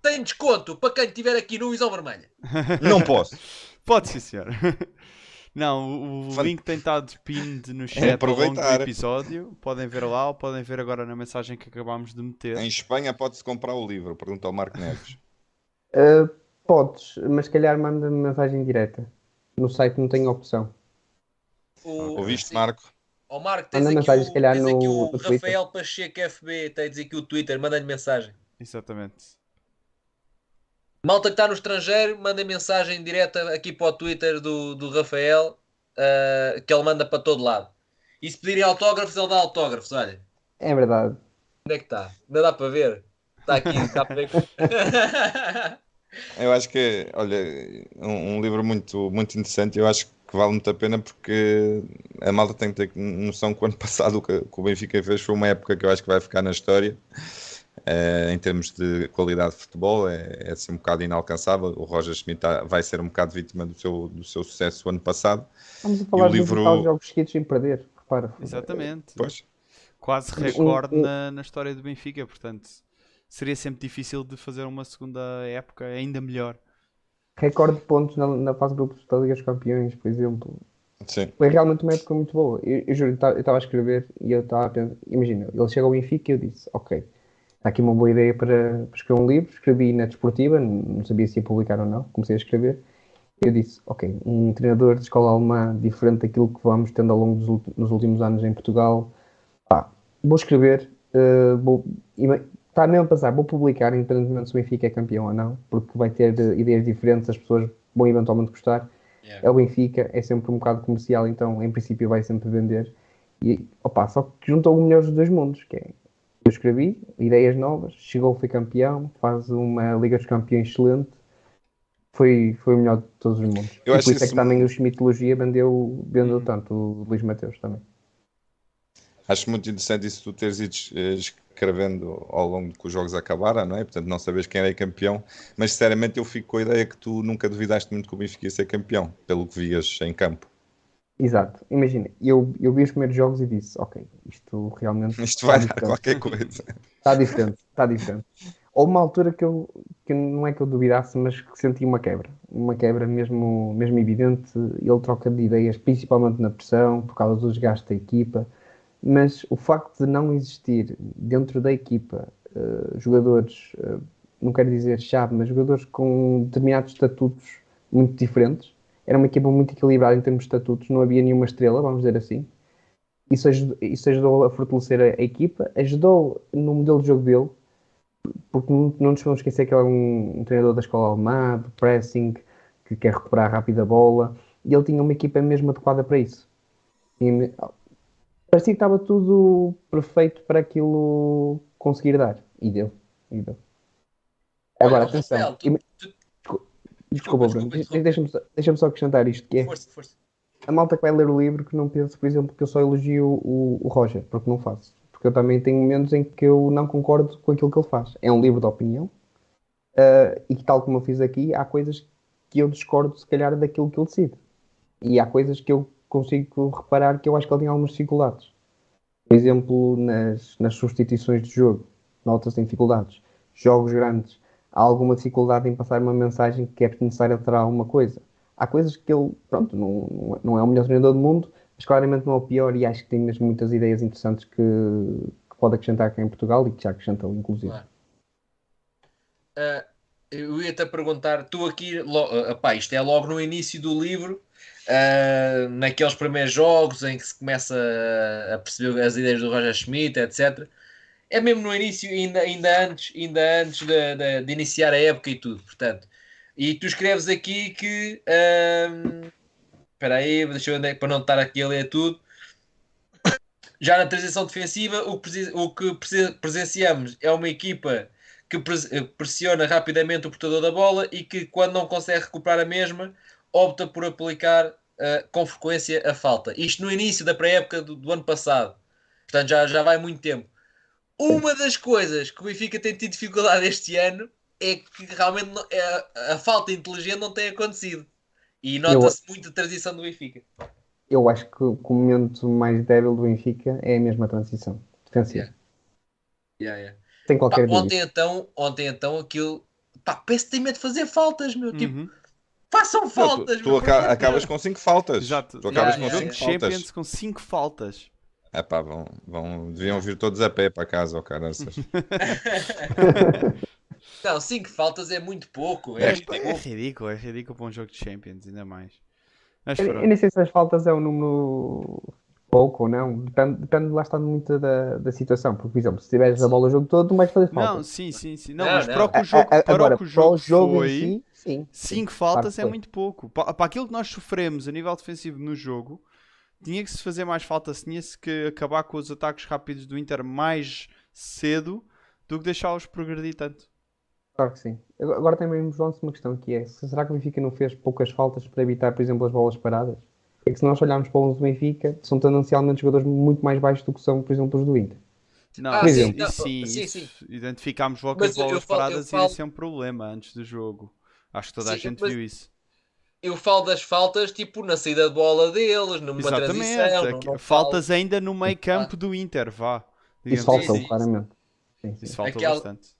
B: tem desconto para quem estiver aqui no Visão Vermelha.
C: Não posso.
A: Pode sim, senhor. Não, o, link tem estado pinned no chat é ao longo do episódio. Podem ver lá ou podem ver agora na mensagem que acabámos de meter.
C: Em Espanha pode-se comprar o livro, pergunta ao Marco Neves.
D: Uh, podes, mas se calhar manda mensagem direta. No site não tem opção.
C: O, Ouviste, Marco?
B: Ó oh, Marco, tens aqui, mensagem, o, calhar, tens no, aqui o Rafael Pacheco FB, tens aqui o Twitter, manda-lhe mensagem.
A: Exatamente.
B: Malta que está no estrangeiro, manda mensagem direta aqui para o Twitter do, do Rafael, uh, que ele manda para todo lado. E se pedirem autógrafos, ele dá autógrafos, olha.
D: É verdade.
B: Onde é que está? Ainda dá para ver? Está aqui, está para ver.
C: Eu acho que, olha, um, um livro muito, muito interessante. Eu acho que que vale muito a pena porque a malta tem que ter noção que o ano passado o que, o Benfica fez foi uma época que eu acho que vai ficar na história. Uh, em termos de qualidade de futebol, é, é assim um bocado inalcançável. O Roger Schmidt tá, vai ser um bocado vítima do seu, do seu sucesso o ano passado.
D: Vamos a falar de livro... jogos seguidos sem perder, repara.
A: Exatamente.
C: Pois.
A: Quase recorde um, um... Na, na história do Benfica, portanto seria sempre difícil de fazer uma segunda época ainda melhor
D: recorde de pontos na, na fase de grupos da Liga dos Campeões, por exemplo.
C: Sim.
D: Foi realmente uma época muito boa. Eu, eu juro, eu estava a escrever e eu estava a pensar, imagina, ele chega ao Benfica e eu disse, ok, está aqui uma boa ideia para, para escrever um livro, escrevi na desportiva, não sabia se ia publicar ou não, comecei a escrever. Eu disse, ok, um treinador de escola alemã diferente daquilo que vamos tendo ao longo dos nos últimos anos em Portugal, pá, vou escrever, uh, vou, está mesmo a pensar, vou publicar, independentemente se o Benfica é campeão ou não, porque vai ter eh, ideias diferentes, as pessoas vão eventualmente gostar. Yeah. É o Benfica, é sempre um bocado comercial, então em princípio vai sempre vender. E opa, só que juntou o melhor dos dois mundos, que é eu escrevi, ideias novas, chegou, foi campeão, faz uma Liga dos Campeões excelente, foi, foi o melhor de todos os mundos. Eu e por isso é que também o Schmittologia vendeu, vendeu uhum. tanto, o Luís Mateus também.
C: Acho muito interessante isso tu teres ido escrevendo ao longo que os jogos acabaram, não é? Portanto, não sabes quem era campeão, mas sinceramente eu fico com a ideia que tu nunca duvidaste muito que o Benfica ia ser campeão, pelo que vias em campo.
D: Exato, imagina, eu, eu vi os primeiros jogos e disse, ok, isto realmente.
C: Isto vai dar qualquer coisa.
D: Está diferente, está diferente. Houve uma altura que eu, que não é que eu duvidasse, mas que senti uma quebra. Uma quebra mesmo, mesmo evidente. Ele troca de ideias, principalmente na pressão, por causa do desgaste da equipa mas o facto de não existir dentro da equipa uh, jogadores, uh, não quero dizer chave, mas jogadores com determinados estatutos muito diferentes, era uma equipa muito equilibrada em termos de estatutos, não havia nenhuma estrela, vamos dizer assim. Isso ajudou, isso ajudou a fortalecer a, a, equipa, ajudou no modelo de jogo dele, porque não, não nos vamos esquecer que ele é um, um treinador da escola alemã, do pressing, que quer recuperar rápido a bola, e ele tinha uma equipa mesmo adequada para isso. Parecia que estava tudo perfeito para aquilo conseguir dar. E deu. E deu. Agora,
B: Olha,
D: atenção.
B: Rafael, tu-
D: Desculpa,
B: desculpa,
D: Bruno. Deixa-me só, deixa só acrescentar isto, que é
B: Força, força.
D: a malta que vai ler o livro que não pense, por exemplo, que eu só elogio o, o Roger, porque não faço. Porque eu também tenho momentos em que eu não concordo com aquilo que ele faz. É um livro de opinião ah, e tal como eu fiz aqui, há coisas que eu discordo, se calhar, daquilo que ele decide. E há coisas que eu consigo reparar que eu acho que ele tem algumas dificuldades. Por exemplo, nas, nas substituições de jogo, nota-se dificuldades. Jogos grandes, há alguma dificuldade em passar uma mensagem que é necessário alterar alguma coisa. Há coisas que ele, pronto, não, é- não é o melhor treinador do mundo, mas claramente não é o pior e acho que tem mesmo muitas ideias interessantes que, que pode acrescentar aqui em Portugal e que já acrescentou, inclusive.
B: Claro. Ah, eu ia-te perguntar, tu aqui, lo, ah, pá, isto é logo no início do livro, ah, naqueles primeiros jogos em que se começa a, perceber as ideias do Roger Schmidt, etc. É mesmo no início, ainda, ainda antes, ainda antes de, de- de iniciar a época e tudo, portanto. E tu escreves aqui que. ahm, Espera aí, deixa eu ver para não estar aqui a ler tudo. Já na transição defensiva, o o que prese- presenciamos é uma equipa que pres- pressiona rapidamente o portador da bola e que, quando não consegue recuperar a mesma, opta por aplicar eh, com frequência a falta. Isto no início da pré-época do, do ano passado. Portanto, já, já vai muito tempo. Uma das coisas que o Benfica tem tido dificuldade este ano é que realmente não- é, a, a falta inteligente não tem acontecido. E nota-se muito a transição do Benfica.
D: Eu acho que, o momento mais débil do Benfica é a mesma transição defensiva.
B: Yeah. Yeah, yeah. Pá,
D: qualquer dúvida.
B: ontem então, ontem então aquilo. Pá, parece que tem medo de fazer faltas, meu. Tipo, Façam
C: Não, tu,
B: faltas,
C: tu aca- acabas com 5 faltas.
A: Exato.
C: Tu acabas
B: Yeah,
C: com
B: yeah,
C: 5
A: Jogo de
C: faltas.
A: Champions com 5 faltas.
C: É pá, vão, vão, deviam vir todos a pé para casa, ó caraças.
B: Não, 5 faltas é muito pouco.
C: É,
B: É,
A: É, ridículo, é ridículo para um jogo de Champions, ainda mais. Mas
D: Eu, eu nem sei se as faltas é um número pouco ou não. Depende, depende lá está muito da, da situação. Porque, por exemplo, se tiveres a bola o jogo todo, vais fazer falta.
A: Não, sim, sim, sim. Não,
B: Não,
A: mas
B: não.
A: para o que o jogo,
D: a-
A: para
D: agora,
A: o que o
D: para
A: jogo,
D: o jogo
A: foi,
D: em si, sim.
A: 5
D: sim,
A: faltas
D: claro
A: é muito pouco. Pa- Para aquilo que nós sofremos a nível defensivo no jogo, tinha que se fazer mais faltas, tinha-se que acabar com os ataques rápidos do Inter mais cedo do que deixá-los progredir tanto.
D: Claro que sim. Agora também João uma questão que é, será que o Benfica não fez poucas faltas para evitar, por exemplo, as bolas paradas? É que se nós olharmos para os do Benfica, são tendencialmente jogadores muito mais baixos do que são, por exemplo, os do Inter.
A: Não,
B: Ah,
D: sim, não,
A: sim,
B: sim, sim.
A: identificámos logo
B: Mas
A: as bolas
B: falo-
A: paradas
B: falo-
A: e esse é um problema antes do jogo. Acho que toda a
B: Sim,
A: gente
B: mas-
A: viu isso.
B: Eu falo das faltas, tipo, na saída de bola deles, numa
A: Exatamente.
B: transição. não-
A: aqui-
B: não
A: faltas ainda no meio campo do Inter, vá.
D: Isso faltou,
A: assim.
B: sim.
D: claramente. Sim, sim.
A: Isso faltou
B: Aquela-
A: bastante.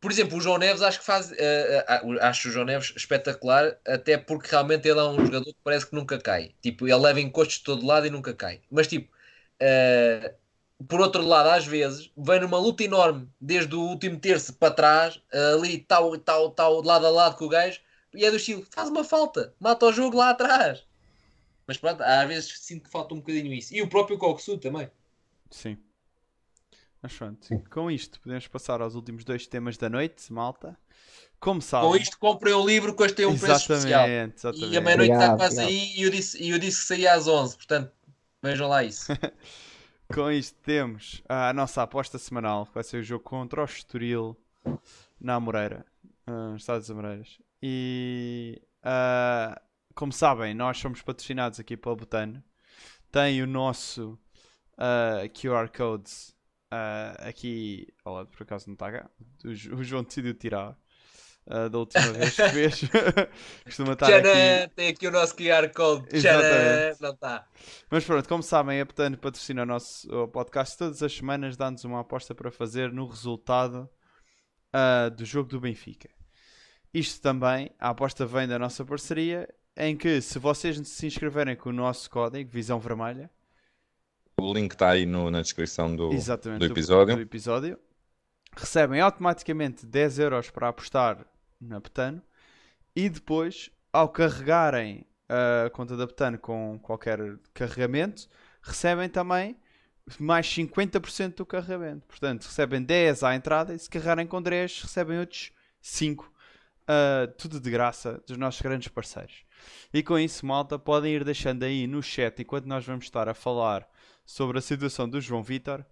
B: Por exemplo, o João Neves acho que faz. eh, eh, acho o João Neves espetacular, até porque realmente ele é um jogador que parece que nunca cai. Tipo, ele leva encostos de todo lado e nunca cai. Mas, tipo, eh, por outro lado, às vezes, vem numa luta enorme, desde o último terço para trás, ali, tal, tal, tal, lado a lado com o gajo, e é do estilo, faz uma falta, mata o jogo lá atrás. Mas pronto, às vezes sinto que falta um bocadinho isso. E o próprio Koksu também.
A: Sim. Mas pronto, com isto podemos passar aos últimos dois temas da noite, malta. Como sabem.
B: Com isto, comprei um livro que hoje tem um preço especial.
A: exatamente, exatamente.
B: E a meia-noite está quase aí e eu disse, e eu disse que saía às 11, portanto, vejam lá isso.
A: Com isto temos a nossa aposta semanal, que vai ser o jogo contra o Estoril na Amoreira, ah, nos Estados Amoreiras. E ah, como sabem, nós somos patrocinados aqui pela Botano. Tem o nosso ah, QR Code ah, aqui. Olha, por acaso não está cá. O João decidiu tirar ah, da última vez que fez. Costuma estar aqui.
B: Tcharam, tem aqui o nosso QR Code. Tcharam, não está.
A: Mas pronto, como sabem, a Betano patrocina o nosso uh, podcast todas as semanas, dá-nos uma aposta para fazer no resultado uh, do jogo do Benfica. Isto também, a aposta vem da nossa parceria, em que se vocês se inscreverem com o nosso código, Visão Vermelha,
C: O link está aí no- na descrição do, do episódio.
A: do episódio, recebem automaticamente 10 euros para apostar na Betano e depois, ao carregarem a conta da Betano com qualquer carregamento, recebem também mais 50% do carregamento. Portanto, recebem 10 à entrada e se carregarem com 10, recebem outros 5. Uh, tudo de graça dos nossos grandes parceiros. E com isso, malta, podem ir deixando aí no chat enquanto nós vamos estar a falar sobre a situação do João Vitor,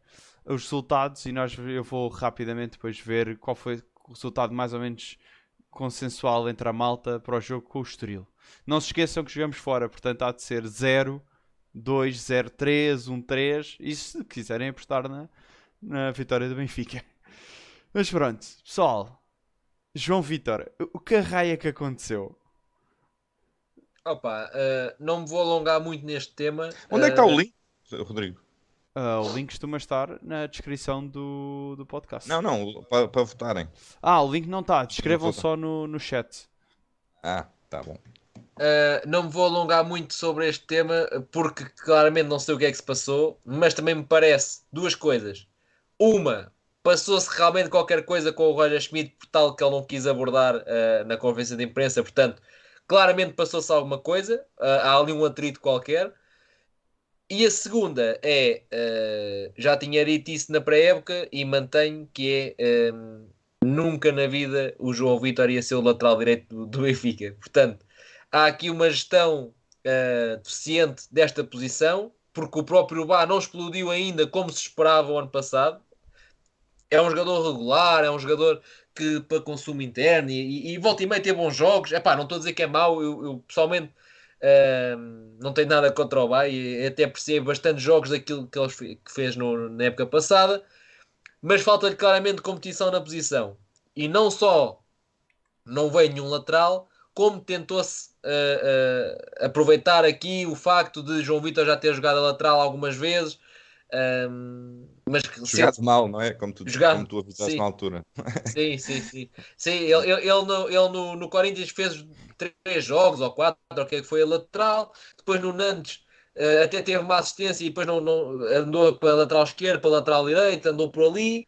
A: os resultados, e nós, eu vou rapidamente depois ver qual foi o resultado mais ou menos consensual entre a malta para o jogo com o Estoril. Não se esqueçam que jogamos fora, portanto há de ser 0, 2, 0, 3, 1, 3. E se quiserem apostar na, na vitória do Benfica. Mas pronto, pessoal. João Vitor, o que raio é que aconteceu?
B: Opa, uh, não me vou alongar muito neste tema.
C: Onde uh, é que está o eh, link, Rodrigo?
A: Uh, o link costuma estar na descrição do, do podcast.
C: Não, não, para, para votarem.
A: Ah, o link não está. Descrevam só no, no chat.
C: Ah, tá bom.
B: Uh, não me vou alongar muito sobre este tema porque claramente não sei o que é que se passou, mas também me parece duas coisas. Uma, passou-se realmente qualquer coisa com o Roger Schmidt por tal que ele não quis abordar uh, na conferência de imprensa, portanto, claramente passou-se alguma coisa, uh, há ali um atrito qualquer. E a segunda é, já tinha dito isso na pré-época e mantenho que é nunca na vida o João Vitor ia ser o lateral direito do, do Benfica. Portanto, há aqui uma gestão uh, deficiente desta posição, porque o próprio Bá não explodiu ainda como se esperava o ano passado. É um jogador regular, é um jogador que para consumo interno e, e, e volta e meia ter bons jogos. Epá, não estou a dizer que é mau, eu, eu pessoalmente uh, não tenho nada contra o e até percebo bastante jogos daquilo que ele que fez no, na época passada, mas falta-lhe claramente competição na posição. E não só não veio nenhum lateral, como tentou-se uh, uh, aproveitar aqui o facto de João Vitor já ter jogado a lateral algumas vezes. Um, mas
C: jogado sempre... mal, não é? Como tu, jogado, como tu avisaste na altura.
B: Sim, sim, sim. sim ele, ele, ele, no, ele no, no Corinthians fez três jogos ou quatro, o que é que foi a lateral. Depois no Nantes uh, até teve uma assistência e depois não, não, andou para a lateral esquerda, para a lateral direita, andou por ali.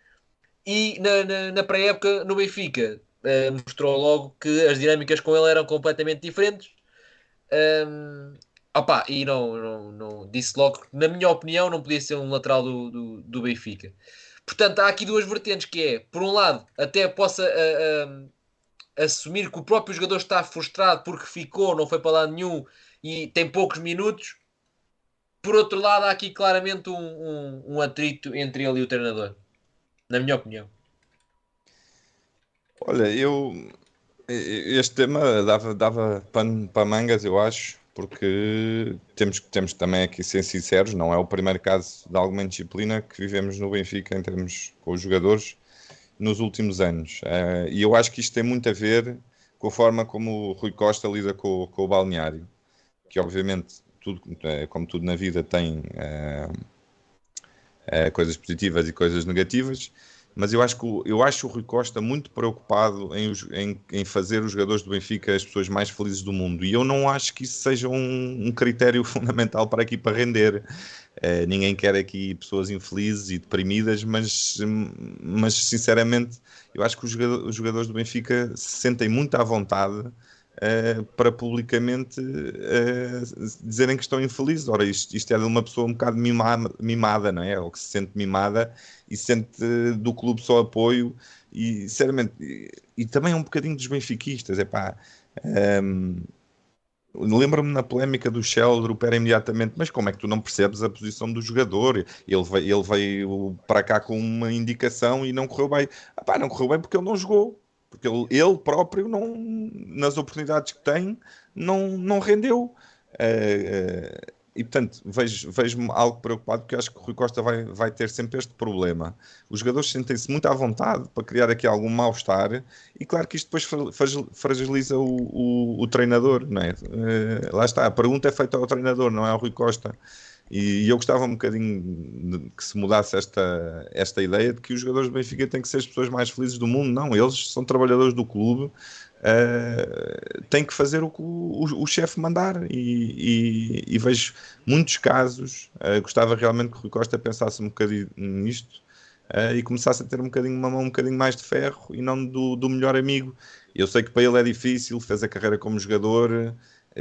B: E na, na, na pré-época no Benfica uh, mostrou logo que as dinâmicas com ele eram completamente diferentes. Um, opa, e não, não, não, disse logo que, na minha opinião, não podia ser um lateral do, do, do Benfica. Portanto, há aqui duas vertentes que é, por um lado, até possa uh, uh, assumir que o próprio jogador está frustrado porque ficou, não foi para lá nenhum e tem poucos minutos. Por outro lado, há aqui claramente um, um, um atrito entre ele e o treinador, na minha opinião.
C: Olha, eu. Este tema dava, dava pano para mangas, eu acho, porque temos, temos também aqui ser sinceros, não é o primeiro caso de alguma disciplina que vivemos no Benfica em termos com os jogadores nos últimos anos. Uh, e eu acho que isto tem muito a ver com a forma como o Rui Costa lida com, com o balneário, que obviamente, tudo, eh, como tudo na vida, tem uh, uh, coisas positivas e coisas negativas mas eu acho que eu acho o Rui Costa muito preocupado em, em, em, fazer os jogadores do Benfica as pessoas mais felizes do mundo e eu não acho que isso seja um, um critério fundamental para aqui para render. Uh, ninguém quer aqui pessoas infelizes e deprimidas, mas, mas sinceramente eu acho que os jogadores, do Benfica se sentem muito à vontade Uh, para publicamente uh, dizerem que estão infelizes. Ora, isto, isto, é de uma pessoa um bocado mimada, mimada, não é? Ou que se sente mimada e sente do clube só apoio e, sinceramente, e, e também é um bocadinho dos benfiquistas, é pá. Um, Lembro-me na polémica do Sheldon, pera imediatamente, mas como é que tu não percebes a posição do jogador? Ele veio, ele veio para cá com uma indicação e não correu bem. Ah, pá, não correu bem porque ele não jogou porque ele, ele próprio não, nas oportunidades que tem não, não rendeu. Uh, uh, e portanto vejo, vejo-me algo preocupado porque acho que o Rui Costa vai, vai ter sempre este problema. Os jogadores sentem-se muito à vontade para criar aqui algum mal-estar e claro que isto depois fragiliza o, o, o treinador, não é? Uh, lá está, a pergunta é feita ao treinador, não é ao Rui Costa. E, eu gostava um bocadinho que se mudasse esta, esta ideia de que os jogadores do Benfica têm que ser as pessoas mais felizes do mundo. Não, eles são trabalhadores do clube, uh, têm que fazer o que o, o, chefe mandar. E, e, e, vejo muitos casos. Uh, gostava realmente que o Rui Costa pensasse um bocadinho nisto. uh, e começasse a ter um bocadinho, uma mão um bocadinho mais de ferro e não do, do melhor amigo. Eu sei que para ele é difícil, fez a carreira como jogador,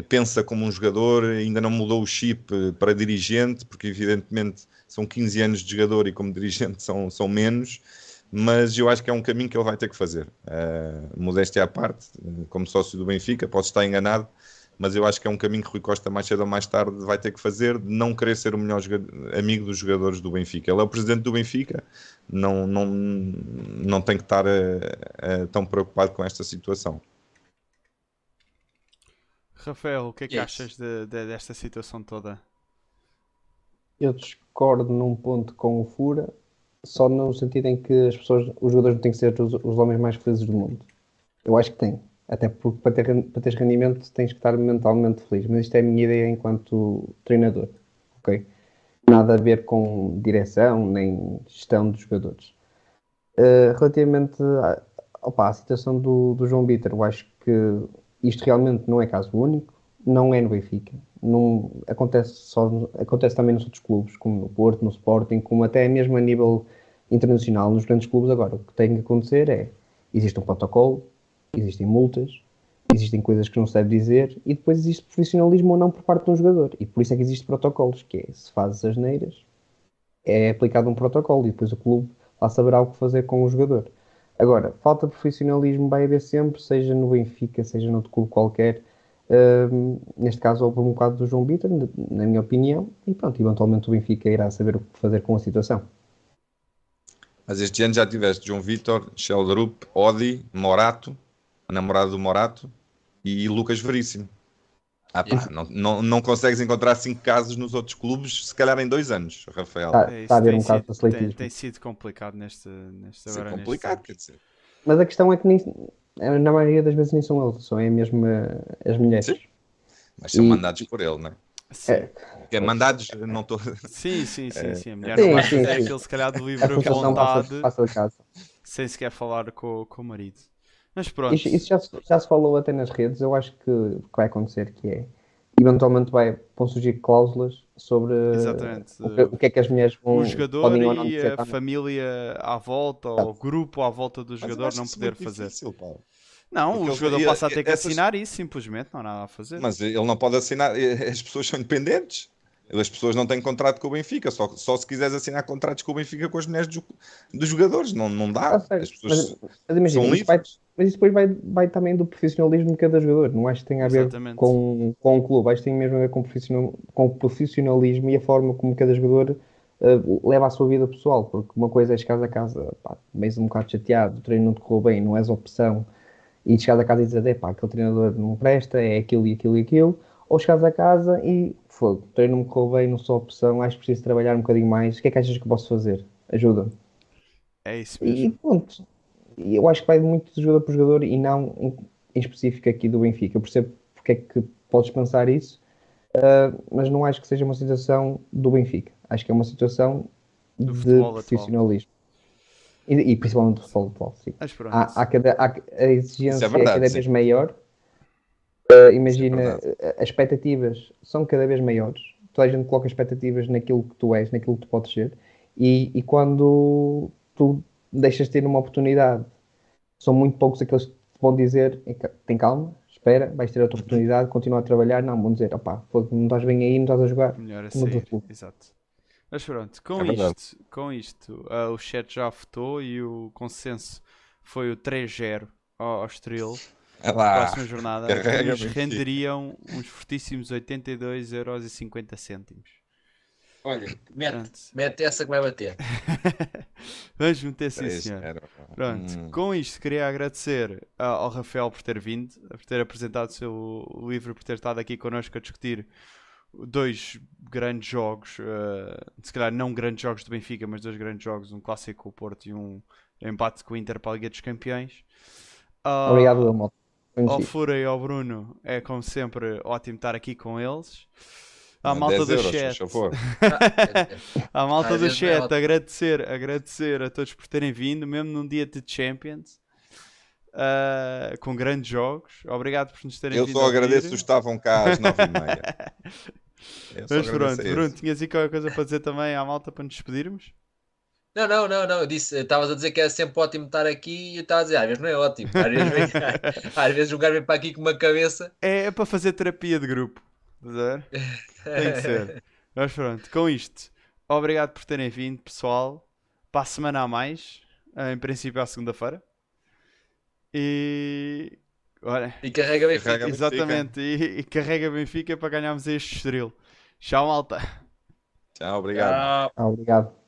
C: pensa como um jogador, ainda não mudou o chip para dirigente, porque evidentemente são 15 anos de jogador e como dirigente são, são menos, mas eu acho que é um caminho que ele vai ter que fazer. Uh, modéstia à parte, como sócio do Benfica, posso estar enganado, mas eu acho que é um caminho que Rui Costa mais cedo ou mais tarde vai ter que fazer de não querer ser o melhor amigo dos jogadores do Benfica. Ele é o presidente do Benfica, não, não, não tem que estar uh, uh, tão preocupado com esta situação.
A: Rafael, o que é que yes. achas de, de, desta situação toda?
D: Eu discordo num ponto com o Fura, só no sentido em que as pessoas, os jogadores não têm que ser os, os homens mais felizes do mundo. Eu acho que tem. Até porque para, ter, para teres rendimento tens que estar mentalmente feliz. Mas isto é a minha ideia enquanto treinador. Ok? Nada a ver com direção nem gestão dos jogadores. Uh, relativamente à, opa, à situação do, do João Bitter, eu acho que isto realmente não é caso único, não é no Benfica, não, acontece, só, acontece também nos outros clubes, como no Porto, no Sporting, como até mesmo a nível internacional, nos grandes clubes. Agora, o que tem que acontecer é: existe um protocolo, existem multas, existem coisas que não se deve dizer e depois existe profissionalismo ou não por parte de um jogador. E por isso é que existem protocolos, que é, se fazes as neiras, é aplicado um protocolo e depois o clube lá saberá o que fazer com o jogador. Agora, falta profissionalismo vai haver sempre, seja no Benfica, seja no outro clube qualquer. Uh, neste caso, houve um bocado do João Bitter, na minha opinião, e pronto, eventualmente o Benfica irá saber o que fazer com a situação.
C: Mas este ano já tiveste João Vitor, Sheldrup, Odi, Morato, a namorada do Morato e Lucas Veríssimo. Ah, pá, não, não, não consegues encontrar cinco casos nos outros clubes, se calhar em dois anos, Rafael.
D: Está, é, está a haver um caso
A: sido, tem, tem, sido complicado neste, neste
C: agora. É complicado, quer dizer.
D: Mas a questão é que nem, na maioria das vezes nem são eles, são é mesmo eh, as mulheres. Sim.
C: Mas são e... mandados por ele, não é? Sim. É. é mandados, não estou.
A: Sim, sim, sim, é. sim. A mulher sim, não sim, sim. aquele, se calhar, do livre vontade, passa, passa sem sequer falar com, com o marido. Mas pronto.
D: Isso, isso já, já, se falou até nas redes, eu acho que, que vai acontecer, que é eventualmente vai, vão surgir cláusulas sobre o que, o, que, é que as mulheres vão
A: o jogador e a família à volta ou o grupo à volta do jogador não poder fazer. Difícil, não, Porque o jogador ele, passa a ter que essas... assinar isso simplesmente, não há nada a fazer.
C: Mas ele não pode assinar, as pessoas são independentes. As pessoas não têm contrato com o Benfica, só, só se quiseres assinar contratos com o Benfica com as mulheres do, dos jogadores, não, não dá. Ah, as pessoas
D: mas, mas imagina, são livres. Vai, mas isso depois vai, vai também do profissionalismo de cada jogador, não acho que tenha a ver com, com o clube, acho que tem mesmo a ver com, profissional, com o profissionalismo e a forma como cada jogador uh, leva a sua vida pessoal, porque uma coisa é chegar a casa, pá, meio um bocado chateado, o treino não te correu bem, não és opção, e chegar a casa e dizer, pá, aquele treinador não presta, é aquilo e aquilo e aquilo, ou chegares a casa e fogo, treino não me correu bem, não sou opção, acho que preciso trabalhar um bocadinho mais, o que é que achas que posso fazer? Ajuda.
A: É isso mesmo.
D: E ponto. Eu acho que vai muito de jogador por jogador e não em específico aqui do Benfica. Eu percebo porque é que podes pensar isso, uh, mas não acho que seja uma situação do Benfica. Acho que é uma situação do de profissionalismo. E, e, principalmente do futebol atual. Sim. Há, há, cada, há, a exigência é, verdade, é cada vez maior Uh, imagina, é as expectativas são cada vez maiores. Toda a gente coloca expectativas naquilo que tu és, naquilo que tu podes ser. E, e quando tu deixas de ter uma oportunidade, são muito poucos aqueles que vão dizer: tem calma, espera, vais ter outra oportunidade, continua a trabalhar. Não, vão dizer: opá, não estás bem aí, não estás a jogar.
A: Melhor a sair. Exato. Mas pronto, com é isto, com isto uh, o chat já votou e o consenso foi o 3-0 ao, ao Estoril. É lá. próxima jornada nos renderiam uns fortíssimos 82,50€.
B: Olha, mete, mete essa que vai bater.
A: Vamos meter sim, senhor. Pronto, hum. com isto queria agradecer ao Rafael por ter vindo, por ter apresentado o seu livro, por ter estado aqui connosco a discutir dois grandes jogos, uh, se calhar não grandes jogos do Benfica, mas dois grandes jogos, um clássico com o Porto e um empate com o Inter para a Liga dos Campeões.
D: Uh, Obrigado, Moto
A: ao Fura e ao Bruno, é como sempre ótimo estar aqui com eles. À malta do euros, chat. à malta do chat, agradecer, agradecer a todos por terem vindo, mesmo num dia de Champions. Uh, com grandes jogos. Obrigado por nos terem
C: Eu
A: vindo.
C: Eu só agradeço que estavam cá às 9h30.
A: Mas pronto, Bruno, tinhas aí qualquer coisa para dizer também à malta para nos despedirmos?
B: Não, não, não, não. Eu disse, estavas a dizer que é sempre ótimo estar aqui e eu estava a dizer, às vezes não é ótimo. Às vezes, vem, às vezes um gajo vem para aqui com uma cabeça.
A: É, é para fazer terapia de grupo. Estás a ver? Tem que ser. Mas pronto, com isto, obrigado por terem vindo, pessoal. Para a semana a mais, em princípio à segunda-feira. E. Olha,
B: E carrega bem
C: Carrega. Benfica.
A: exatamente. E, e carrega Benfica para ganharmos este estrelo. Tchau, malta.
C: Tchau, obrigado.
D: Ah, obrigado.